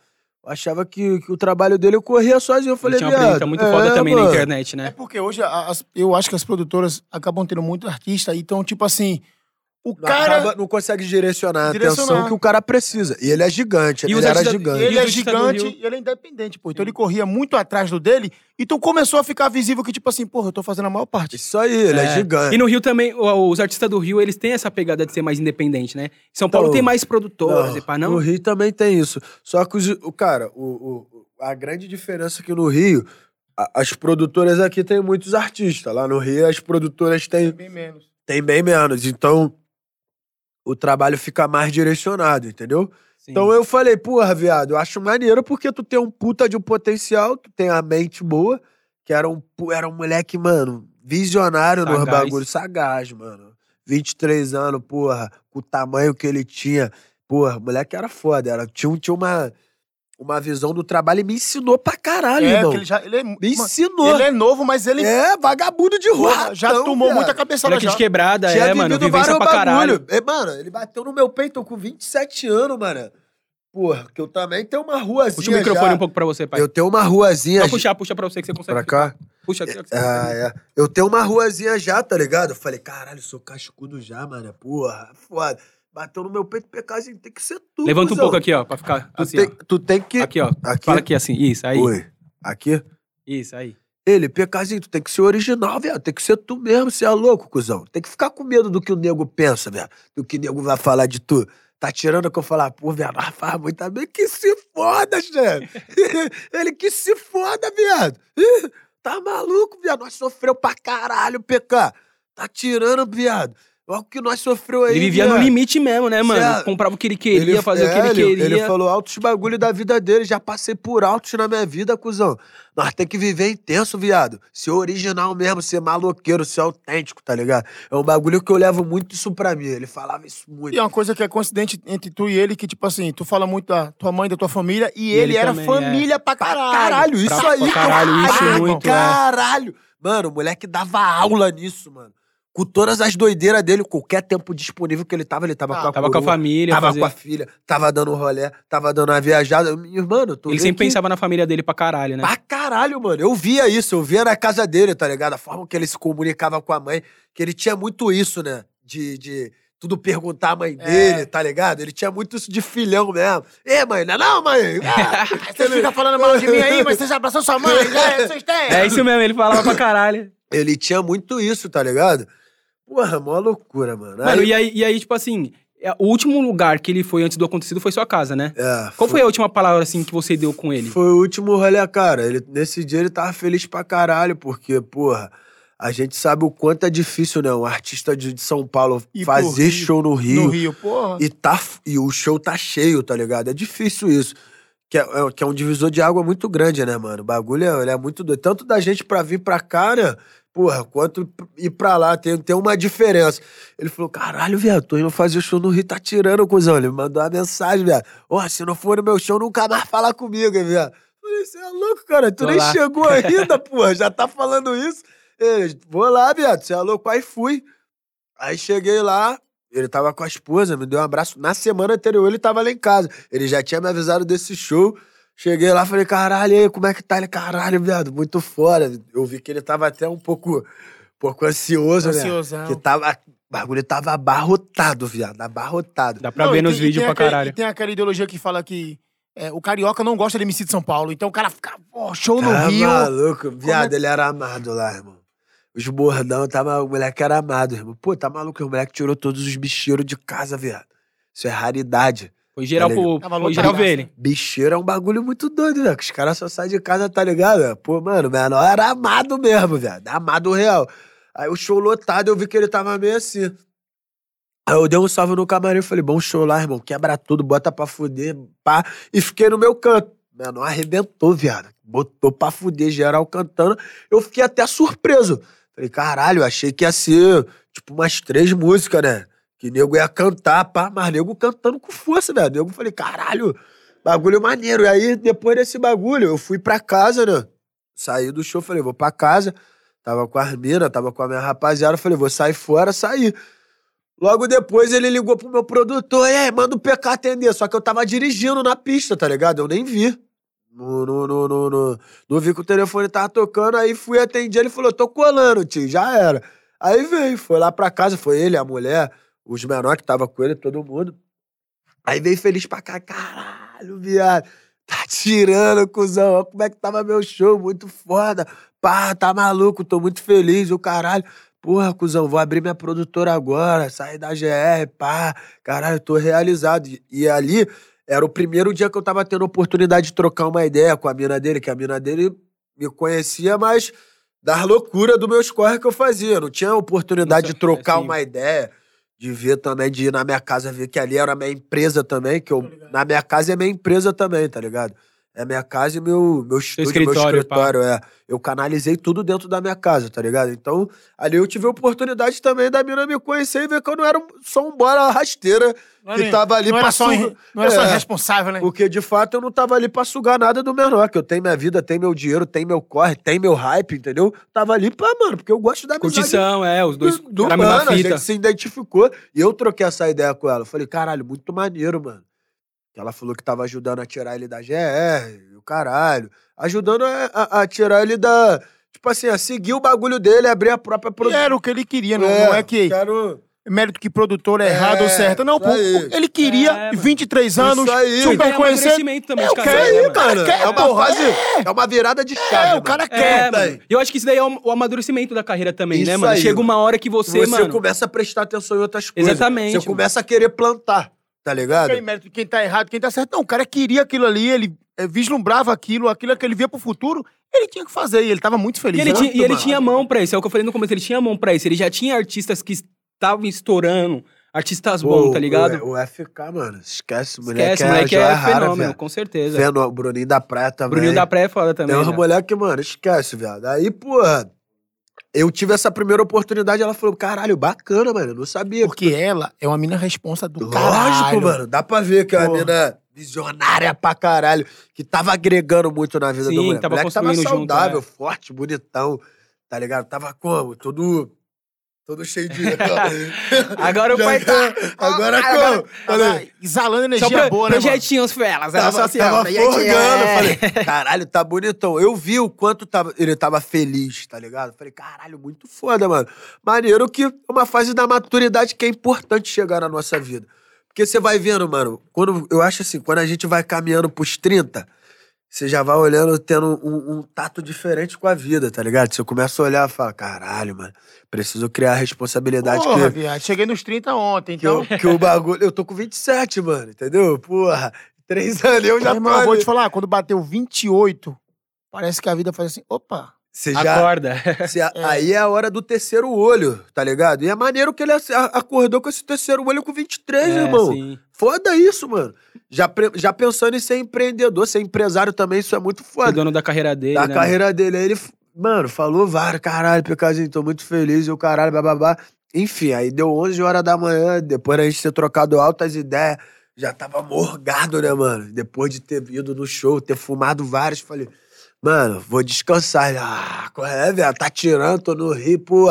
Speaker 3: Eu achava que, que o trabalho dele corria sozinho. Eu
Speaker 1: Ele
Speaker 3: falei,
Speaker 1: tinha uma muito
Speaker 3: é,
Speaker 1: foda também na
Speaker 3: mano.
Speaker 1: internet,
Speaker 2: É
Speaker 1: né?
Speaker 2: porque hoje as- eu acho que as produtoras acabam tendo muito artista, então, tipo assim, o
Speaker 3: Não,
Speaker 2: cara.
Speaker 3: acaba- não consegue direcionar a atenção que o cara precisa. E ele é gigante,
Speaker 1: E
Speaker 3: ele era
Speaker 1: artistas-
Speaker 3: gigante.
Speaker 2: E ele é gigante e ele é independente, pô. Então ele corria muito atrás do dele, então começou a ficar visível que, tipo assim, porra, eu tô fazendo a maior parte.
Speaker 3: Isso aí, ele é,
Speaker 1: É.
Speaker 3: gigante.
Speaker 1: E no Rio também, os artistas do Rio, eles têm essa pegada de ser mais independente, né? Em São Paulo
Speaker 3: Então,
Speaker 1: tem mais produtoras,
Speaker 3: Não,
Speaker 1: e pá,
Speaker 3: No
Speaker 1: não?
Speaker 3: Rio também tem isso. Só que, os, o cara, o, o- a grande diferença é que no Rio, a- as produtoras aqui têm muitos artistas. Lá no Rio, as produtoras têm,
Speaker 2: Bem menos.
Speaker 3: têm bem menos. Então, o trabalho fica mais direcionado, entendeu?
Speaker 1: Sim.
Speaker 3: Então eu falei, porra, viado, eu acho maneiro porque tu tem um puta de um potencial, tu tem a mente boa, que era um, era um moleque, mano, visionário nos
Speaker 1: Sagaz.
Speaker 3: bagulhos, sagaz, mano. 23 anos, porra, com o tamanho que ele tinha. Porra, moleque era foda, era, tinha, tinha uma, uma visão do trabalho e me ensinou pra caralho,
Speaker 2: é,
Speaker 3: irmão.
Speaker 2: porque ele já. Ele é,
Speaker 3: Me ensinou.
Speaker 2: ele é novo, mas ele
Speaker 3: É, vagabundo de rua.
Speaker 2: porra, já
Speaker 3: ratão,
Speaker 2: tomou muita cabeçada
Speaker 1: Moleque
Speaker 2: já.
Speaker 1: de quebrada,
Speaker 3: Tinha
Speaker 1: é, mano.
Speaker 3: vivido
Speaker 1: Vivência
Speaker 3: vários
Speaker 1: pra caralho.
Speaker 3: bagulho. É, mano, ele bateu no meu peito com 27 anos, mano. Porra, que eu também tenho uma ruazinha
Speaker 1: Puxa o microfone
Speaker 3: já.
Speaker 1: um pouco pra você, pai.
Speaker 3: Eu tenho uma ruazinha...
Speaker 1: Só puxar, puxa pra você que você consegue.
Speaker 3: Pra cá?
Speaker 1: Puxa aqui. ó, que você
Speaker 3: Ah,
Speaker 1: consegue.
Speaker 3: é. Eu tenho uma ruazinha já, tá ligado? Eu falei, caralho, sou cascudo já, mano. Porra, foda. Bateu no meu peito, pecazinho, tem que ser tu,
Speaker 1: Levanta um pouco aqui, ó, pra ficar
Speaker 3: Tu,
Speaker 1: assim,
Speaker 3: tem,
Speaker 1: ó.
Speaker 3: tu tem que...
Speaker 1: Aqui, ó.
Speaker 3: Aqui?
Speaker 1: Fala aqui assim. Isso, aí.
Speaker 3: Oi. Aqui?
Speaker 1: Isso, aí.
Speaker 3: Ele, pecazinho, tu tem que ser original, viado. Tem que ser tu mesmo, você é louco, cuzão. Tem que ficar com medo do que o nego pensa, viado. Do que o nego vai falar de tu. Tá tirando o que eu falar, pô, viado, ah, faz muito bem. Que se foda, chefe. Ele que se foda, viado. Tá maluco, viado. Nós sofreu pra caralho, PK. Tá tirando, viado. Olha o que nós sofreu aí,
Speaker 1: Ele vivia no
Speaker 3: viado.
Speaker 1: limite mesmo, né, mano?
Speaker 3: Cê é-
Speaker 1: Comprava o que ele queria, fazia o que
Speaker 3: é,
Speaker 1: ele queria.
Speaker 3: Ele falou altos bagulho da vida dele. Já passei por altos na minha vida, cuzão. Nós tem que viver intenso, viado. Ser original mesmo, ser maloqueiro, ser autêntico, tá ligado? É um bagulho que eu levo muito isso pra mim. Ele falava isso muito.
Speaker 2: E é uma coisa que é coincidente entre tu e ele, que, tipo assim, tu fala muito da tua mãe, da tua família, e,
Speaker 1: E
Speaker 2: ele,
Speaker 1: ele
Speaker 2: era
Speaker 1: também,
Speaker 2: família pra
Speaker 3: Pra
Speaker 2: caralho.
Speaker 3: caralho, isso
Speaker 1: Pra-
Speaker 3: aí.
Speaker 1: pra caralho, isso
Speaker 3: caralho,
Speaker 1: muito, é.
Speaker 3: Caralho. Mano, o moleque dava aula nisso, mano. Com todas as doideiras dele, qualquer tempo disponível que ele tava, ele tava
Speaker 2: Ah,
Speaker 3: com a
Speaker 1: Tava com a
Speaker 3: coroa,
Speaker 1: família,
Speaker 3: Tava
Speaker 1: fazia-
Speaker 3: com a filha, tava dando rolé, tava dando uma viajada. Mano, tu
Speaker 1: Ele sempre
Speaker 3: que-
Speaker 1: pensava na família dele pra caralho, né?
Speaker 3: Pra caralho, mano. Eu via isso, eu via na casa dele, tá ligado? A forma que ele se comunicava com a mãe, que ele tinha muito isso, né? De, de tudo perguntar à mãe
Speaker 2: É.
Speaker 3: dele, tá ligado? Ele tinha muito isso de filhão mesmo. Ê, mãe, não é não, mãe? Ah,
Speaker 2: Vocês ficam falando mal de mim aí, mas vocês abraçam sua mãe, né? Vocês têm.
Speaker 1: É isso mesmo, ele falava pra caralho.
Speaker 3: ele tinha muito isso, tá ligado? Porra, mó loucura, mano.
Speaker 1: Mano, e aí, e aí, tipo assim, é, o último lugar que ele foi antes do acontecido foi sua casa, né?
Speaker 3: É,
Speaker 1: Qual foi a última palavra, assim, que você deu com ele?
Speaker 3: Foi o último rolê, cara. Ele, nesse dia ele tava feliz pra caralho, porque, porra, a gente sabe o quanto é difícil, né? Um artista de, de São Paulo
Speaker 2: pro
Speaker 3: fazer
Speaker 2: Rio,
Speaker 3: show no Rio.
Speaker 2: No Rio, porra.
Speaker 3: E, tá, e o show tá cheio, tá ligado? É difícil isso. Que é, é- que é um divisor de água muito grande, né, mano? O bagulho é, ele é muito doido. Tanto da gente pra vir pra cá, né? Porra, quanto ir pra lá. Tem, tem uma diferença. Ele falou: caralho, viado, tô indo fazer show no Rio, tá tirando, cuzão. Ele me mandou uma mensagem, viado. Ó, se não for no meu show, nunca mais fala comigo, viado. Falei, você é louco, cara? Tu
Speaker 1: Vou
Speaker 3: nem
Speaker 1: lá.
Speaker 3: chegou ainda, porra. Já tá falando isso. Ele, vou lá, viado. Você é louco? Aí fui. Aí cheguei lá, ele tava com a esposa, me deu um abraço. Na semana anterior ele tava lá em casa. Ele já tinha me avisado desse show. Cheguei lá, falei, caralho, aí, como é que tá? Ele, caralho, viado, muito fora. Eu vi que ele tava até um pouco, um pouco ansioso,
Speaker 2: Ansiosão.
Speaker 3: né? Que tava, o bagulho tava abarrotado, viado, abarrotado.
Speaker 1: Dá pra
Speaker 2: Não,
Speaker 1: ver
Speaker 2: e
Speaker 1: nos
Speaker 2: tem- e
Speaker 1: vídeos
Speaker 2: tem
Speaker 1: pra
Speaker 2: aquele-
Speaker 1: caralho.
Speaker 2: E tem aquela ideologia que fala que é, o carioca não gosta de MC de São Paulo. Então o cara fica, pô, show no
Speaker 3: Tá
Speaker 2: Rio.
Speaker 3: maluco, viado,
Speaker 2: é-
Speaker 3: ele era amado lá, irmão. Os bordão, tava, o moleque era amado, irmão. Pô, tá maluco, o moleque tirou todos os bicheiros de casa, viado. Isso é raridade.
Speaker 1: Foi geral,
Speaker 3: Tá
Speaker 1: pro,
Speaker 2: Tava
Speaker 1: foi geral ver ele.
Speaker 3: Bicheiro é um bagulho muito doido, velho. Que os caras só saem de casa, tá ligado? Pô, mano, o menor era amado mesmo, velho. Amado real. Aí o show lotado, eu vi que ele tava meio assim. Aí eu dei um salve no camarim e falei, bom show lá, irmão. Quebra tudo, bota pra fuder, pá. E fiquei no meu canto. O menor arrebentou, viado. Botou pra fuder, geral cantando. Eu fiquei até surpreso. Falei, caralho, eu achei que ia ser, tipo, umas três músicas, né? Que nego ia cantar, pá. Mas nego cantando com força, velho. Nego, falei, caralho, bagulho maneiro. E aí, depois desse bagulho, eu fui pra casa, né? Saí do show, falei, vou pra casa. Tava com as minas, tava com a minha rapaziada. Falei, vou sair fora, saí. Logo depois ele ligou pro meu produtor, e aí, manda o PK atender. Só que eu tava dirigindo na pista, tá ligado? Eu nem vi. No, no, no, no, no- não vi que o telefone tava tocando, aí fui atender. Ele falou, tô colando, tio, já era. Aí veio, foi lá pra casa, foi ele, a mulher, os menores que tava com ele, todo mundo. Aí veio feliz pra cá, caralho, viado. Tá tirando, cuzão. Olha como é que tava meu show, muito foda. Pá, tá maluco, tô muito feliz, o caralho. Porra, cuzão, vou abrir minha produtora agora, sair da GR, pá. Caralho, tô realizado. E, ali era o primeiro dia que eu tava tendo oportunidade de trocar uma ideia com a mina dele, que a mina dele me conhecia, mas das loucuras do meus corre que eu fazia. Não tinha oportunidade
Speaker 1: Isso,
Speaker 3: de trocar
Speaker 1: assim.
Speaker 3: uma ideia, de ver também, de ir na minha casa ver que ali era a minha empresa também, que eu, na minha casa é minha empresa também, tá ligado? É minha casa e meu, meu estúdio, meu
Speaker 1: escritório,
Speaker 3: escritório, é. Eu canalizei tudo dentro da minha casa, tá ligado? Então, ali eu tive a oportunidade também da mina me conhecer e ver que eu não era só um bola rasteira
Speaker 2: Não
Speaker 3: que tava ali
Speaker 2: não
Speaker 3: pra
Speaker 2: era só,
Speaker 3: sugar-
Speaker 2: não era só
Speaker 3: É.
Speaker 2: responsável, né?
Speaker 3: Porque, de fato, eu não tava ali pra sugar nada do menor, que eu tenho minha vida, tenho meu dinheiro, tenho meu corre, tenho meu hype, entendeu? Tava ali pra, mano, porque eu gosto da amizade
Speaker 1: Curtição, é, os dois
Speaker 3: do, do mano, a gente se identificou. E eu troquei essa ideia com ela. Eu falei, caralho, muito maneiro, mano. Ela falou que tava ajudando a tirar ele da GR, o caralho. Ajudando a, a- a tirar ele da. Tipo assim, a seguir o bagulho dele, abrir a própria produção.
Speaker 2: era o que ele queria, não é, não é que
Speaker 3: Quero...
Speaker 2: mérito que produtor é
Speaker 3: É,
Speaker 2: errado ou certo. Não, pô,
Speaker 3: aí.
Speaker 2: ele queria
Speaker 1: É, mano.
Speaker 2: 23 anos,
Speaker 3: Isso aí.
Speaker 2: super conhecido.
Speaker 1: amadurecimento também
Speaker 2: Eu quero,
Speaker 1: né, mano?
Speaker 2: cara. Quer,
Speaker 3: é uma
Speaker 2: porra,
Speaker 3: fase. É uma virada de chave.
Speaker 2: É, o cara
Speaker 1: É,
Speaker 2: quer.
Speaker 3: aí.
Speaker 1: mano. E eu acho que isso daí é o, amadurecimento da carreira também, né,
Speaker 3: Isso
Speaker 1: mano?
Speaker 3: aí,
Speaker 1: Chega uma hora que você,
Speaker 3: Você,
Speaker 1: mano.
Speaker 3: começa a prestar atenção em outras coisas.
Speaker 1: Exatamente,
Speaker 3: Você
Speaker 1: mano.
Speaker 3: começa a querer plantar, tá ligado?
Speaker 2: Tem mérito de quem tá errado, quem tá certo. Não, o cara queria aquilo ali, ele eh, vislumbrava aquilo, aquilo que ele via pro futuro, ele tinha que fazer, e ele tava muito feliz.
Speaker 1: E ele, tinha, e ele tinha mão pra isso, é o que eu falei no começo, ele tinha mão pra isso. Ele já tinha artistas que estavam estourando, artistas bons, tá ligado?
Speaker 3: O, o FK, mano, esquece, o moleque
Speaker 1: Esquece,
Speaker 3: é,
Speaker 1: moleque é
Speaker 3: rara,
Speaker 1: fenômeno,
Speaker 3: velho.
Speaker 1: com certeza.
Speaker 3: Vendo o Bruninho da Praia também.
Speaker 1: Bruninho da Praia é foda também.
Speaker 3: Tem uns
Speaker 1: né?
Speaker 3: moleque, mano, esquece, viado. Aí, porra, eu tive essa primeira oportunidade, ela falou, caralho, bacana, mano, eu não sabia.
Speaker 2: Porque ela é uma mina responsa do
Speaker 3: Lógico,
Speaker 2: caralho.
Speaker 3: mano, dá pra ver que é uma mina visionária pra caralho, que tava agregando muito na vida
Speaker 1: Sim,
Speaker 3: do moleque.
Speaker 1: tava
Speaker 3: moleque tava
Speaker 1: construindo junto,
Speaker 3: saudável,
Speaker 1: é.
Speaker 3: forte, bonitão, tá ligado? Tava como? Todo... Todo cheio de...
Speaker 1: Agora o pai tá.
Speaker 3: Agora
Speaker 2: Ah,
Speaker 3: como?
Speaker 2: agora-
Speaker 3: Falei,
Speaker 2: agora Exalando
Speaker 1: Só
Speaker 2: energia
Speaker 1: pro,
Speaker 2: boa, né,
Speaker 1: projetinhos felas, era só
Speaker 3: Tava,
Speaker 1: assim,
Speaker 3: tava forgando.
Speaker 1: é.
Speaker 3: Falei, caralho, tá bonitão. Eu vi o quanto tava, ele tava feliz, tá ligado? Falei, caralho, muito foda, mano. Maneiro que é uma fase da maturidade que é importante chegar na nossa vida. Porque você vai vendo, mano, quando, eu acho assim, quando a gente vai caminhando pros 30, você já vai olhando, tendo um, um tato diferente com a vida, tá ligado? Você começa a olhar e fala, caralho, mano, preciso criar a responsabilidade
Speaker 2: Porra,
Speaker 3: que,
Speaker 2: viado, cheguei nos 30 ontem,
Speaker 3: que, eu-
Speaker 2: então...
Speaker 3: que o bagulho. Eu tô com 27, mano, entendeu? Porra, três anos eu já
Speaker 2: Meu
Speaker 3: tô.
Speaker 2: irmão, eu vou te falar, quando bateu 28, parece que a vida faz assim, opa...
Speaker 3: Você já.
Speaker 1: Acorda.
Speaker 3: você- Aí é a hora do terceiro olho, tá ligado? E é maneiro que ele acordou com esse terceiro olho com 23,
Speaker 1: É,
Speaker 3: irmão.
Speaker 1: sim.
Speaker 3: Foda isso, mano. Já, já pensando em ser empreendedor, ser empresário também, isso é muito
Speaker 1: O
Speaker 3: foda.
Speaker 1: dono da carreira dele.
Speaker 3: da
Speaker 1: né,
Speaker 3: carreira dele. Aí ele, mano, falou vários, caralho, Picazinho, tô muito feliz, e o caralho, bababá. Enfim, aí deu 11 horas da manhã, depois da gente ter trocado altas ideias, já tava morgado, né, mano? Depois de ter ido no show, ter fumado vários, falei, mano, vou descansar. Ele, ah, qual é, velho? Tá tirando, tô no Rio, pô.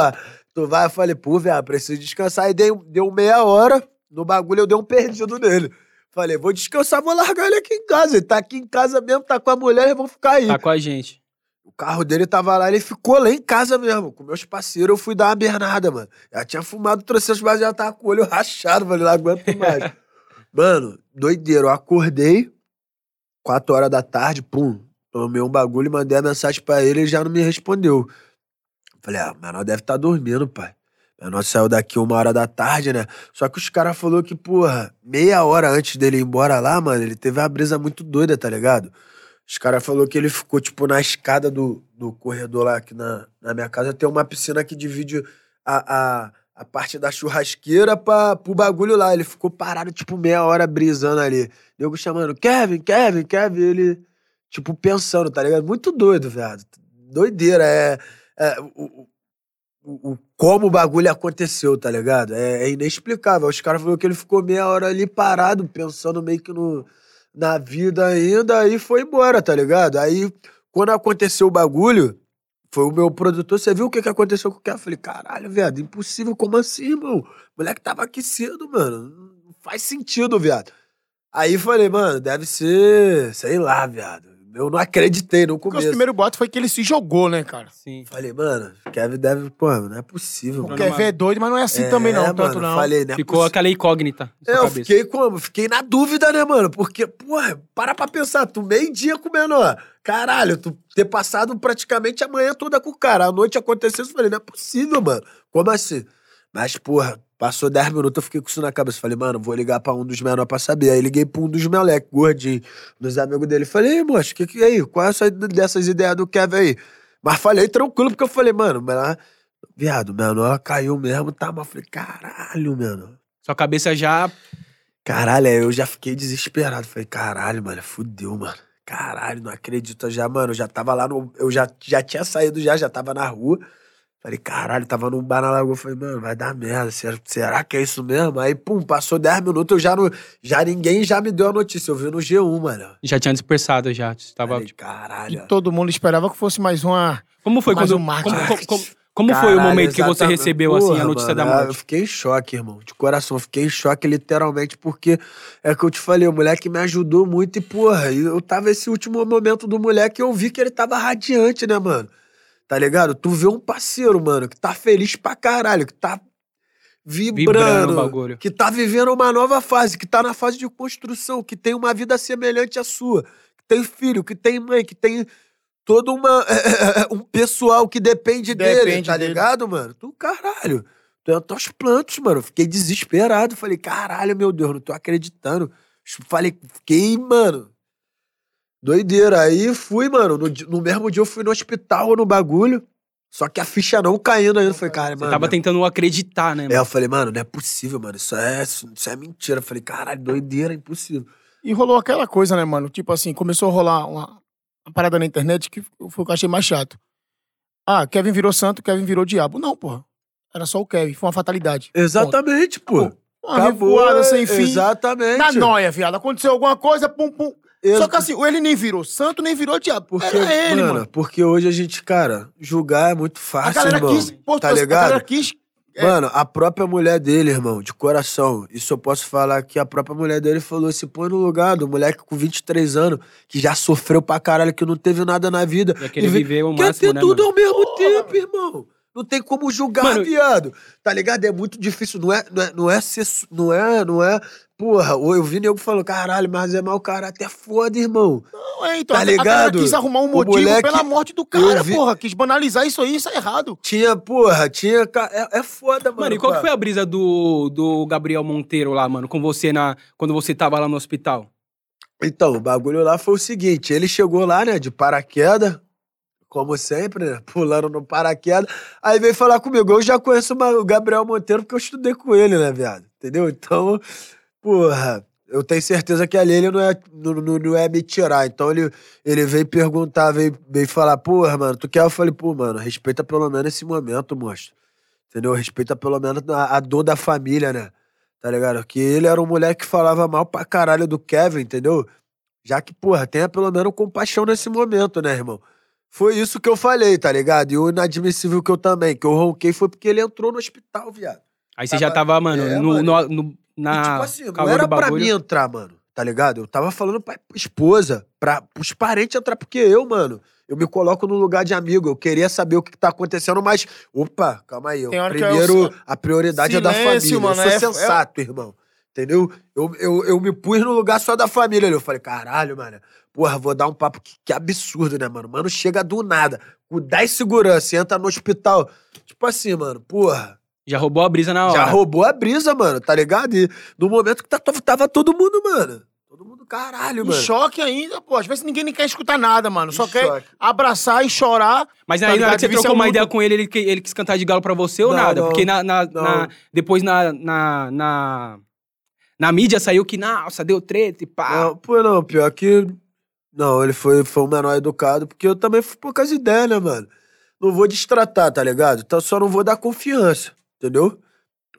Speaker 3: Tu vai? Eu falei, pô, velho, preciso descansar. Aí dei, deu meia hora, no bagulho eu dei um perdido nele. Falei, vou descansar, vou largar ele aqui em casa. Ele tá aqui em casa mesmo, tá com a mulher, eles vão ficar aí.
Speaker 1: Tá com a gente.
Speaker 3: O carro dele tava lá, ele ficou lá em casa mesmo. Com meus parceiros, eu fui dar uma bernada, mano. Já tinha fumado, trouxe as mas já tava com o olho rachado, falei, não aguento mais. mano, doideiro. Eu acordei, quatro horas da tarde, pum. Tomei um bagulho, mandei a mensagem pra ele ele já não me respondeu. Falei, ah, o menor deve estar dormindo, pai. Menor saiu daqui uma hora da tarde, né? Só que os caras falaram que, porra, meia hora antes dele ir embora lá, mano, ele teve uma brisa muito doida, tá ligado? Os caras falaram que ele ficou, tipo, na escada do, do corredor lá aqui na, na minha casa. Tem uma piscina que divide a, a, a parte da churrasqueira pra, pro bagulho lá. Ele ficou parado, tipo, meia hora brisando ali. Nego chamando, Kevin, Kevin, Kevin. Ele, tipo, pensando, tá ligado? Muito doido, velho. Doideira. É, é o, o, como o bagulho aconteceu, tá ligado? É, é inexplicável. Os caras falaram que ele ficou meia hora ali parado, pensando meio que no na vida ainda, aí foi embora, tá ligado? Aí, quando aconteceu o bagulho, foi o meu produtor, você viu o que, que aconteceu com o cara? Eu falei, caralho, viado, impossível, como assim, irmão? O moleque tava aquecido, mano. Não faz sentido, viado. Aí falei, mano, deve ser, sei lá, viado. Eu não acreditei no
Speaker 2: Porque
Speaker 3: começo.
Speaker 2: o primeiro boato foi que ele se jogou, né, cara?
Speaker 1: Sim.
Speaker 3: Falei, mano, Kevin deve, pô, não é possível.
Speaker 2: O. Kevin é doido, mas não é assim também não,
Speaker 3: É,
Speaker 2: tanto
Speaker 3: mano,
Speaker 2: não.
Speaker 3: Falei, né?
Speaker 1: Ficou aquela incógnita na sua
Speaker 3: É, eu
Speaker 1: cabeça.
Speaker 3: fiquei como? Fiquei na dúvida, né, mano? Porque, porra, para pra pensar, tu meio dia com o menor. Caralho, tu ter passado praticamente a manhã toda com o cara. A noite aconteceu, eu falei, não é possível, mano. Como assim? Mas, porra, passou 10 minutos, eu fiquei com isso na cabeça. Falei, mano, vou ligar pra um dos menores pra saber. Aí liguei pra um dos moleques, gordinho, dos amigos dele. Falei, ei, moço, que que é aí? Qual é essa dessas ideias do Kevin aí? Mas falei tranquilo, porque eu falei, mano, mas, viado, o menor caiu mesmo, tá? Mas eu falei, caralho, mano.
Speaker 1: Sua cabeça já.
Speaker 3: Caralho, aí eu já fiquei desesperado. Falei, caralho, mano, fudeu, mano. Caralho, não acredito. Eu já, mano, eu já tava lá no. Eu já, já tinha saído já, já tava na rua. Falei, caralho, tava num bar na lagoa. Falei, mano, vai dar merda. Será, será que é isso mesmo? Aí, pum, passou 10 minutos, eu já não. Já ninguém já me deu a notícia. Eu vi no G1, mano.
Speaker 1: Já tinha dispersado já. Tava,
Speaker 3: Falei,
Speaker 1: tipo,
Speaker 2: E
Speaker 3: caralho.
Speaker 2: todo mundo esperava que fosse mais uma...
Speaker 1: como foi
Speaker 2: Mais
Speaker 1: quando.
Speaker 2: um marketing.
Speaker 1: como, como, como- como foi o
Speaker 3: Caralho,
Speaker 1: momento que você
Speaker 3: exatamente.
Speaker 1: recebeu assim, a
Speaker 3: Porra,
Speaker 1: notícia
Speaker 3: mano,
Speaker 1: da
Speaker 3: Eu
Speaker 1: morte?
Speaker 3: fiquei em choque, irmão. De coração, eu fiquei em choque literalmente, porque é que eu te falei, o moleque me ajudou muito e, porra, eu tava esse último momento do moleque e eu vi que ele tava radiante, né, mano? Tá ligado? Tu vê um parceiro, mano, que tá feliz pra caralho, que tá
Speaker 1: Vibrando
Speaker 3: vibrando, que tá vivendo uma nova fase, que tá na fase de construção, que tem uma vida semelhante à sua, que tem filho, que tem mãe, que tem todo uma, um pessoal que depende, dele,
Speaker 2: Depende
Speaker 3: tá
Speaker 2: dele.
Speaker 3: ligado, mano? Tu, caralho, tu é aos plantos, mano. Fiquei desesperado, falei, caralho, meu Deus, não tô acreditando. Falei, fiquei, mano, doideira. Aí fui, mano, no, no mesmo dia eu fui no hospital, no bagulho, só que a ficha não caindo ainda. Eu Falei, cara,
Speaker 1: Você
Speaker 3: mano...
Speaker 1: tava
Speaker 3: não é
Speaker 1: tentando acreditar, né?
Speaker 3: é,
Speaker 1: mano?
Speaker 3: eu falei, mano, não é possível, mano. Isso é, isso é mentira. Eu falei, caralho, doideira, impossível.
Speaker 2: E rolou aquela coisa, né, mano? Tipo assim, começou a rolar uma, uma parada na internet que foi o que eu achei mais chato. Ah, Kevin virou santo, Kevin virou diabo. Não, porra. Era só o Kevin, foi uma fatalidade.
Speaker 3: Exatamente, pô.
Speaker 2: Acabou. Uma revoada sem fim.
Speaker 3: Exatamente.
Speaker 2: Na noia, viado. Aconteceu alguma coisa, pum, pum.
Speaker 3: Ex-
Speaker 2: Só que assim, ele nem virou santo, nem virou diabo.
Speaker 3: Porque,
Speaker 2: Era ele,
Speaker 3: mano,
Speaker 2: mano.
Speaker 3: porque hoje a gente, cara, julgar é muito
Speaker 2: A
Speaker 3: fácil,
Speaker 2: galera
Speaker 3: irmão.
Speaker 2: quis. Pô,
Speaker 3: tá
Speaker 2: a
Speaker 3: ligado?
Speaker 2: galera quis. é.
Speaker 3: Mano, a própria mulher dele, irmão, de coração, isso eu posso falar que a própria mulher dele falou: se põe no lugar do moleque com 23 anos, que já sofreu pra caralho, que não teve nada na vida.
Speaker 1: Ia querer
Speaker 3: E vê-
Speaker 1: viver o
Speaker 3: Quer
Speaker 1: máximo,
Speaker 3: ter
Speaker 1: né,
Speaker 3: tudo
Speaker 1: mano?
Speaker 3: ao mesmo tempo, irmão. Não tem como julgar,
Speaker 1: Mano,
Speaker 3: viado. Tá ligado? É muito difícil. Não é, não é, não é ser. Não é, não é. Porra, eu vi nego falando, caralho, mas é mau caráter. É foda, irmão.
Speaker 2: Não, é, então,
Speaker 3: Tá
Speaker 2: a- A
Speaker 3: ligado?
Speaker 2: quis arrumar um motivo
Speaker 3: moleque-
Speaker 2: pela morte do cara,
Speaker 3: vi-
Speaker 2: porra. Quis banalizar isso aí, isso é errado.
Speaker 3: Tinha, porra, tinha. É, é foda, mano.
Speaker 1: Mano, e qual que
Speaker 3: cara.
Speaker 1: foi a brisa do, do Gabriel Monteiro lá, mano, com você na, quando você tava lá no hospital?
Speaker 3: Então, o bagulho lá foi o seguinte: ele chegou lá, né, de paraquedas, como sempre, né, pulando no paraquedas, aí veio falar comigo. Eu já conheço o Gabriel Monteiro porque eu estudei com ele, né, viado? Entendeu? Então, porra, eu tenho certeza que ali ele não é, não, não- não é me tirar. Então ele, ele veio perguntar, veio, veio falar, porra, mano, tu quer? Eu falei, pô, mano, respeita pelo menos esse momento, monstro. Entendeu? Respeita pelo menos a, a dor da família, né? Tá ligado? Que ele era um moleque que falava mal pra caralho do Kevin, entendeu? Já que, porra, tenha pelo menos compaixão nesse momento, né, irmão? Foi isso que eu falei, tá ligado? E o inadmissível que eu também, que eu ronquei foi porque ele entrou no hospital, viado.
Speaker 1: Aí você já tava, mano,
Speaker 3: É,
Speaker 1: no,
Speaker 3: mano.
Speaker 1: no- no-
Speaker 3: E,
Speaker 1: na
Speaker 3: tipo assim, não era pra mim entrar, mano, tá ligado? Eu tava falando pra esposa, pra os parentes entrar, porque eu, mano, eu me coloco no lugar de amigo, eu queria saber o que, que tá acontecendo, mas, opa, calma aí. eu-
Speaker 2: é
Speaker 3: primeiro, a prioridade é da
Speaker 2: silêncio,
Speaker 3: família.
Speaker 2: mano,
Speaker 3: eu
Speaker 2: é-
Speaker 3: sou sensato, irmão. Entendeu? Eu, eu, eu me pus no lugar só da família ali. Eu falei, caralho, mano. Porra, vou dar um papo que, que absurdo, né, mano? Mano, chega do nada. Com 10 segurança, entra no hospital. Tipo assim, mano, porra.
Speaker 1: Já roubou a brisa na hora.
Speaker 3: Já roubou a brisa, mano, tá ligado? E no momento que tá- tava todo mundo, mano. Todo mundo, caralho,
Speaker 2: Em
Speaker 3: mano.
Speaker 2: choque ainda, pô. Às vezes ninguém nem quer escutar nada, mano. Só
Speaker 3: Em
Speaker 2: quer
Speaker 3: choque.
Speaker 2: abraçar e chorar.
Speaker 1: Mas
Speaker 2: Tá
Speaker 1: aí, na hora que você trocou uma
Speaker 2: muito-
Speaker 1: ideia com ele, ele, que- ele quis cantar de galo pra você ou
Speaker 3: Não,
Speaker 1: nada?
Speaker 3: não,
Speaker 1: Porque na, na-
Speaker 3: não.
Speaker 1: na- depois na, na, na, na mídia saiu que, nossa, deu treta e pá.
Speaker 3: Não, pô, não, pior que. Não, ele foi, foi um menor educado, porque eu também fui poucas ideias, né, mano? Não vou destratar, tá ligado? Então só não vou dar confiança, entendeu?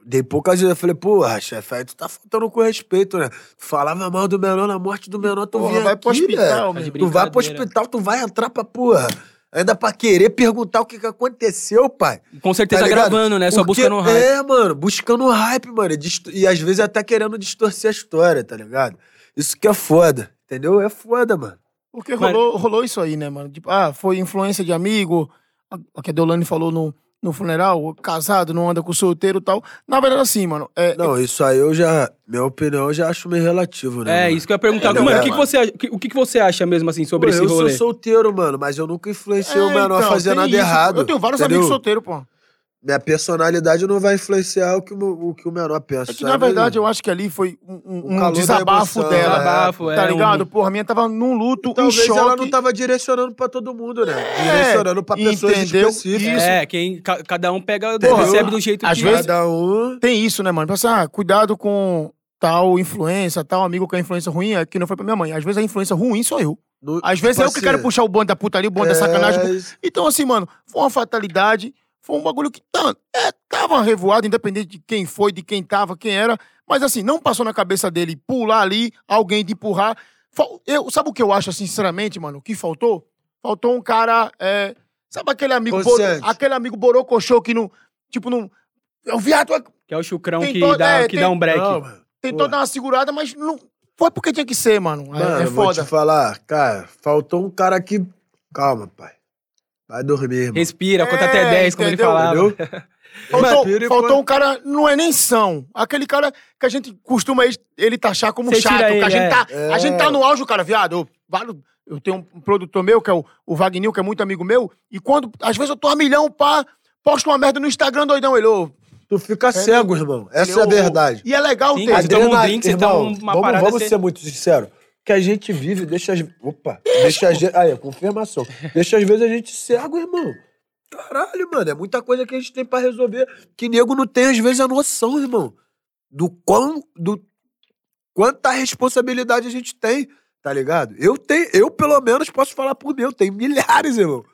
Speaker 3: Dei poucas ideias. Falei, porra, chefe, aí tu tá faltando com respeito, né? Tu falava mal do menor, na morte do menor, tu
Speaker 2: Porra, vai pro
Speaker 3: aqui,
Speaker 2: hospital,
Speaker 3: velho.
Speaker 1: Tá de
Speaker 2: meu.
Speaker 3: Tu vai pro hospital, tu vai entrar pra porra. Ainda pra querer perguntar o que que aconteceu, pai.
Speaker 1: Com certeza
Speaker 3: Tá
Speaker 1: gravando, né? Só
Speaker 3: Porque-
Speaker 1: buscando hype.
Speaker 3: É, mano, buscando hype, mano. E, disto- e às vezes até querendo distorcer a história, tá ligado? Isso que é foda, entendeu? É foda, mano.
Speaker 2: Porque
Speaker 1: Mas-
Speaker 2: rolou, rolou isso aí, né, mano? Tipo, ah, foi influência de amigo. A, a que a Deolane falou no, no funeral, casado, não anda com solteiro e tal. Na verdade, assim, mano. É,
Speaker 3: Não, isso aí eu já. Minha opinião eu já acho meio relativo, né?
Speaker 1: É,
Speaker 3: mano?
Speaker 1: isso que eu ia perguntar.
Speaker 3: É,
Speaker 1: mano,
Speaker 3: é,
Speaker 1: o, que, que
Speaker 3: mano.
Speaker 1: você, acha- o que- o que que você acha mesmo, assim, sobre
Speaker 3: Pô,
Speaker 1: esse
Speaker 3: eu
Speaker 1: rolê?
Speaker 3: sou solteiro, mano, mas eu nunca influenciei o
Speaker 2: é,
Speaker 3: menor a
Speaker 2: então,
Speaker 3: fazer nada
Speaker 2: isso.
Speaker 3: errado.
Speaker 2: Eu tenho vários
Speaker 3: entendeu?
Speaker 2: amigos solteiros, pô.
Speaker 3: Minha personalidade não vai influenciar o que o, meu- o, que o menor pensa.
Speaker 2: É que, na verdade, eu acho que ali foi um, um-
Speaker 3: O
Speaker 2: um desabafo
Speaker 3: emoção,
Speaker 2: dela.
Speaker 1: Desabafo, é,
Speaker 2: Tá
Speaker 1: um-
Speaker 2: ligado? Porra, a minha tava num luto,
Speaker 3: Talvez
Speaker 2: em choque.
Speaker 3: ela não tava direcionando pra todo mundo, né?
Speaker 2: É,
Speaker 3: direcionando pra pessoas
Speaker 2: entendeu?
Speaker 3: específicas.
Speaker 1: É, quem, ca- cada um pega,
Speaker 3: Porra,
Speaker 1: recebe do jeito
Speaker 2: às
Speaker 1: que...
Speaker 2: vezes-
Speaker 3: Cada um.
Speaker 2: Tem isso, né, mano? Pensa, ah, cuidado com tal influência, tal amigo com a influência ruim, é que não foi pra minha mãe. Às vezes a influência ruim sou eu.
Speaker 3: no-
Speaker 2: Às vezes
Speaker 3: tipo
Speaker 2: eu que
Speaker 3: assim,
Speaker 2: quero puxar o bonde da putaria, o bonde da sacanagem.
Speaker 3: é,
Speaker 2: Então, assim, mano, foi uma fatalidade, foi um bagulho que tá, é, tava revoado, independente de quem foi, de quem tava, quem era. Mas, assim, não passou na cabeça dele pular ali, alguém de empurrar. Eu, sabe o que eu acho, assim, sinceramente, mano? O que faltou? Faltou um cara. é, sabe aquele amigo. bo- aquele amigo borocochô que não. Tipo, não. É o viado é-
Speaker 1: Que é o chucrão que, dá,
Speaker 2: é,
Speaker 1: que
Speaker 2: tem-
Speaker 1: dá um break.
Speaker 3: Não, mano.
Speaker 2: tentou
Speaker 3: Pô.
Speaker 2: dar uma segurada, mas não. Foi porque tinha que ser, mano. É-
Speaker 3: Mano,
Speaker 2: é
Speaker 3: vou
Speaker 2: foda.
Speaker 3: te falar, cara, faltou um cara que. Calma, pai. Vai dormir, irmão.
Speaker 1: Respira, conta
Speaker 2: É,
Speaker 1: até 10, como ele falava.
Speaker 3: Entendeu?
Speaker 2: Faltou,
Speaker 3: Respira
Speaker 2: faltou um cara, não é nem são. Aquele cara que a gente costuma ele- taxar como
Speaker 1: Você
Speaker 2: chato.
Speaker 1: ele,
Speaker 2: a, gente
Speaker 1: é.
Speaker 2: tá,
Speaker 3: É.
Speaker 2: a gente tá no auge, cara, viado. Eu, eu tenho um produtor meu, que é o, o Wagner, que é muito amigo meu, e quando, às vezes eu tô a milhão, pá, posto uma merda no Instagram, doidão, ele, ô.
Speaker 3: Tu fica cego, irmão. Essa
Speaker 2: ele,
Speaker 3: é a verdade.
Speaker 2: E é legal
Speaker 1: Sim,
Speaker 2: ter.
Speaker 1: Toma um
Speaker 3: Adrenalina-
Speaker 1: drink, você
Speaker 3: irmão,
Speaker 1: toma uma
Speaker 3: vamos,
Speaker 1: parada,
Speaker 3: Vamos ser muito sinceros. Que a gente vive, deixa as. Opa! Deixa a gente. Aí, confirmação. Deixa às vezes a gente cego, irmão. Caralho, mano. É muita coisa que a gente tem pra resolver. Que nego não tem, às vezes, a noção, irmão. Do quão. Do quanta responsabilidade a gente tem, tá ligado? Eu tenho, eu, pelo menos, posso falar por mim. Eu tenho milhares, irmão.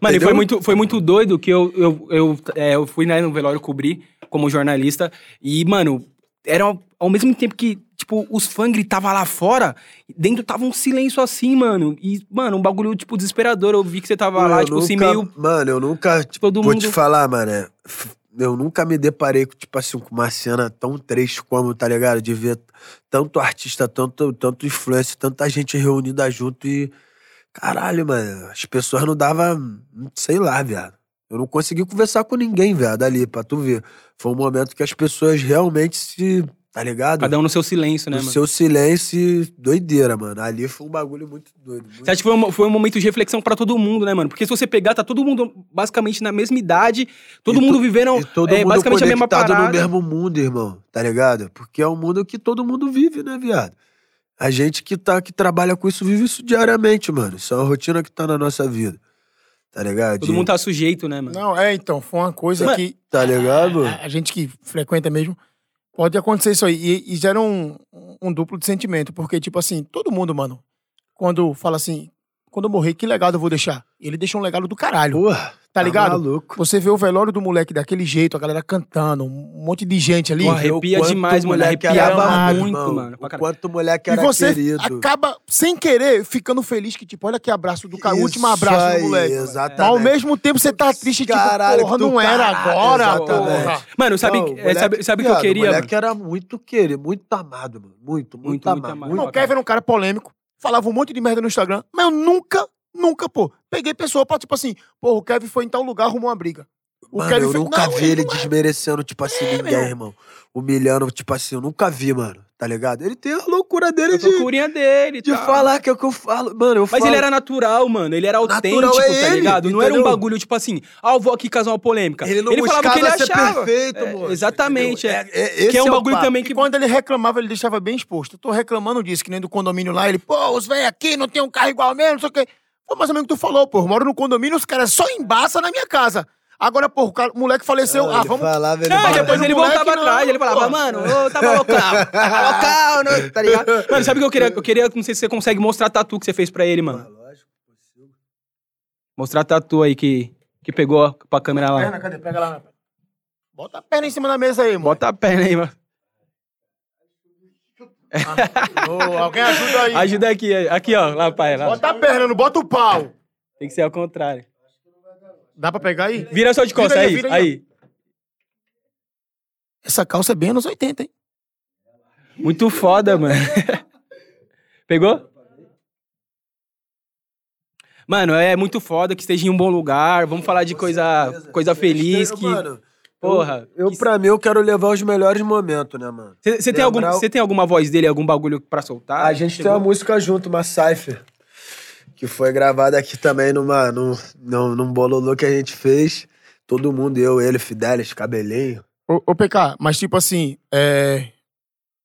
Speaker 1: Mano, e foi muito, foi muito doido que eu, eu, eu, é, eu fui né, no velório cobrir como jornalista. E, mano, era ao, mesmo tempo que, tipo, os fãs gritavam lá fora, dentro tava um silêncio assim, mano. E, mano, um bagulho, tipo, desesperador. Eu vi que você tava lá,
Speaker 3: Eu
Speaker 1: tipo, assim,
Speaker 3: nunca-
Speaker 1: meio.
Speaker 3: Mano, eu nunca. Tipo,
Speaker 1: Todo
Speaker 3: vou
Speaker 1: mundo.
Speaker 3: te falar, mano. é, Eu nunca me deparei com, tipo assim, com uma cena tão triste como, tá ligado? De ver tanto artista, tanto, tanto influencer, tanta gente reunida junto e. Caralho, mano. As pessoas não davam. Sei lá, viado. Eu não consegui conversar com ninguém, viado, ali, pra tu ver. Foi um momento que as pessoas realmente se. Tá ligado?
Speaker 1: Cada um no seu silêncio, né,
Speaker 3: no
Speaker 1: mano?
Speaker 3: seu silêncio, e doideira, mano. Ali foi um bagulho muito doido. muito
Speaker 1: Você acha que foi um, foi um momento de reflexão pra todo mundo, né, mano? Porque se você pegar, tá todo mundo basicamente na mesma idade, todo
Speaker 3: E
Speaker 1: mundo
Speaker 3: to-
Speaker 1: vivendo
Speaker 3: todo
Speaker 1: é,
Speaker 3: mundo
Speaker 1: basicamente a mesma parada.
Speaker 3: no mesmo mundo, irmão. Tá ligado? Porque é um mundo que todo mundo vive, né, viado? A gente que, tá, que trabalha com isso vive isso diariamente, mano. Isso é uma rotina que tá na nossa vida. Tá ligado?
Speaker 1: Todo mundo tá sujeito, né, mano?
Speaker 2: Não, é, então, foi uma coisa
Speaker 1: Mas-
Speaker 2: que.
Speaker 3: Tá ligado?
Speaker 2: A, a gente que frequenta mesmo, pode acontecer isso aí. E, e gera um, um duplo de sentimento. Porque, tipo assim, todo mundo, mano, quando fala assim, quando eu morrer, que legado eu vou deixar? Ele deixa um legado do caralho.
Speaker 3: Porra.
Speaker 2: Tá ligado?
Speaker 3: maluco.
Speaker 2: Você vê o velório do moleque daquele jeito, a galera cantando, um monte de gente ali.
Speaker 1: Porra,
Speaker 3: o
Speaker 1: arrepia demais, mano.
Speaker 3: moleque
Speaker 1: Arrepiava
Speaker 3: era amado,
Speaker 1: muito,
Speaker 3: irmão.
Speaker 1: mano. pra
Speaker 3: O quanto o moleque
Speaker 2: E
Speaker 3: era
Speaker 2: você
Speaker 3: querido.
Speaker 2: acaba, sem querer, ficando feliz que, tipo, olha que abraço do cara, o último abraço
Speaker 3: aí,
Speaker 2: do moleque.
Speaker 3: Exatamente.
Speaker 2: Mas ao mesmo tempo você tá triste, tipo,
Speaker 3: Caralho,
Speaker 2: porra,
Speaker 3: que do
Speaker 2: não era
Speaker 3: caralho,
Speaker 2: agora,
Speaker 3: exatamente.
Speaker 2: porra.
Speaker 1: Mano, sabe,
Speaker 3: Não,
Speaker 1: é,
Speaker 3: moleque-
Speaker 1: sabe, sabe o que eu queria,
Speaker 3: O
Speaker 1: mano?
Speaker 3: moleque era muito querido, muito amado, mano. Muito, muito,
Speaker 1: Muito, muito
Speaker 3: amado.
Speaker 1: amado.
Speaker 3: muito
Speaker 2: Não, o Kevin era um cara polêmico, falava um monte de merda no Instagram, mas eu nunca, nunca, pô, peguei pessoa pra, tipo assim, pô, o Kevin foi em tal lugar, arrumou uma briga. O
Speaker 3: Mano, eu
Speaker 2: fez-
Speaker 3: nunca
Speaker 2: Não,
Speaker 3: vi
Speaker 2: ele
Speaker 3: ele
Speaker 2: não é.
Speaker 3: desmerecendo, tipo assim, ninguém, irmão. Humilhando, tipo assim, eu nunca vi, mano. Tá ligado? Ele tem a loucura dele
Speaker 1: A
Speaker 3: de,
Speaker 1: loucurinha dele e
Speaker 3: de
Speaker 1: tal.
Speaker 3: falar que é o que eu falo. Mano, eu
Speaker 1: Mas
Speaker 3: falo.
Speaker 1: ele era natural, mano. Ele era autêntico,
Speaker 3: Natural é
Speaker 1: tá
Speaker 3: ele,
Speaker 1: ligado? Não era um bagulho, tipo assim, ah, eu vou aqui causar uma polêmica.
Speaker 3: Ele não
Speaker 1: falava o que ele achava.
Speaker 3: perfeito,
Speaker 1: É,
Speaker 3: moço,
Speaker 1: Exatamente, é.
Speaker 3: É- é- esse
Speaker 1: que é um
Speaker 3: é
Speaker 1: bagulho
Speaker 3: papo.
Speaker 1: também
Speaker 2: E
Speaker 1: que...
Speaker 2: quando ele reclamava, ele deixava bem exposto. Eu tô reclamando disso, que nem do condomínio lá, ele, pô, os velhos aqui não tem um carro igual mesmo, não sei o quê. Foi mais ou menos o que tu falou, pô. Eu moro no condomínio, os caras só embaçam na minha casa. Agora, pô, o, cara- o moleque faleceu. Ah, vamos.
Speaker 3: falava, ele
Speaker 1: Não,
Speaker 3: falava.
Speaker 1: depois ele
Speaker 2: moleque
Speaker 1: voltava
Speaker 2: não,
Speaker 1: atrás, ele falava,
Speaker 2: pô.
Speaker 1: mano, eu tava local, tava local, não, tá ligado? Mano, sabe o que eu queria? Eu queria, não sei se você consegue mostrar a tatu que você fez pra ele, mano.
Speaker 3: Lógico, possível.
Speaker 1: Mostrar a tatu aí que, que pegou pra câmera lá.
Speaker 2: Perna, cadê? Pega lá. Bota a perna em cima da mesa aí, mano.
Speaker 1: Bota a perna aí, mano.
Speaker 2: Ô, alguém ajuda aí.
Speaker 1: Ajuda aqui, aqui, ó, lá, pai. Lá.
Speaker 2: Bota a perna, não bota o pau.
Speaker 1: Tem que ser ao contrário.
Speaker 2: Dá pra pegar aí?
Speaker 1: Vira só de costas,
Speaker 2: Vira aí,
Speaker 1: aí,
Speaker 2: aí. Essa calça é bem anos 80, hein?
Speaker 1: Muito foda, mano. Pegou? Mano, é muito foda que esteja em um bom lugar. Vamos falar de coisa, coisa feliz. Que,
Speaker 3: Mano,
Speaker 1: porra.
Speaker 3: eu,
Speaker 1: que-
Speaker 3: pra mim, eu quero levar os melhores momentos, né, mano?
Speaker 1: Você tem, algum, tem alguma voz dele, algum bagulho pra soltar?
Speaker 3: A gente tem uma música junto, uma Cypher, que foi gravada aqui também numa, num, num, num bololô que a gente fez. Todo mundo, eu, ele, Fidelis, Cabelinho.
Speaker 2: Ô, ô, PK, mas tipo assim, é,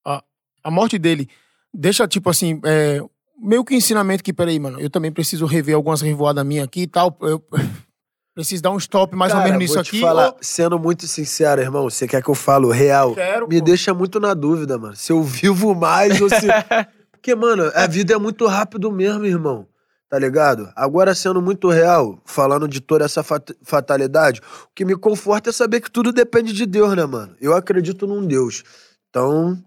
Speaker 2: a, a morte dele deixa, tipo assim, é, meio que ensinamento que, peraí, mano, eu também preciso rever algumas revoadas minhas aqui e tal. Eu preciso dar um stop mais ou
Speaker 3: Cara,
Speaker 2: menos nisso aqui.
Speaker 3: falar,
Speaker 2: ou-
Speaker 3: sendo muito sincero, irmão, você quer que eu falo real?
Speaker 2: Quero,
Speaker 3: Me
Speaker 2: pô.
Speaker 3: deixa muito na dúvida, mano. Se eu vivo mais ou se. Porque, mano, a vida é muito rápido mesmo, irmão. Tá ligado? Agora, sendo muito real, falando de toda essa fat- fatalidade, o que me conforta é saber que tudo depende de Deus, né, mano? Eu acredito num Deus. Então,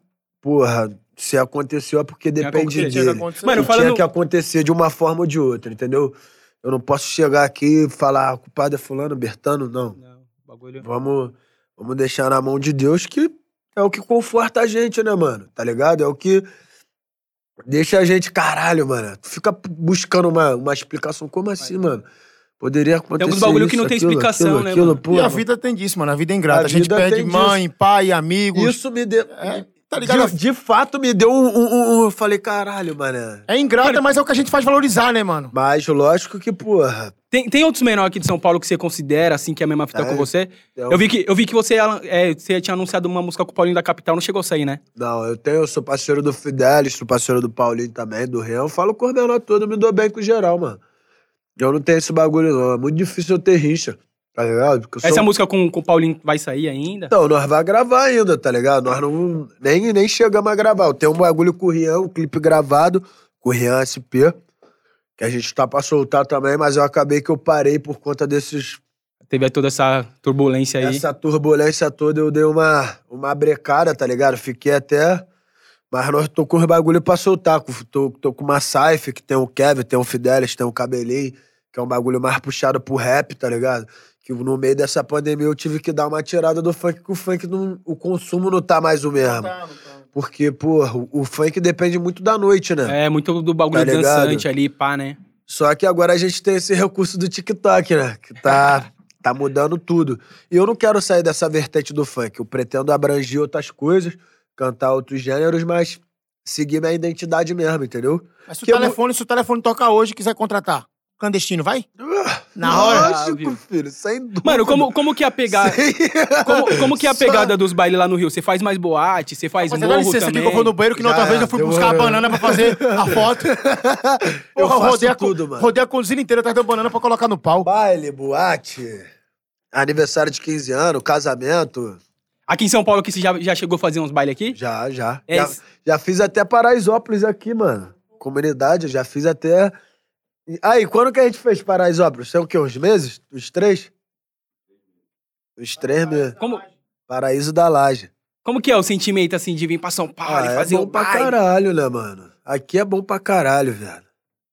Speaker 3: porra, se aconteceu é porque depende
Speaker 2: tinha que
Speaker 3: dele.
Speaker 2: acontecer.
Speaker 1: Mano, falando-
Speaker 3: tinha que acontecer de uma forma ou de outra, entendeu? Eu não posso chegar aqui e falar, "Ah, o culpado é fulano, Bertano, não.
Speaker 1: Não, bagulho.
Speaker 3: Vamos, vamos deixar na mão de Deus que é o que conforta a gente, né, mano? Tá ligado? É o que deixa a gente, caralho, mano. Tu Fica buscando uma, uma explicação. Como assim, mano? Poderia acontecer.
Speaker 1: alguns bagulho que
Speaker 3: isso,
Speaker 1: não tem
Speaker 3: aquilo,
Speaker 1: explicação,
Speaker 3: aquilo,
Speaker 1: né,
Speaker 3: aquilo,
Speaker 1: mano?
Speaker 3: pô,
Speaker 2: e a vida tem disso, mano. A vida é ingrata.
Speaker 3: A
Speaker 2: A, gente
Speaker 3: vida
Speaker 2: perde
Speaker 3: tem
Speaker 2: mãe, pai, amigos.
Speaker 3: Isso me deu.
Speaker 2: É, tá ligado?
Speaker 3: De, de fato, me deu um, um- um- um- Eu falei, caralho, mano.
Speaker 2: É ingrata, mas é o que a gente faz valorizar, né, mano?
Speaker 3: Mas lógico que, porra.
Speaker 1: Tem, tem outros menores aqui de São Paulo que você considera, assim, que é a mesma fita
Speaker 3: É.
Speaker 1: com você?
Speaker 3: é um-
Speaker 1: Eu vi que, eu vi que você, é, você tinha anunciado uma música com o Paulinho da Capital, não chegou a sair, né?
Speaker 3: Não, eu tenho, eu sou parceiro do Fidelis, sou parceiro do Paulinho também, do Real. Eu falo com os menores todos, me dou bem com o geral, mano. Eu não tenho esse bagulho, não. É muito difícil eu ter rixa, tá ligado? Eu sou-
Speaker 1: Essa música com, com o Paulinho vai sair ainda?
Speaker 3: Então, nós vamos gravar ainda, tá ligado? Nós não, nem, nem chegamos a gravar. Eu tenho um bagulho com o Rian, um clipe gravado, com o Rian SP, que a gente tá pra soltar também, mas eu acabei que eu parei por conta desses.
Speaker 1: Teve toda essa turbulência aí.
Speaker 3: Essa turbulência toda, eu dei uma, uma brecada, tá ligado? Fiquei até. Mas nós tô com os bagulho pra soltar. Tô, tô com uma Saif, que tem o Kevin, tem o Fidelis, tem o Cabelinho, que é um bagulho mais puxado pro rap, tá ligado? Que no meio dessa pandemia eu tive que dar uma tirada do funk, que o funk, não, o consumo não tá mais o mesmo. Porque, pô, o, funk depende muito da noite, né?
Speaker 1: É, muito do bagulho
Speaker 3: Tá
Speaker 1: dançante ali, pá, né?
Speaker 3: Só que agora a gente tem esse recurso do TikTok, né? Que tá, tá mudando tudo. E eu não quero sair dessa vertente do funk. Eu pretendo abranger outras coisas, cantar outros gêneros, mas seguir minha identidade mesmo, entendeu?
Speaker 2: Mas se o,
Speaker 3: Que eu
Speaker 2: telefone, se o telefone tocar hoje e quiser contratar, clandestino, vai? Na hora?
Speaker 3: Lógico,
Speaker 1: viu?
Speaker 3: filho, sem dúvida.
Speaker 1: Mano, como, como que é a pegada... Como, como que é a
Speaker 3: Só-
Speaker 1: pegada dos bailes lá no Rio? Você faz mais boate, você faz
Speaker 2: dá
Speaker 1: morro
Speaker 2: licença aqui
Speaker 1: também?
Speaker 2: que eu vou no banheiro, que na outra
Speaker 3: é,
Speaker 2: vez eu fui
Speaker 3: demorou.
Speaker 2: buscar a banana pra fazer a foto.
Speaker 3: Eu
Speaker 2: Porra,
Speaker 3: faço
Speaker 2: rodei a,
Speaker 3: tudo, mano.
Speaker 2: Rodei a cozinha inteira atrás da banana pra colocar no pau.
Speaker 3: Baile, boate, aniversário de 15 anos, casamento.
Speaker 1: Aqui em São Paulo que você já, já chegou a fazer uns bailes aqui?
Speaker 3: Já, já.
Speaker 1: É
Speaker 3: já,
Speaker 1: isso.
Speaker 3: já fiz até Paraisópolis aqui, mano. Comunidade, eu já fiz até. Aí, quando que a gente fez Paraisópolis? São o quê? Uns meses? Os três? Os três meses.
Speaker 1: Como,
Speaker 3: Paraíso da Laje.
Speaker 1: como que é o sentimento, assim, de vir pra São Paulo
Speaker 3: Ah,
Speaker 1: e
Speaker 3: é
Speaker 1: fazer
Speaker 3: bom
Speaker 1: um
Speaker 3: pra
Speaker 1: baile?
Speaker 3: caralho, né, mano? Aqui é bom pra caralho, velho.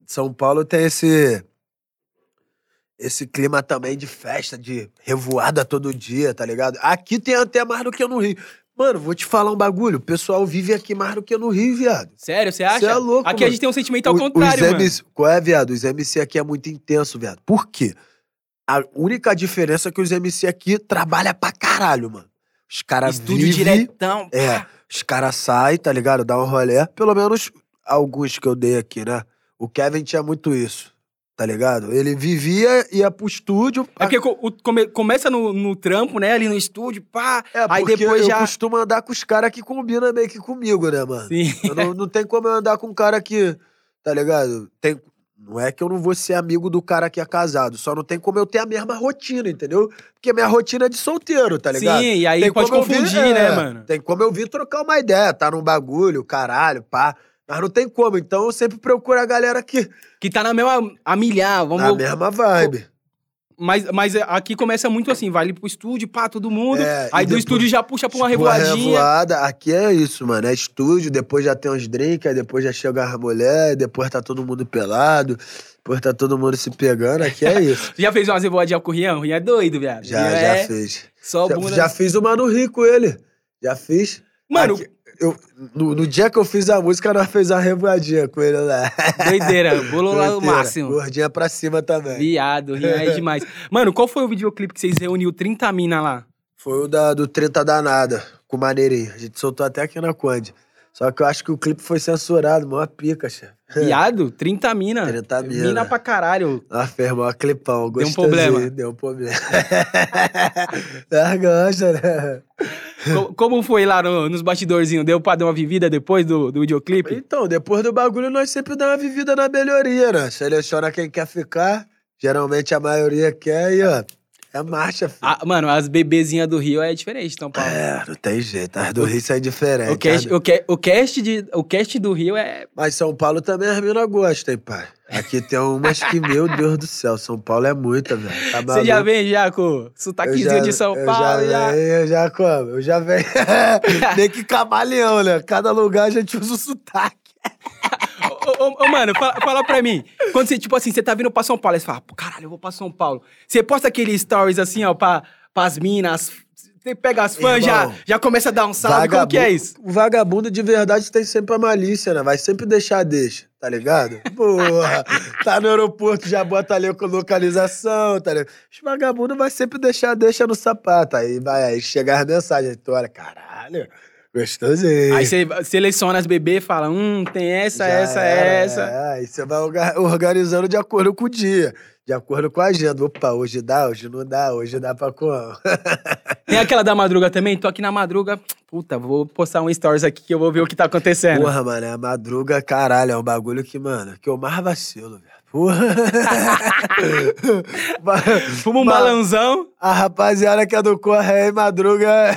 Speaker 3: São Paulo tem esse. Esse clima também de festa, de revoada todo dia, tá ligado? Aqui tem até mais do que no Rio. Mano, vou te falar um bagulho. O pessoal vive aqui mais do que no Rio, viado.
Speaker 1: Sério, você acha?
Speaker 3: Cê é louco,
Speaker 1: Aqui a
Speaker 3: mano.
Speaker 1: gente tem um sentimento ao
Speaker 3: O-
Speaker 1: contrário,
Speaker 3: os
Speaker 1: mano.
Speaker 3: MC, Qual é, viado? Os MC aqui é muito intenso, viado. Por quê? A única diferença é que os MC aqui trabalham pra caralho, mano. Os caras
Speaker 1: Estúdio
Speaker 3: vivem...
Speaker 1: diretão.
Speaker 3: É, os caras saem, tá ligado? Dá um rolê. Pelo menos alguns que eu dei aqui, né? O Kevin tinha muito isso, tá ligado? Ele vivia, ia pro estúdio.
Speaker 1: É porque co- come- começa no, no trampo, né? Ali no estúdio, pá.
Speaker 3: É,
Speaker 1: aí depois
Speaker 3: eu
Speaker 1: já.
Speaker 3: costumo andar com os caras que combinam meio que comigo, né, mano?
Speaker 1: Sim.
Speaker 3: Não, não tem como eu andar com um cara que, tá ligado? Tem, não é que eu não vou ser amigo do cara que é casado, só não tem como eu ter a mesma rotina, entendeu? Porque minha rotina é de solteiro, tá ligado?
Speaker 1: Sim, e aí
Speaker 3: Tem
Speaker 1: pode
Speaker 3: eu vir-
Speaker 1: confundir, né,
Speaker 3: é,
Speaker 1: mano?
Speaker 3: Tem como eu vir trocar uma ideia, tá num bagulho, caralho, pá. Mas não tem como, então eu sempre procuro a galera que
Speaker 1: Que tá na mesma. A milhar. Vamos.
Speaker 3: na mesma vibe.
Speaker 1: Mas, mas aqui começa muito assim, vai ali pro estúdio, pá, todo mundo.
Speaker 3: É,
Speaker 1: aí do
Speaker 3: depois-
Speaker 1: estúdio já puxa pra uma
Speaker 3: Tipo, a
Speaker 1: revoadinha.
Speaker 3: revoada, aqui é isso, mano. É estúdio, depois já tem uns drinks, aí depois já chega as mulheres, depois tá todo mundo pelado, depois tá todo mundo se pegando. Aqui é isso.
Speaker 1: Já fez umas revoadinhas com o Rian? O Rian é doido, viado.
Speaker 3: já, já
Speaker 1: é
Speaker 3: fez.
Speaker 1: Só
Speaker 3: Já,
Speaker 1: bunda.
Speaker 3: já fiz uma no Rio com ele. Já fiz.
Speaker 1: Mano,
Speaker 3: Aqui- eu, no, no dia que eu fiz a música, nós fez uma revoadinha com ele lá.
Speaker 1: doideira. Bolou lá o máximo.
Speaker 3: Gordinha pra cima também.
Speaker 1: Viado, Rian é demais. Mano, qual foi o videoclipe que vocês reuniu 30 mina lá?
Speaker 3: Foi o da, do 30 Danada, com o Maneirinho. A gente soltou até aqui na Conde. Só que eu acho que o clipe foi censurado, mó pica, chefe.
Speaker 1: Viado, 30 mina.
Speaker 3: 30 mina.
Speaker 1: Mina pra caralho.
Speaker 3: Ah, fez mó clipão,
Speaker 1: Deu um
Speaker 3: gostosinho,
Speaker 1: problema.
Speaker 3: Deu um problema. Gosta, né?
Speaker 1: Co- Como foi lá no- nos bastidorzinhos? Deu pra dar uma vivida depois do, do videoclipe?
Speaker 3: Então, depois do bagulho, nós sempre dá uma vivida na melhoria, né? Seleciona quem quer ficar. Geralmente a maioria quer e, ó, é marcha, filho.
Speaker 1: Ah, mano, as bebezinhas do Rio é diferente, São Paulo.
Speaker 3: É, não tem jeito. As do Rio são diferentes.
Speaker 1: o, cast,
Speaker 3: as-
Speaker 1: o, ca- o, cast de, o cast do Rio é.
Speaker 3: Mas São Paulo também as minas gostam, hein, pai? Aqui tem umas que, meu Deus do céu, São Paulo é muita, velho. Tá
Speaker 1: Você já vem já
Speaker 3: Eu
Speaker 1: sotaquezinho
Speaker 3: já-
Speaker 1: de São Paulo?
Speaker 3: já.
Speaker 1: Já,
Speaker 3: venho, eu já como, eu já venho. Tem que camaleão, né? Cada lugar a gente usa o sotaque.
Speaker 1: Ô, ô, mano, fala, fala pra mim. Quando você, tipo assim, você tá vindo pra São Paulo, aí você fala, pô, caralho, eu vou pra São Paulo. Você posta aqueles stories assim, ó, pra, pras minas. Você pega as fãs, já, já começa a dar um salve. Como que é isso?
Speaker 3: O vagabundo de verdade tem sempre a malícia, né? Vai sempre deixar deixa, tá ligado? Porra, tá no aeroporto, já bota ali com localização, tá ligado? Os vagabundos vai sempre deixar deixa no sapato. Aí vai aí chegar as mensagens. Tu olha, caralho, gostosinho.
Speaker 1: Aí você seleciona as bebês e fala, hum, tem essa,
Speaker 3: Já
Speaker 1: essa, essa.
Speaker 3: É, aí você vai orga- organizando de acordo com o dia. De acordo com a agenda. Opa, hoje dá, hoje não dá, hoje dá pra como.
Speaker 1: Tem aquela da madruga também? Tô aqui na madruga. Puta, vou postar um stories aqui que eu vou ver o que tá acontecendo.
Speaker 3: Porra, mano, é a madruga, caralho, é um bagulho que, mano, que eu mais vacilo, velho.
Speaker 1: Fuma um balãozão.
Speaker 3: A rapaziada que é do Corre aí, madruga,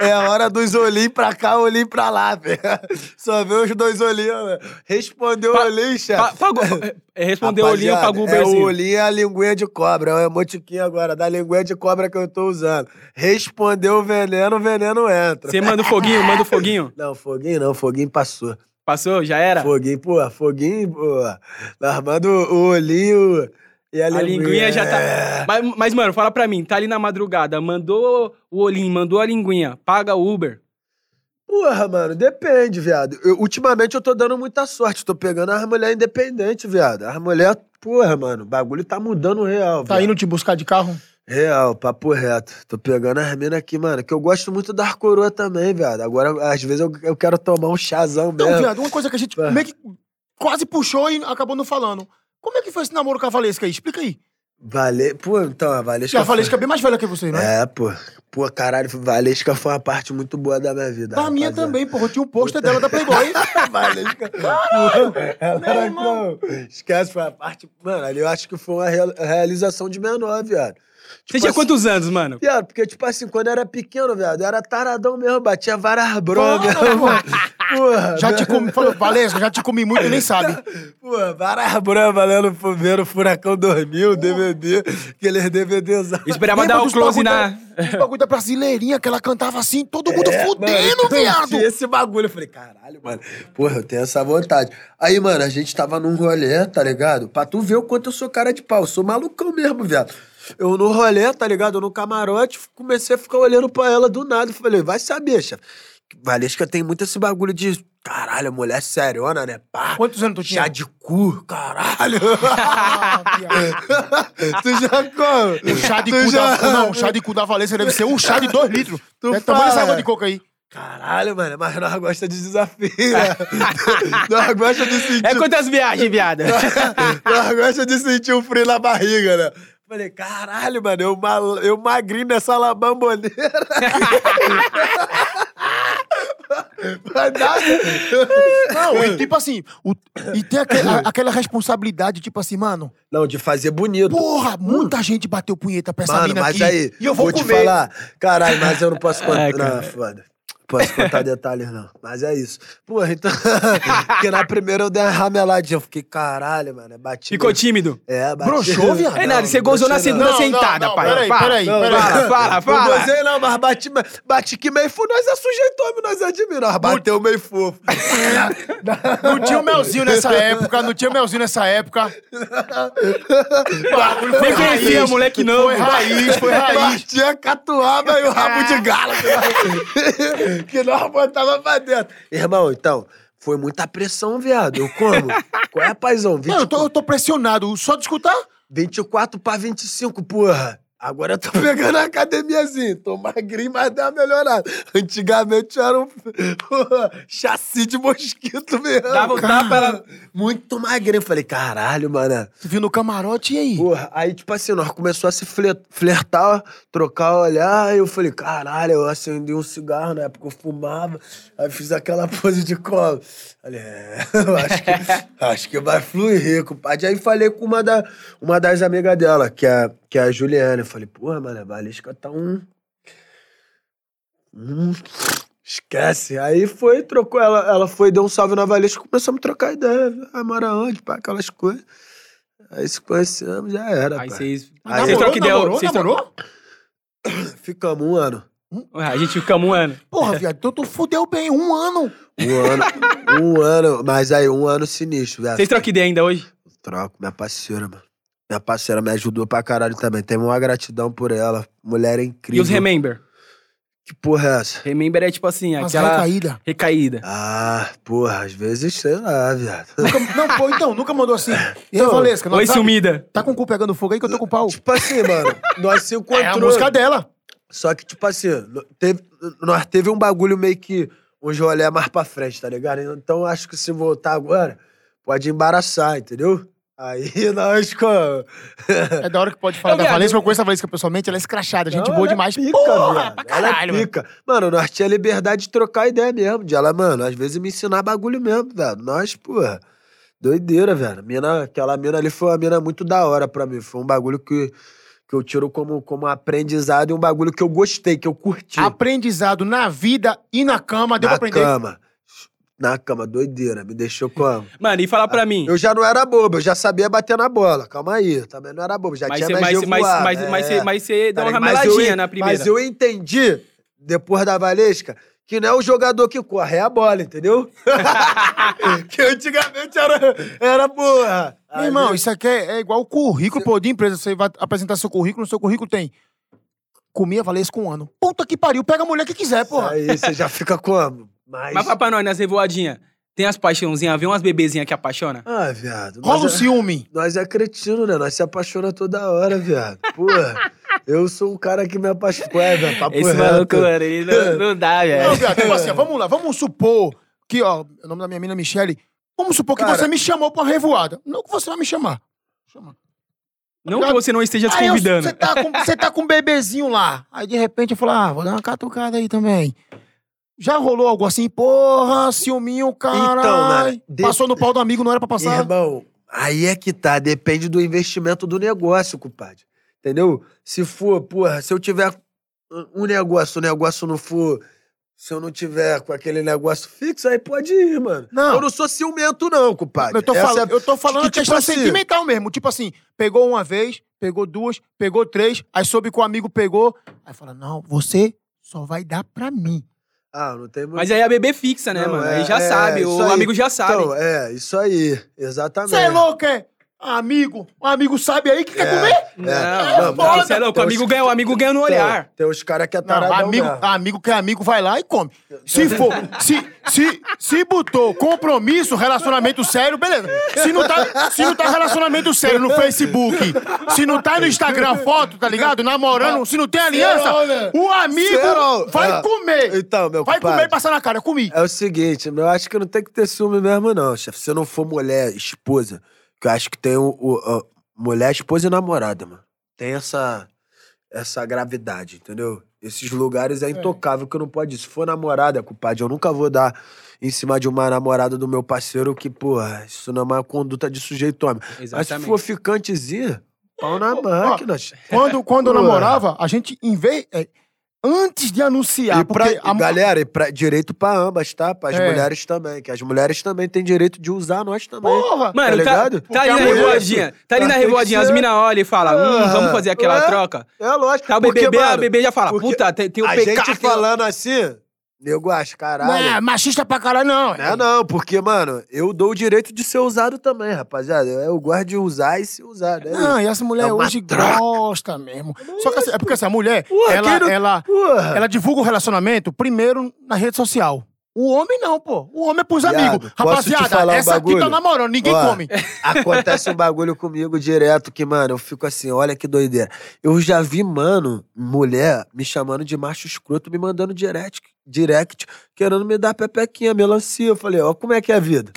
Speaker 3: é a hora dos olhinhos pra cá, olhinho pra lá, velho. Só vê os dois olhinhos, velho. Respondeu o
Speaker 1: Pa-
Speaker 3: olhinho, chefe.
Speaker 1: Pa- é, respondeu o olhinho, pagou o
Speaker 3: É o olhinho e a linguinha de cobra. É o emotiquinho agora, da linguinha de cobra que eu tô usando. Respondeu o veneno, o veneno entra.
Speaker 1: Você manda o foguinho, manda o foguinho.
Speaker 3: Não, foguinho não, foguinho passou.
Speaker 1: Passou? Já era?
Speaker 3: Foguinho, pô, foguinho, pô. Nós manda o olhinho e a
Speaker 1: A
Speaker 3: linguinha.
Speaker 1: linguinha já
Speaker 3: É.
Speaker 1: tá. Mas, mas, mano, fala pra mim, tá ali na madrugada, mandou o olhinho, mandou a linguinha, paga o Uber.
Speaker 3: Porra, mano, depende, viado. Eu- ultimamente eu tô dando muita sorte. Tô pegando as mulheres independentes, viado. As mulheres, porra, mano, o bagulho tá mudando real,
Speaker 2: Tá
Speaker 3: viado.
Speaker 2: indo te buscar de carro?
Speaker 3: Real, papo reto. Tô pegando as minas aqui, mano, que eu gosto muito da coroa também, viado. Agora, às vezes, eu, eu quero tomar um chazão
Speaker 2: Não,
Speaker 3: mesmo.
Speaker 2: viado, uma coisa que a gente
Speaker 3: É.
Speaker 2: meio que quase puxou e acabou não falando. Como é que foi esse namoro com a Valesca aí? Explica aí.
Speaker 3: Vale... Pô, então, a Valesca...
Speaker 2: Já a
Speaker 3: foi-
Speaker 2: Valesca é bem mais velha que você, né?
Speaker 3: É, pô. Pô, caralho, Valesca foi uma parte muito boa da minha vida.
Speaker 2: Da minha
Speaker 3: rapaziada.
Speaker 2: também, porra. Eu tinha um pôster dela da Playboy.
Speaker 3: Valesca. Porra, ela era
Speaker 2: irmão.
Speaker 3: Esquece, foi a parte. Mano, ali eu acho que foi uma real- realização de menor, viado.
Speaker 1: Você
Speaker 3: Tipo
Speaker 1: tinha
Speaker 3: assim,
Speaker 1: quantos anos, mano?
Speaker 3: Viado, porque, tipo assim, quando eu era pequeno, viado, eu era taradão mesmo, batia várias bromas.
Speaker 2: Porra,
Speaker 3: Porra, porra,
Speaker 2: Já te comi, falou, Valesca, já te comi muito e nem sabe.
Speaker 3: Porra, várias bromas lendo vendo Furacão 2000, DVD, aqueles DVDs.
Speaker 1: Esperava
Speaker 2: Lembra
Speaker 1: dar o
Speaker 2: dos
Speaker 1: close na.
Speaker 2: Os bagulho da brasileirinha que ela cantava assim, todo mundo
Speaker 3: É,
Speaker 2: fudendo,
Speaker 3: mano,
Speaker 2: viado.
Speaker 3: Esse bagulho, eu falei, caralho, mano. Porra, eu tenho essa vontade. Aí, mano, a gente tava num rolê, tá ligado? Pra tu ver o quanto eu sou cara de pau. Eu sou malucão mesmo, viado. Eu no rolê, tá ligado? Eu no camarote, comecei a ficar olhando pra ela do nada. Falei, vai saber, chefe. Valesca tem muito esse bagulho de. Caralho, mulher seriona, né? Pá.
Speaker 2: Quantos anos tu tinha?
Speaker 3: Chá de cu, caralho. Tu já come?
Speaker 2: O chá de
Speaker 3: Tu
Speaker 2: cu
Speaker 3: já-
Speaker 2: da... Não, o chá de cu da Valência deve ser um chá de dois litros.
Speaker 3: Tu
Speaker 2: é tamanho dessa
Speaker 3: fala.
Speaker 2: água de coco aí.
Speaker 3: Caralho, mano, mas nós gosta de desafio. né? nós gosta de sentir.
Speaker 1: É quantas viagens, viada?
Speaker 3: nós gosta de sentir o frio na barriga, né? Falei, caralho, mano, eu, mal, eu magrinho nessa labamboneira.
Speaker 2: Não, e tipo assim, o- e tem aque- a- aquela responsabilidade, tipo assim, mano,
Speaker 3: Não, de fazer bonito.
Speaker 2: porra, muita gente bateu punheta pra essa
Speaker 3: Mano,
Speaker 2: mina
Speaker 3: mas
Speaker 2: aqui.
Speaker 3: aí,
Speaker 2: e eu vou,
Speaker 3: te
Speaker 2: comer.
Speaker 3: falar. Caralho, mas eu não posso contar.
Speaker 1: Ai, cara.
Speaker 3: não, foda. Posso contar detalhes, não. Mas é isso. Porra, então. Porque na primeira eu dei uma rameladinha. Eu fiquei, caralho, mano. Bati.
Speaker 1: Ficou tímido.
Speaker 3: É, bati.
Speaker 2: Broxou, viado?
Speaker 1: É nada,
Speaker 3: Não,
Speaker 1: você gozou na
Speaker 3: não.
Speaker 1: segunda
Speaker 2: Não, não,
Speaker 1: sentada,
Speaker 2: não,
Speaker 1: pai.
Speaker 2: peraí,
Speaker 1: Fala.
Speaker 2: peraí,
Speaker 3: Não,
Speaker 2: peraí.
Speaker 1: Fala, fala,
Speaker 3: Não
Speaker 1: fala.
Speaker 3: gozei, não, mas bati, bati que meio fofo. Nós é sujeitome, nós é. Nós bateu meio fofo.
Speaker 2: Não tinha o melzinho nessa época, não tinha o melzinho nessa época. Bagulho foi
Speaker 1: Nem conhecia,
Speaker 2: raiz.
Speaker 1: moleque novo.
Speaker 2: Foi raiz, foi raiz.
Speaker 3: Bati a catuaba e o rabo de gala que nós, botava pra dentro. Irmão, então, foi muita pressão, viado. Eu como? Qual é, paizão? 20,
Speaker 2: Não, eu tô, eu tô pressionado. Só de escutar.
Speaker 3: 24 pra 25, porra. Agora eu tô pegando a academiazinha. Tô magrinho, mas deu uma melhorada. Antigamente eu era um chassi de mosquito mesmo.
Speaker 1: Dava um tapa, ela-
Speaker 3: Muito magrinho. Falei, caralho, mano.
Speaker 2: Tu viu no camarote e aí?
Speaker 3: Porra, aí, tipo assim, nós começou a se fle- flertar, trocar olhar, aí eu falei, caralho, eu acendi um cigarro na época, eu fumava, aí fiz aquela pose de colo. Falei, é, eu acho que, acho que vai fluir, compadre. Aí falei com uma, da, uma das amigas dela, que é, que é a Juliana. Eu falei, porra, mano, a Valesca tá um... Hum, esquece. Aí foi, trocou, ela, ela foi, deu um salve na Valesca, começamos a trocar ideia. Ah, mora onde, pá, aquelas coisas. Aí se conhecemos, já era,
Speaker 1: Aí vocês.
Speaker 3: Aí
Speaker 1: Vocês trocam ideia.
Speaker 2: namorou?
Speaker 3: Ficamos um ano.
Speaker 1: Ué, A gente fica um ano.
Speaker 2: Porra, viado, então tu fudeu bem um ano.
Speaker 3: Um ano. um ano. Mas aí, um ano sinistro, velho.
Speaker 1: Vocês trocam ideia ainda hoje?
Speaker 3: Troco, minha parceira, mano. Minha parceira me ajudou pra caralho também. Tenho uma gratidão por ela. Mulher é incrível.
Speaker 1: E os Remember?
Speaker 3: Que porra é essa?
Speaker 1: Remember é tipo assim,
Speaker 2: Mas
Speaker 1: aquela
Speaker 2: recaída.
Speaker 1: recaída.
Speaker 3: Ah, porra, às vezes, sei lá, viado.
Speaker 2: Nunca, não, pô, então, nunca mandou assim. E aí,
Speaker 3: Não.
Speaker 2: Valesca,
Speaker 1: Oi, sumida.
Speaker 2: Tá com o cu pegando fogo aí que eu tô com o pau.
Speaker 3: Tipo assim, mano, nós se.
Speaker 2: É a música dela.
Speaker 3: Só que, tipo assim, teve, nós teve um bagulho meio que uns rolê mais pra frente, tá ligado? Então acho que se voltar agora, pode embaraçar, entendeu? Aí nós com.
Speaker 2: É da hora que pode falar
Speaker 1: Ô,
Speaker 2: da
Speaker 1: viado,
Speaker 2: Valesca, eu conheço a Valesca pessoalmente, ela é escrachada, gente boa
Speaker 3: ela é
Speaker 2: demais.
Speaker 3: Pica,
Speaker 2: Porra,
Speaker 3: viado.
Speaker 2: pra
Speaker 3: Ela
Speaker 2: caralho,
Speaker 3: é
Speaker 2: mano.
Speaker 3: pica. Mano, nós tinha liberdade de trocar ideia mesmo. De ela, mano, às vezes me ensinar bagulho mesmo, velho. Nós, porra. Doideira, velho. Mina, aquela mina ali foi uma mina muito da hora pra mim. Foi um bagulho que, que eu tiro como, como aprendizado e um bagulho que eu gostei, que eu curti.
Speaker 2: Aprendizado na vida e na cama, deu
Speaker 3: na
Speaker 2: pra aprender.
Speaker 3: cama. Na cama, doideira. Me deixou como?
Speaker 1: Mano, e fala pra mim.
Speaker 3: Eu já não era bobo, eu já sabia bater na bola. Calma aí, também não era bobo. Já
Speaker 1: Mas
Speaker 3: tinha
Speaker 1: você
Speaker 3: mais
Speaker 1: mas, mas, mas,
Speaker 3: é.
Speaker 1: mas, você- mas você
Speaker 3: Tá
Speaker 1: deu uma?
Speaker 3: Mas
Speaker 1: rameladinha na primeira.
Speaker 3: Mas eu entendi, depois da Valesca, que não é o jogador que corre, é a bola, entendeu? que antigamente era, era porra.
Speaker 2: Meu irmão, isso aqui é, é igual o currículo, pô, de empresa. Você vai apresentar seu currículo, no seu currículo tem. Comia Valesca um ano. Puta que pariu, pega a mulher que quiser, porra.
Speaker 3: Aí você já fica como? Mas...
Speaker 1: Mas pra nós, nas revoadinhas, tem as paixãozinhas, vê umas bebezinhas que apaixona?
Speaker 3: Ah, viado.
Speaker 2: Rola um
Speaker 3: nós é-
Speaker 2: ciúme.
Speaker 3: Nós é cretino, né? Nós se apaixona toda hora, viado. Porra, eu sou um cara que me apaixona. Ué, velho, papo
Speaker 1: Esse
Speaker 3: reto.
Speaker 1: maluco, mano, ele não, não dá,
Speaker 2: Não,
Speaker 1: velho.
Speaker 2: viado, tipo assim, vamos lá, vamos supor que, ó, o nome da minha mina é Michele. Vamos supor que
Speaker 3: Cara-
Speaker 2: você me chamou pra uma revoada. Não que você vai me chamar. Chama.
Speaker 1: Não que você não esteja
Speaker 2: eu-
Speaker 1: convidando.
Speaker 2: Você tá, com- você tá com um bebezinho lá. Aí de repente eu falo, ah, vou dar uma catucada aí também. Já rolou algo assim? Porra, ciúminho, caralho.
Speaker 3: Então, mano, de-
Speaker 2: Passou no pau do amigo, não era pra passar?
Speaker 3: Irmão, aí é que tá. Depende do investimento do negócio, compadre. Entendeu? Se for, porra, se eu tiver um negócio, o negócio não for. Se eu não tiver com aquele negócio fixo, aí pode ir, mano.
Speaker 2: Não.
Speaker 3: Eu não sou ciumento, não, compadre.
Speaker 2: Eu tô, fal-
Speaker 3: é-
Speaker 2: eu tô falando
Speaker 3: que,
Speaker 2: a questão
Speaker 3: tipo assim-
Speaker 2: sentimental mesmo. Tipo assim, pegou uma vez, pegou duas, pegou três, aí soube que o amigo pegou. Aí fala, não, você só vai dar pra mim.
Speaker 3: Ah, não tem muito.
Speaker 1: Mas aí a bebê fixa, né,
Speaker 3: Não,
Speaker 1: mano?
Speaker 3: é-
Speaker 1: Aí já
Speaker 3: é,
Speaker 1: sabe, o
Speaker 3: aí.
Speaker 1: amigo já sabe.
Speaker 3: Então, é, isso aí. Exatamente.
Speaker 2: Você é louco, é? Amigo, um amigo sabe aí que quer comer?
Speaker 1: Não,
Speaker 3: É,
Speaker 1: não,
Speaker 3: foda.
Speaker 1: você é louco. O
Speaker 3: Tem
Speaker 1: amigo
Speaker 3: uns-
Speaker 1: ganha, o amigo ganha no olhar.
Speaker 3: Tem uns caras que é
Speaker 2: Não,
Speaker 3: taradão
Speaker 2: amigo,
Speaker 3: mesmo.
Speaker 2: amigo que é amigo vai lá e come. Se for, se, se, se botou compromisso, relacionamento sério, beleza. Se não, tá, se não tá relacionamento sério no Facebook, se não tá no Instagram foto, tá ligado? Namorando, se não tem aliança,
Speaker 3: Serol, né?
Speaker 2: o amigo
Speaker 3: Serol.
Speaker 2: vai
Speaker 3: Ah,
Speaker 2: comer.
Speaker 3: então, meu
Speaker 2: Vai
Speaker 3: compadre.
Speaker 2: comer e passar na cara. Eu comi.
Speaker 3: É o seguinte, eu acho que não tem que ter ciúme mesmo, não, chefe. Se não for mulher, esposa, que eu acho que tem o, o- mulher, esposa e namorada, mano. Tem essa, essa gravidade, entendeu? Esses lugares é intocável que não pode ir. Se for namorada, compadre, eu nunca vou dar em cima de uma namorada do meu parceiro que, porra, isso não é uma conduta de sujeito homem. Mas se
Speaker 1: Exatamente.
Speaker 3: for ficantezinha, pau na máquina.
Speaker 2: Quando, quando eu namorava, a gente, em vez. é, antes de anunciar,
Speaker 3: E pra,
Speaker 2: porque a,
Speaker 3: galera, e pra, direito pra ambas, tá? Para as
Speaker 2: É.
Speaker 3: mulheres também. Que as mulheres também têm direito de usar nós também.
Speaker 2: Porra!
Speaker 1: Mano, tá,
Speaker 3: ligado?
Speaker 1: tá ali na
Speaker 3: Porque a
Speaker 1: revoadinha. Tá ali na revoadinha. As mina olham e falam, hum, vamos fazer aquela
Speaker 3: é.
Speaker 1: troca.
Speaker 3: É lógico.
Speaker 1: Tá o
Speaker 3: porque,
Speaker 1: BBB, a
Speaker 3: mano,
Speaker 1: BBB já fala,
Speaker 3: porque
Speaker 1: puta, tem, tem o
Speaker 3: a
Speaker 1: PK.
Speaker 3: gente falando assim, nego acha, caralho.
Speaker 2: Não é machista pra caralho, não.
Speaker 3: Não é não, porque, mano, eu dou o direito de ser usado também, rapaziada. Eu gosto de usar e ser usado. É
Speaker 2: Não,
Speaker 3: isso.
Speaker 2: e essa mulher
Speaker 3: É
Speaker 2: hoje
Speaker 3: troca.
Speaker 2: gosta mesmo. Só que assim, é porque assim, a mulher,
Speaker 3: Porra,
Speaker 2: ela,
Speaker 3: não-
Speaker 2: ela,
Speaker 3: Porra.
Speaker 2: ela divulga o relacionamento primeiro na rede social. O homem não, pô. O homem é pros
Speaker 3: Viado,
Speaker 2: amigos. Rapaziada,
Speaker 3: um
Speaker 2: essa aqui tá
Speaker 3: bagulho?
Speaker 2: namorando, ninguém
Speaker 3: Ó,
Speaker 2: come.
Speaker 3: Acontece um bagulho comigo direto que, mano, eu fico assim, olha que doideira. Eu já vi, mano, mulher me chamando de macho escroto, me mandando direct, direct querendo me dar pepequinha, melancia. Eu falei, ó, como é que é a vida?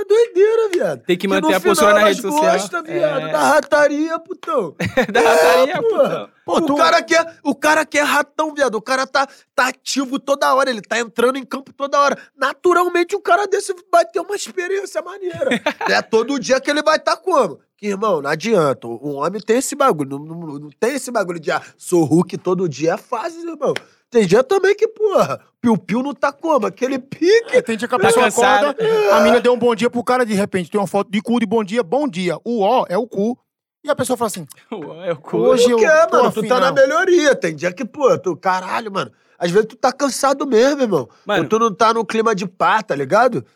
Speaker 3: É doideira, viado.
Speaker 1: Tem que manter a
Speaker 3: final
Speaker 1: postura na rede social.
Speaker 3: Gostam, viado,
Speaker 1: É.
Speaker 3: da rataria, putão.
Speaker 1: Da rataria,
Speaker 3: É,
Speaker 1: putão.
Speaker 2: Pô,
Speaker 3: o,
Speaker 2: tu-
Speaker 3: cara quer, o cara quer ratão, viado. O cara tá, tá ativo toda hora, ele tá entrando em campo toda hora. Naturalmente, um cara desse vai ter uma experiência maneira. é todo dia que ele vai estar tá como? Que, irmão, não adianta. O homem tem esse bagulho. Não, não- não tem esse bagulho de, ah, sou Hulk todo dia. É fácil, irmão. Tem dia também que, porra, piu-piu não tá como? Aquele pique.
Speaker 2: Tem dia que a
Speaker 1: Tá
Speaker 2: pessoa
Speaker 1: cansado.
Speaker 2: acorda, a mina deu um bom dia pro cara, de repente tem uma foto de cu de bom dia, bom dia. O ó é o cu. E a pessoa fala assim,
Speaker 1: É o cu.
Speaker 2: Hoje eu tô
Speaker 3: mano? tu tá na melhoria. Tem dia que, pô, tu, caralho, mano. Às vezes tu tá cansado mesmo, irmão.
Speaker 1: Mano.
Speaker 3: Ou tu não tá no clima de pá, tá ligado?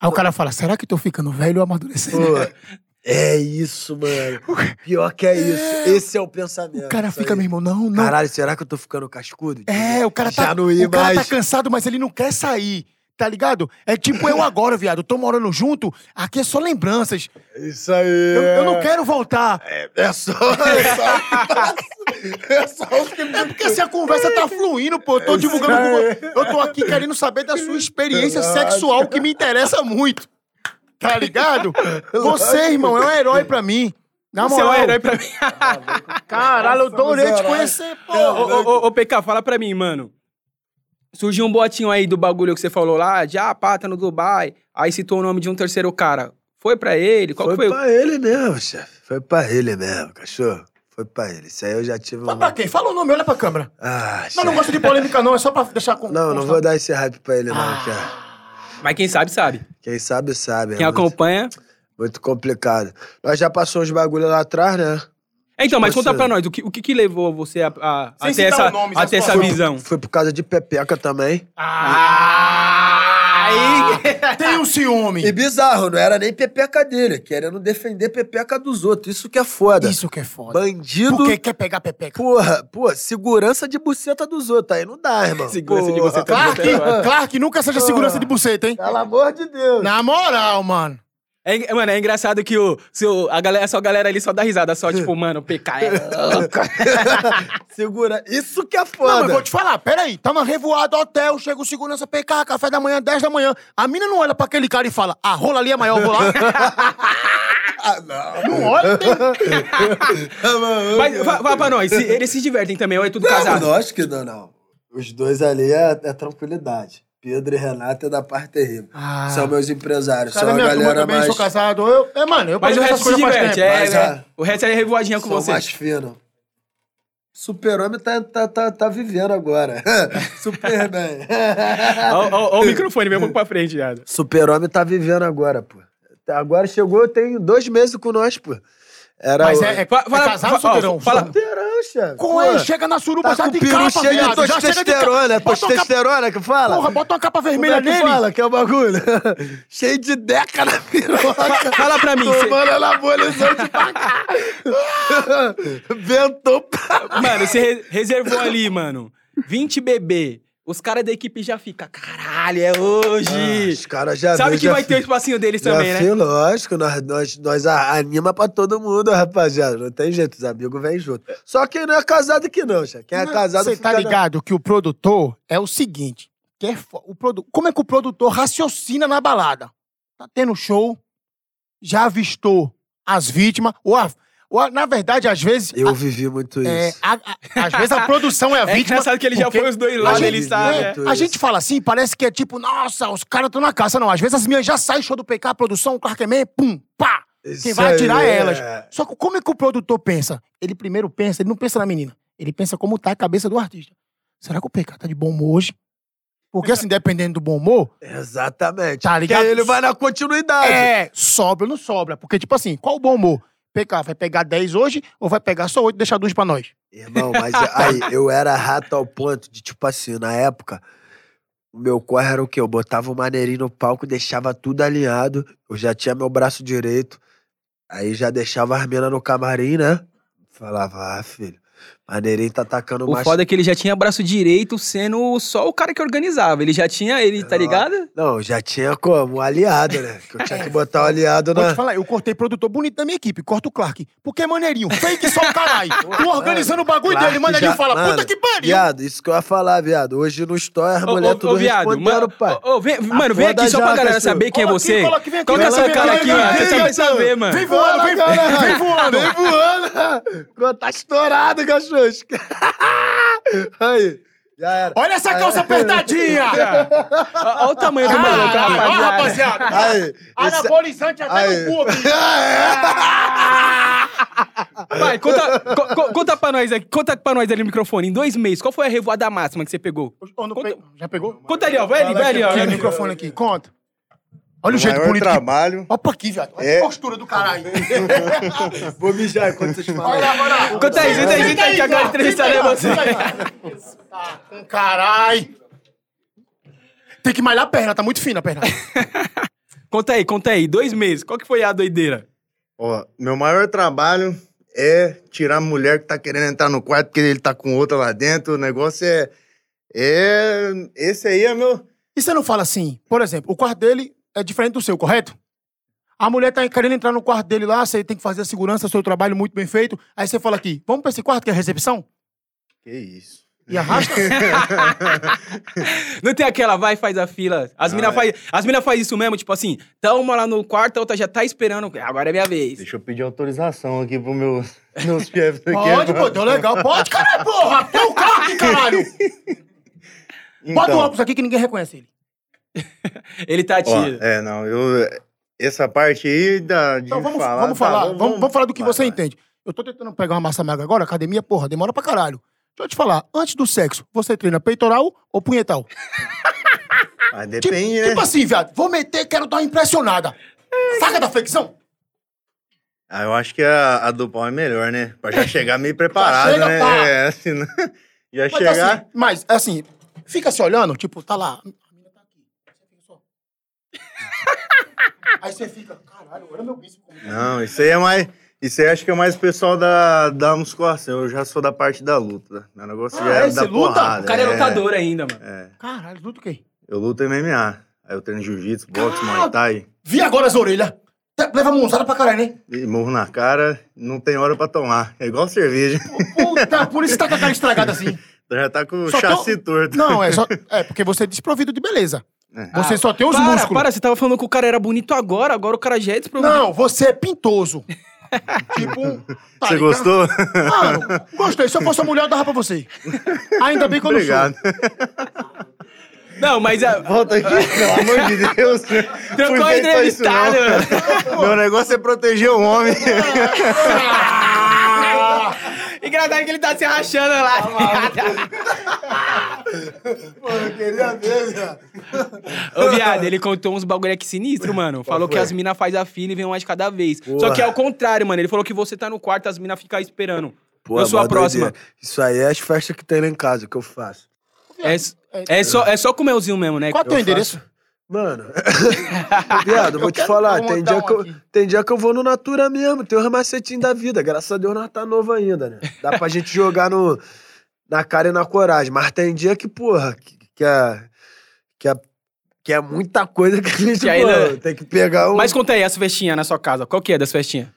Speaker 2: Aí o cara fala, será que tô ficando velho ou amadurecendo?
Speaker 3: É isso, mano. Pior que é isso. Esse é o pensamento.
Speaker 2: O cara fica,
Speaker 3: aí.
Speaker 2: meu irmão, não, não.
Speaker 3: Caralho, será que eu tô ficando cascudo?
Speaker 2: É, o cara,
Speaker 3: Já
Speaker 2: tá,
Speaker 3: não ia
Speaker 2: o cara tá cansado, mas ele não quer sair. Tá ligado? É tipo eu agora, viado. Eu tô morando junto, aqui é só lembranças.
Speaker 3: Isso aí.
Speaker 2: Eu, eu não quero voltar.
Speaker 3: É só. É só, é só o que
Speaker 2: É porque assim, a conversa tá fluindo, pô. Eu tô divulgando. Eu tô aqui querendo saber da sua experiência sexual, que me interessa muito. Tá ligado? Você, irmão, é um herói pra mim. Na
Speaker 1: Você é um
Speaker 2: moral.
Speaker 1: herói pra mim.
Speaker 2: Caralho, eu adorei te
Speaker 3: Somos
Speaker 2: conhecer, pô.
Speaker 1: Ô, ô, ô, ô, PK, fala pra mim, mano. Surgiu um botinho aí do bagulho que você falou lá, de ah, pá, tá no Dubai. Aí citou o nome de um terceiro cara. Foi pra ele? Qual
Speaker 3: Foi,
Speaker 1: que foi?
Speaker 3: pra ele mesmo, chefe. Foi pra ele mesmo, cachorro. Foi pra ele. Isso aí eu já tive
Speaker 2: Fala
Speaker 3: um.
Speaker 2: pra quem? Fala o nome, olha pra câmera.
Speaker 3: Ah,
Speaker 2: Não, não gosto de polêmica, não. É só pra deixar com.
Speaker 3: Não, não vou dar esse hype pra ele, não,
Speaker 2: Ah.
Speaker 3: cara.
Speaker 1: Mas quem sabe, sabe.
Speaker 3: Quem sabe, sabe.
Speaker 1: Quem
Speaker 3: é muito,
Speaker 1: acompanha.
Speaker 3: muito complicado. Nós já passamos uns bagulho lá atrás, né?
Speaker 1: É, Então, mas
Speaker 3: Tipo
Speaker 1: conta
Speaker 3: assim-
Speaker 1: pra nós, o que, o que, que levou você a, a, a ter essa,
Speaker 2: nomes,
Speaker 1: a ter essa visão?
Speaker 3: Foi por causa de Pepeca também.
Speaker 2: Ah, aí tem um ciúme.
Speaker 3: E bizarro, não era nem Pepeca dele, querendo defender Pepeca dos outros. Isso que é foda.
Speaker 2: Isso que é foda.
Speaker 3: Bandido.
Speaker 2: Porque quer pegar pepeca.
Speaker 3: Porra, pô, segurança de buceta dos outros. Aí não dá, irmão.
Speaker 1: Segurança de
Speaker 3: Porra.
Speaker 1: buceta.
Speaker 2: Clark,
Speaker 1: Porra.
Speaker 2: Clark, nunca seja segurança de buceta, hein?
Speaker 3: Pelo amor de Deus.
Speaker 2: Na moral, mano.
Speaker 1: É, mano, é engraçado que o, se o- a galera, só a galera ali só dá risada, só tipo, mano, PK é louco.
Speaker 3: Segura. Isso que é
Speaker 2: Não,
Speaker 3: foda.
Speaker 2: mas vou te falar, peraí. Tá na revoada, hotel, chega o segurança PK, café da manhã, 10 da manhã. A mina não olha pra aquele cara e fala, a rola ali é maior, vou lá.
Speaker 3: Ah, não.
Speaker 2: não olha, tem...
Speaker 1: Mas fa- fala pra nós, se- eles se divertem também, ou é tudo
Speaker 3: Não,
Speaker 1: casado?
Speaker 3: não, acho que não, não. Os dois ali é, é tranquilidade. Pedro e Renato é da parte terrível.
Speaker 2: Ah.
Speaker 3: São meus empresários.
Speaker 2: Cara,
Speaker 3: são a galera
Speaker 2: também,
Speaker 3: mais...
Speaker 2: sou casado. Eu, é, mano, eu
Speaker 1: Mas o resto se diverte, é,
Speaker 3: mas,
Speaker 1: né?
Speaker 3: ah,
Speaker 1: O resto é revoadinha com
Speaker 3: São
Speaker 1: você.
Speaker 3: mais fino. Super-Homem tá, tá, tá, tá vivendo agora. Superman.
Speaker 1: Ó o microfone, vem um pouco pra frente, viado.
Speaker 3: Super-Homem tá vivendo agora, pô. Agora chegou, tem dois meses com nós, pô. Era
Speaker 2: Mas
Speaker 3: o-
Speaker 2: é, é, é
Speaker 1: fala-
Speaker 2: casado solteirão?
Speaker 1: fala-
Speaker 3: chefe.
Speaker 2: Com ele, chega na suruba,
Speaker 3: Tá
Speaker 2: já
Speaker 3: com
Speaker 2: de capa,
Speaker 3: cheio de
Speaker 2: viado. De
Speaker 3: testosterona. É testosterona que fala?
Speaker 2: Porra, bota uma capa
Speaker 3: Como
Speaker 2: vermelha
Speaker 3: é que
Speaker 2: nele.
Speaker 3: fala que é o bagulho? cheio de deca na piroca.
Speaker 1: Fala pra mim, cê-
Speaker 3: Tomando anabolizante pra cá. Ventou pra...
Speaker 1: Mano, você re- reservou ali, mano. 20 bebê. Os caras da equipe já ficam, caralho, é hoje.
Speaker 3: Os caras já
Speaker 1: Sabe
Speaker 3: viu,
Speaker 1: que
Speaker 3: já
Speaker 1: vai
Speaker 3: fi-
Speaker 1: ter o espacinho deles
Speaker 3: já
Speaker 1: também, né?
Speaker 3: fi- lógico, nós, nós, nós anima pra todo mundo, rapaziada. Não tem jeito, os amigos vêm junto. Só quem não é casado que não, chefe. Quem é casado
Speaker 2: Você tá
Speaker 3: na-
Speaker 2: ligado que o produtor é o seguinte: que é fo- o produ... como é que o produtor raciocina na balada? Tá tendo show, já avistou as vítimas, ou a- na verdade, às vezes.
Speaker 3: Eu
Speaker 2: a-
Speaker 3: vivi muito isso.
Speaker 2: é, a- a- às vezes a produção é a
Speaker 1: É
Speaker 2: vítima.
Speaker 1: engraçado que ele já foi os dois lados,
Speaker 2: gente-
Speaker 1: ele sabe.
Speaker 3: é,
Speaker 1: né?
Speaker 2: A gente fala assim, parece que é tipo, nossa, os caras estão na caça. Não, às vezes as minhas já saem, show do PK, produção, o Clark Man, pum, pá. Quem
Speaker 3: Isso
Speaker 2: vai atirar
Speaker 3: aí,
Speaker 2: é elas.
Speaker 3: é.
Speaker 2: Só que como é que o produtor pensa? Ele primeiro pensa, ele não pensa na menina. Ele pensa como tá a cabeça do artista. Será que o PK tá de bom humor hoje? Porque assim, dependendo do bom humor,
Speaker 3: Exatamente.
Speaker 2: Tá ligado?
Speaker 3: aí ele vai na continuidade.
Speaker 2: é, sobra ou não sobra. Porque, tipo assim, qual o bom humor? Vai pegar 10 hoje ou vai pegar só 8 e deixar duas pra nós?
Speaker 3: Irmão, mas aí, eu era rato ao ponto de, tipo assim, na época, o meu corre era o quê? Eu botava o maneirinho no palco, deixava tudo alinhado, eu já tinha meu braço direito, aí já deixava as minas no camarim, né? Falava, ah, filho, maneirinho tá atacando
Speaker 1: O
Speaker 3: mais.
Speaker 1: foda é que ele já tinha braço direito sendo só o cara que organizava. Ele já tinha, ele, tá ligado?
Speaker 3: Não, já tinha como? Um aliado, né? Que eu tinha que botar o aliado
Speaker 2: Vou
Speaker 3: na.
Speaker 2: te falar, eu cortei produtor bonito da minha equipe, corta o Clark. Porque é maneirinho, fake só o caralho. Tu organizando o bagulho
Speaker 3: Clark
Speaker 2: dele, maneirinho
Speaker 3: já-
Speaker 2: fala,
Speaker 3: Mano,
Speaker 2: puta que pariu.
Speaker 3: Viado, isso que eu ia falar, viado. Hoje no Story as mulheres
Speaker 1: ô,
Speaker 3: tudo
Speaker 1: ô, viado,
Speaker 3: respondendo,
Speaker 1: mano,
Speaker 3: pai.
Speaker 1: ô, ô, vem- mano, vem aqui só pra galera saber quem é você. que é essa cara aqui,
Speaker 2: aqui,
Speaker 1: mano?
Speaker 2: vem
Speaker 1: Você vai saber, mano.
Speaker 2: Vem voando, vem voando.
Speaker 3: Vem voando! Tá estourado, cachorro. Aí, já era.
Speaker 2: Olha essa calça apertadinha.
Speaker 1: Olha o tamanho do maluco,
Speaker 2: ó,
Speaker 1: rapaziada.
Speaker 2: rapaziada.
Speaker 3: Aí, esse-
Speaker 2: Anabolizante até
Speaker 3: Aí.
Speaker 2: no cu aqui.
Speaker 1: Vai, conta, co- co- conta pra nós aqui, conta pra nós ali no microfone. Em dois meses, qual foi a revoada máxima que você pegou? Conta-
Speaker 2: pe- Já pegou?
Speaker 1: Conta ali, ó. Vai ali, vai ali, ó.
Speaker 2: Aqui, o microfone aqui, conta. Olha o
Speaker 4: O
Speaker 2: jeito bonito que...
Speaker 4: trabalho.
Speaker 2: Olha pra aqui, viado. Olha
Speaker 4: É.
Speaker 2: a postura do caralho.
Speaker 3: Vou mijar enquanto vocês falam.
Speaker 2: Olha lá, olha lá.
Speaker 1: Conta aí, senta aí, senta aí, que agora a entrevista é você.
Speaker 2: Tá com caralho. Tem que malhar a perna, tá muito fina a perna.
Speaker 1: Conta aí, conta aí. Dois meses, qual que foi a doideira?
Speaker 4: Ó, meu maior trabalho é tirar a mulher que tá querendo entrar no quarto porque ele tá com outra lá dentro. O negócio é. É. Esse aí é meu.
Speaker 2: E você não fala assim, por exemplo, o quarto dele é diferente do seu, correto? A mulher tá querendo entrar no quarto dele lá, você tem que fazer a segurança, seu trabalho muito bem feito. Aí você fala aqui, vamos pra esse quarto que é a recepção?
Speaker 4: Que isso.
Speaker 2: E arrasta.
Speaker 1: Não tem aquela, vai, faz a fila. As minas
Speaker 4: é.
Speaker 1: faz, as mina faz isso mesmo, tipo assim, tá uma lá no quarto, a outra já tá esperando. Agora é minha vez.
Speaker 4: Deixa eu pedir autorização aqui pro meu, meus chefes aqui.
Speaker 2: Pode, pô, deu legal. Pode, caralho, porra! Tem o carro aqui, caralho! Bota o
Speaker 4: Então,
Speaker 2: óculos aqui que ninguém reconhece ele.
Speaker 1: Ele tá
Speaker 4: ó,
Speaker 1: tiro.
Speaker 4: é, não, eu. Essa parte aí da, de
Speaker 2: Então vamos
Speaker 4: falar.
Speaker 2: vamos
Speaker 4: tá,
Speaker 2: falar, vamos, vamos falar do que
Speaker 4: vai,
Speaker 2: você
Speaker 4: vai.
Speaker 2: entende. Eu tô tentando pegar uma massa magra agora, academia, porra, demora pra caralho. Deixa eu te falar, antes do sexo, você treina peitoral ou punhetal?
Speaker 4: Mas
Speaker 2: Tipo,
Speaker 4: depende, né?
Speaker 2: tipo assim, viado, vou meter, quero dar uma impressionada. Saca da flexão?
Speaker 4: Ah, eu acho que a, a do pau é melhor, né? Pra já chegar meio preparado,
Speaker 2: chega,
Speaker 4: né?
Speaker 2: pá.
Speaker 4: É, assim, né? já
Speaker 2: Mas
Speaker 4: chegar.
Speaker 2: assim, mas assim, fica se olhando, tipo, tá lá. A mina tá aqui. Você fica só. Aí você fica, caralho, olha meu bíceps. tá."
Speaker 4: Não, isso aí é mais. Isso aí acho que é mais o pessoal da, da musculação. Eu já sou da parte da luta. Meu negócio
Speaker 2: Ah,
Speaker 4: já
Speaker 2: é?
Speaker 4: é da
Speaker 2: luta?
Speaker 4: porrada.
Speaker 1: O cara é lutador ainda, mano.
Speaker 4: É.
Speaker 2: Caralho, luta o quê?
Speaker 4: Eu luto MMA. Aí eu treino jiu-jitsu, boxe,
Speaker 2: Ah!
Speaker 4: muay thai.
Speaker 2: Vi agora as orelhas. Te- Leva mãozada pra caralho, né?
Speaker 4: E morro na cara, não tem hora pra tomar. É igual cerveja.
Speaker 2: Puta, por isso tá com a cara estragada assim.
Speaker 4: já tá com o chassi
Speaker 2: tem-
Speaker 4: torto.
Speaker 2: Não, é só. É porque você é desprovido de beleza.
Speaker 4: É.
Speaker 2: Você só tem os
Speaker 1: para,
Speaker 2: músculos.
Speaker 1: para, você tava falando que o cara era bonito agora, agora o cara já é desprovido.
Speaker 2: Não, você é pintoso. tipo um. tá
Speaker 4: Você
Speaker 2: ligado?
Speaker 4: gostou?
Speaker 2: Mano, gostei. Se eu fosse uma mulher, eu dava pra você. Ainda bem que eu não
Speaker 4: Obrigado.
Speaker 2: sou.
Speaker 1: Não, mas a...
Speaker 4: Volta aqui, pelo amor de Deus.
Speaker 1: Trocou a entrevistada,
Speaker 4: Meu negócio é proteger o homem.
Speaker 1: Engraçado que ele tá se rachando lá.
Speaker 3: Eu queria ver, viado.
Speaker 1: Ô, viado, ele contou uns bagulho aqui sinistro, mano. Falou que as minas faz a fila e vem uma de cada vez. Só
Speaker 3: Porra.
Speaker 1: que é o contrário, mano. Ele falou que você tá no quarto, as minas ficam esperando.
Speaker 3: Pô,
Speaker 1: Eu sou a próxima.
Speaker 3: doideira. Isso aí é as festas que tem lá em casa que eu faço.
Speaker 1: É, é, só, é só com o melzinho mesmo, né?
Speaker 2: Qual é o teu endereço?
Speaker 3: Mano, viado, eu vou te falar, tem dia,
Speaker 2: um
Speaker 3: que eu,
Speaker 2: aqui.
Speaker 3: tem dia que eu vou no Natura mesmo, tem os macetinhos da vida. Graças a Deus nós tá novo ainda, né? Dá pra gente jogar no, na cara e na coragem. Mas tem dia que, porra, que, que é. Que é, que é muita coisa que a gente
Speaker 1: Que
Speaker 3: pô,
Speaker 1: né?
Speaker 3: tem que pegar um.
Speaker 1: Mas conta aí, essa festinha na sua casa. Qual que é das festinhas?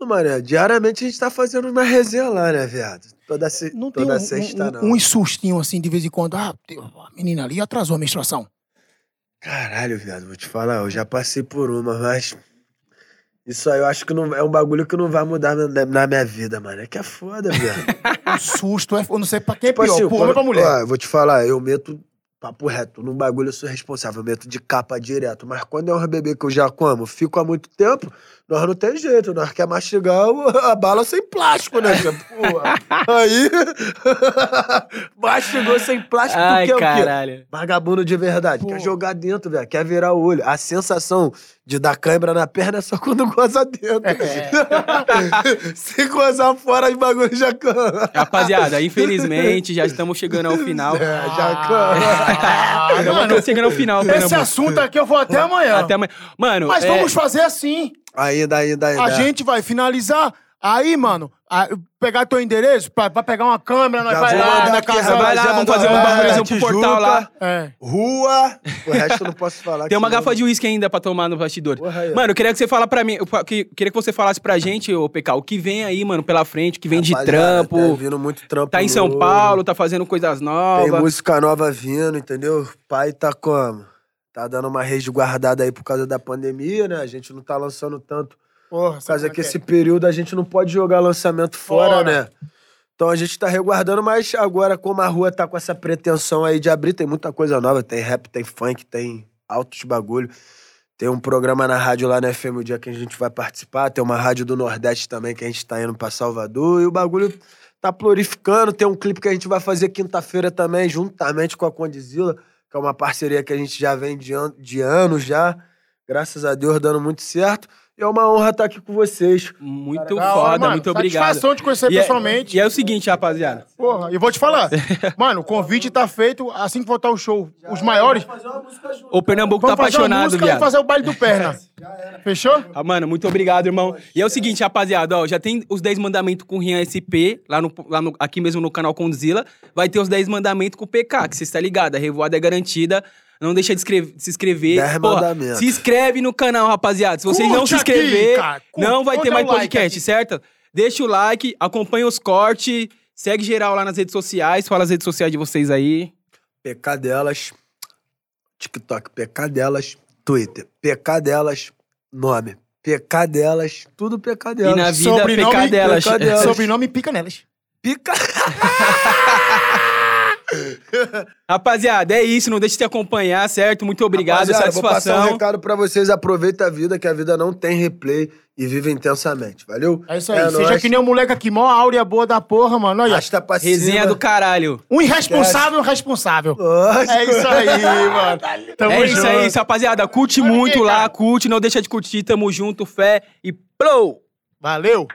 Speaker 3: Mano, diariamente a gente tá fazendo uma resenha lá, né, viado? Toda, se...
Speaker 2: Não tem
Speaker 3: Toda
Speaker 2: um,
Speaker 3: sexta,
Speaker 2: um,
Speaker 3: não.
Speaker 2: um, uns sustinhos assim de vez em quando. Ah, a menina ali atrasou a menstruação.
Speaker 3: Caralho, viado, vou te falar, eu já passei por uma, mas. Isso aí eu acho que não, é um bagulho que não vai mudar na, na minha vida, mano. É que é foda, viado.
Speaker 2: Um susto, é, eu não sei pra quem é
Speaker 3: Tipo
Speaker 2: pior,
Speaker 3: assim,
Speaker 2: pro homem ou pra mulher.
Speaker 3: ó, eu vou te falar, eu meto papo reto. Num bagulho eu sou responsável, meto de capa direto. Mas quando é um bebê que eu já como, fico há muito tempo, nós não tem jeito. Nós quer mastigar a bala sem plástico, né? Porra. Aí. mastigou sem plástico,
Speaker 1: Ai,
Speaker 3: tu quer o quê?
Speaker 1: caralho.
Speaker 3: Vagabundo de verdade.
Speaker 2: Pô.
Speaker 3: Quer jogar dentro, velho. Quer virar o olho. A sensação de dar cãibra na perna é só quando goza dentro. Se gozar fora, os bagulhos já canam.
Speaker 1: Rapaziada, infelizmente, já estamos chegando ao final.
Speaker 3: É, já canam.
Speaker 2: Ah, mano,
Speaker 1: chegando ao final,
Speaker 2: esse assunto aqui eu vou até amanhã.
Speaker 1: Até amanhã. Mano,
Speaker 2: Mas
Speaker 1: é,
Speaker 2: vamos fazer assim.
Speaker 3: Ainda, ainda, ainda.
Speaker 2: A gente vai finalizar. Aí, mano, a- pegar teu endereço, pra, pra pegar uma câmera, nós
Speaker 3: Já
Speaker 2: vai lá na casa.
Speaker 1: vai lá, vamos fazer um bagulhozinho pro
Speaker 3: Tijuca,
Speaker 1: portal lá.
Speaker 2: É.
Speaker 3: Rua. O resto eu não posso falar.
Speaker 1: Tem uma garrafa de uísque ainda pra tomar no bastidor.
Speaker 3: Porra aí, ó.
Speaker 1: Mano, eu queria que você fala pra mim, que- queria que você falasse pra gente, ô PK, o que vem aí, mano, pela frente, o que vem de trampo.
Speaker 3: Tá vindo muito trampo.
Speaker 1: Tá em São
Speaker 3: novo.
Speaker 1: Paulo, tá fazendo coisas
Speaker 3: Tem
Speaker 1: novas.
Speaker 3: música nova vindo, entendeu? O pai tá como? Tá dando uma resguardada aí por causa da pandemia, né? A gente não tá lançando tanto
Speaker 2: Porra,
Speaker 3: Por causa
Speaker 2: sabe
Speaker 3: que
Speaker 2: é
Speaker 3: esse período a gente não pode jogar lançamento fora,
Speaker 2: Fora.
Speaker 3: né? Então a gente tá reguardando, mas agora, como a rua tá com essa pretensão aí de abrir, tem muita coisa nova. Tem rap, tem funk, tem altos bagulho. Tem um programa na rádio lá na FM o dia que a gente vai participar. Tem uma rádio do Nordeste também que a gente tá indo pra Salvador. E o bagulho tá glorificando. Tem um clipe que a gente vai fazer quinta-feira também, juntamente com a Condizila, que é uma parceria que a gente já vem de, an de anos já. Graças a Deus, dando muito certo. É uma honra estar aqui com vocês.
Speaker 1: Muito
Speaker 2: hora,
Speaker 1: foda,
Speaker 2: mano.
Speaker 1: muito obrigado.
Speaker 2: Satisfação de conhecer
Speaker 1: E é-
Speaker 2: pessoalmente.
Speaker 1: E é o seguinte, rapaziada.
Speaker 2: Porra, e vou te falar. Mano, o convite tá feito assim que voltar o show. Os maiores.
Speaker 1: O Pernambuco tá
Speaker 2: Vamos fazer uma
Speaker 1: apaixonado,
Speaker 2: música e
Speaker 1: viado.
Speaker 2: fazer o baile do perna. Fechou?
Speaker 1: Ah, mano, muito obrigado, irmão. E é o seguinte, rapaziada, ó, já tem os 10 mandamentos com o Rian SP, lá, no, lá no- aqui mesmo no canal Condzilla. Vai ter os 10 mandamentos com o PK, que você está ligado, a revoada é garantida. Não deixa de escrever- se inscrever.
Speaker 3: 10
Speaker 1: Porra,
Speaker 3: mandamentos.
Speaker 1: se inscreve no canal, rapaziada. Se vocês não se
Speaker 2: aqui,
Speaker 1: inscrever.
Speaker 2: Curte.
Speaker 1: não vai ter mais
Speaker 2: like
Speaker 1: podcast,
Speaker 2: aqui?
Speaker 1: certo? Deixa o like, acompanha os cortes, segue geral lá nas redes sociais, fala as redes sociais de vocês aí.
Speaker 3: PK delas, TikTok, PK delas, Twitter, PK delas, nome, PK delas, tudo PK delas.
Speaker 1: E na vida, PK delas.
Speaker 3: PK delas.
Speaker 2: Sobrenome pica nelas.
Speaker 3: Pica.
Speaker 1: Rapaziada, é isso, não deixe de acompanhar, certo? Muito obrigado,
Speaker 3: Rapaziada, Vou passar um
Speaker 1: satisfação.
Speaker 3: recado pra vocês. Aproveita a vida, que a vida não tem replay e vive intensamente. Valeu?
Speaker 2: É isso aí. Seja
Speaker 3: nóis.
Speaker 2: que nem o moleque aqui, mó áurea boa da porra, mano. Olha,
Speaker 3: Arrasta pra
Speaker 1: Resenha do caralho.
Speaker 2: um irresponsável, um responsável.
Speaker 3: Nossa.
Speaker 2: É isso aí, mano. Tamo
Speaker 1: é isso,
Speaker 2: junto.
Speaker 1: é isso, rapaziada. Curte
Speaker 2: Olha
Speaker 1: muito
Speaker 2: aqui,
Speaker 1: lá,
Speaker 2: cara.
Speaker 1: curte, não deixa de curtir. Tamo junto, fé e plou!
Speaker 2: Valeu.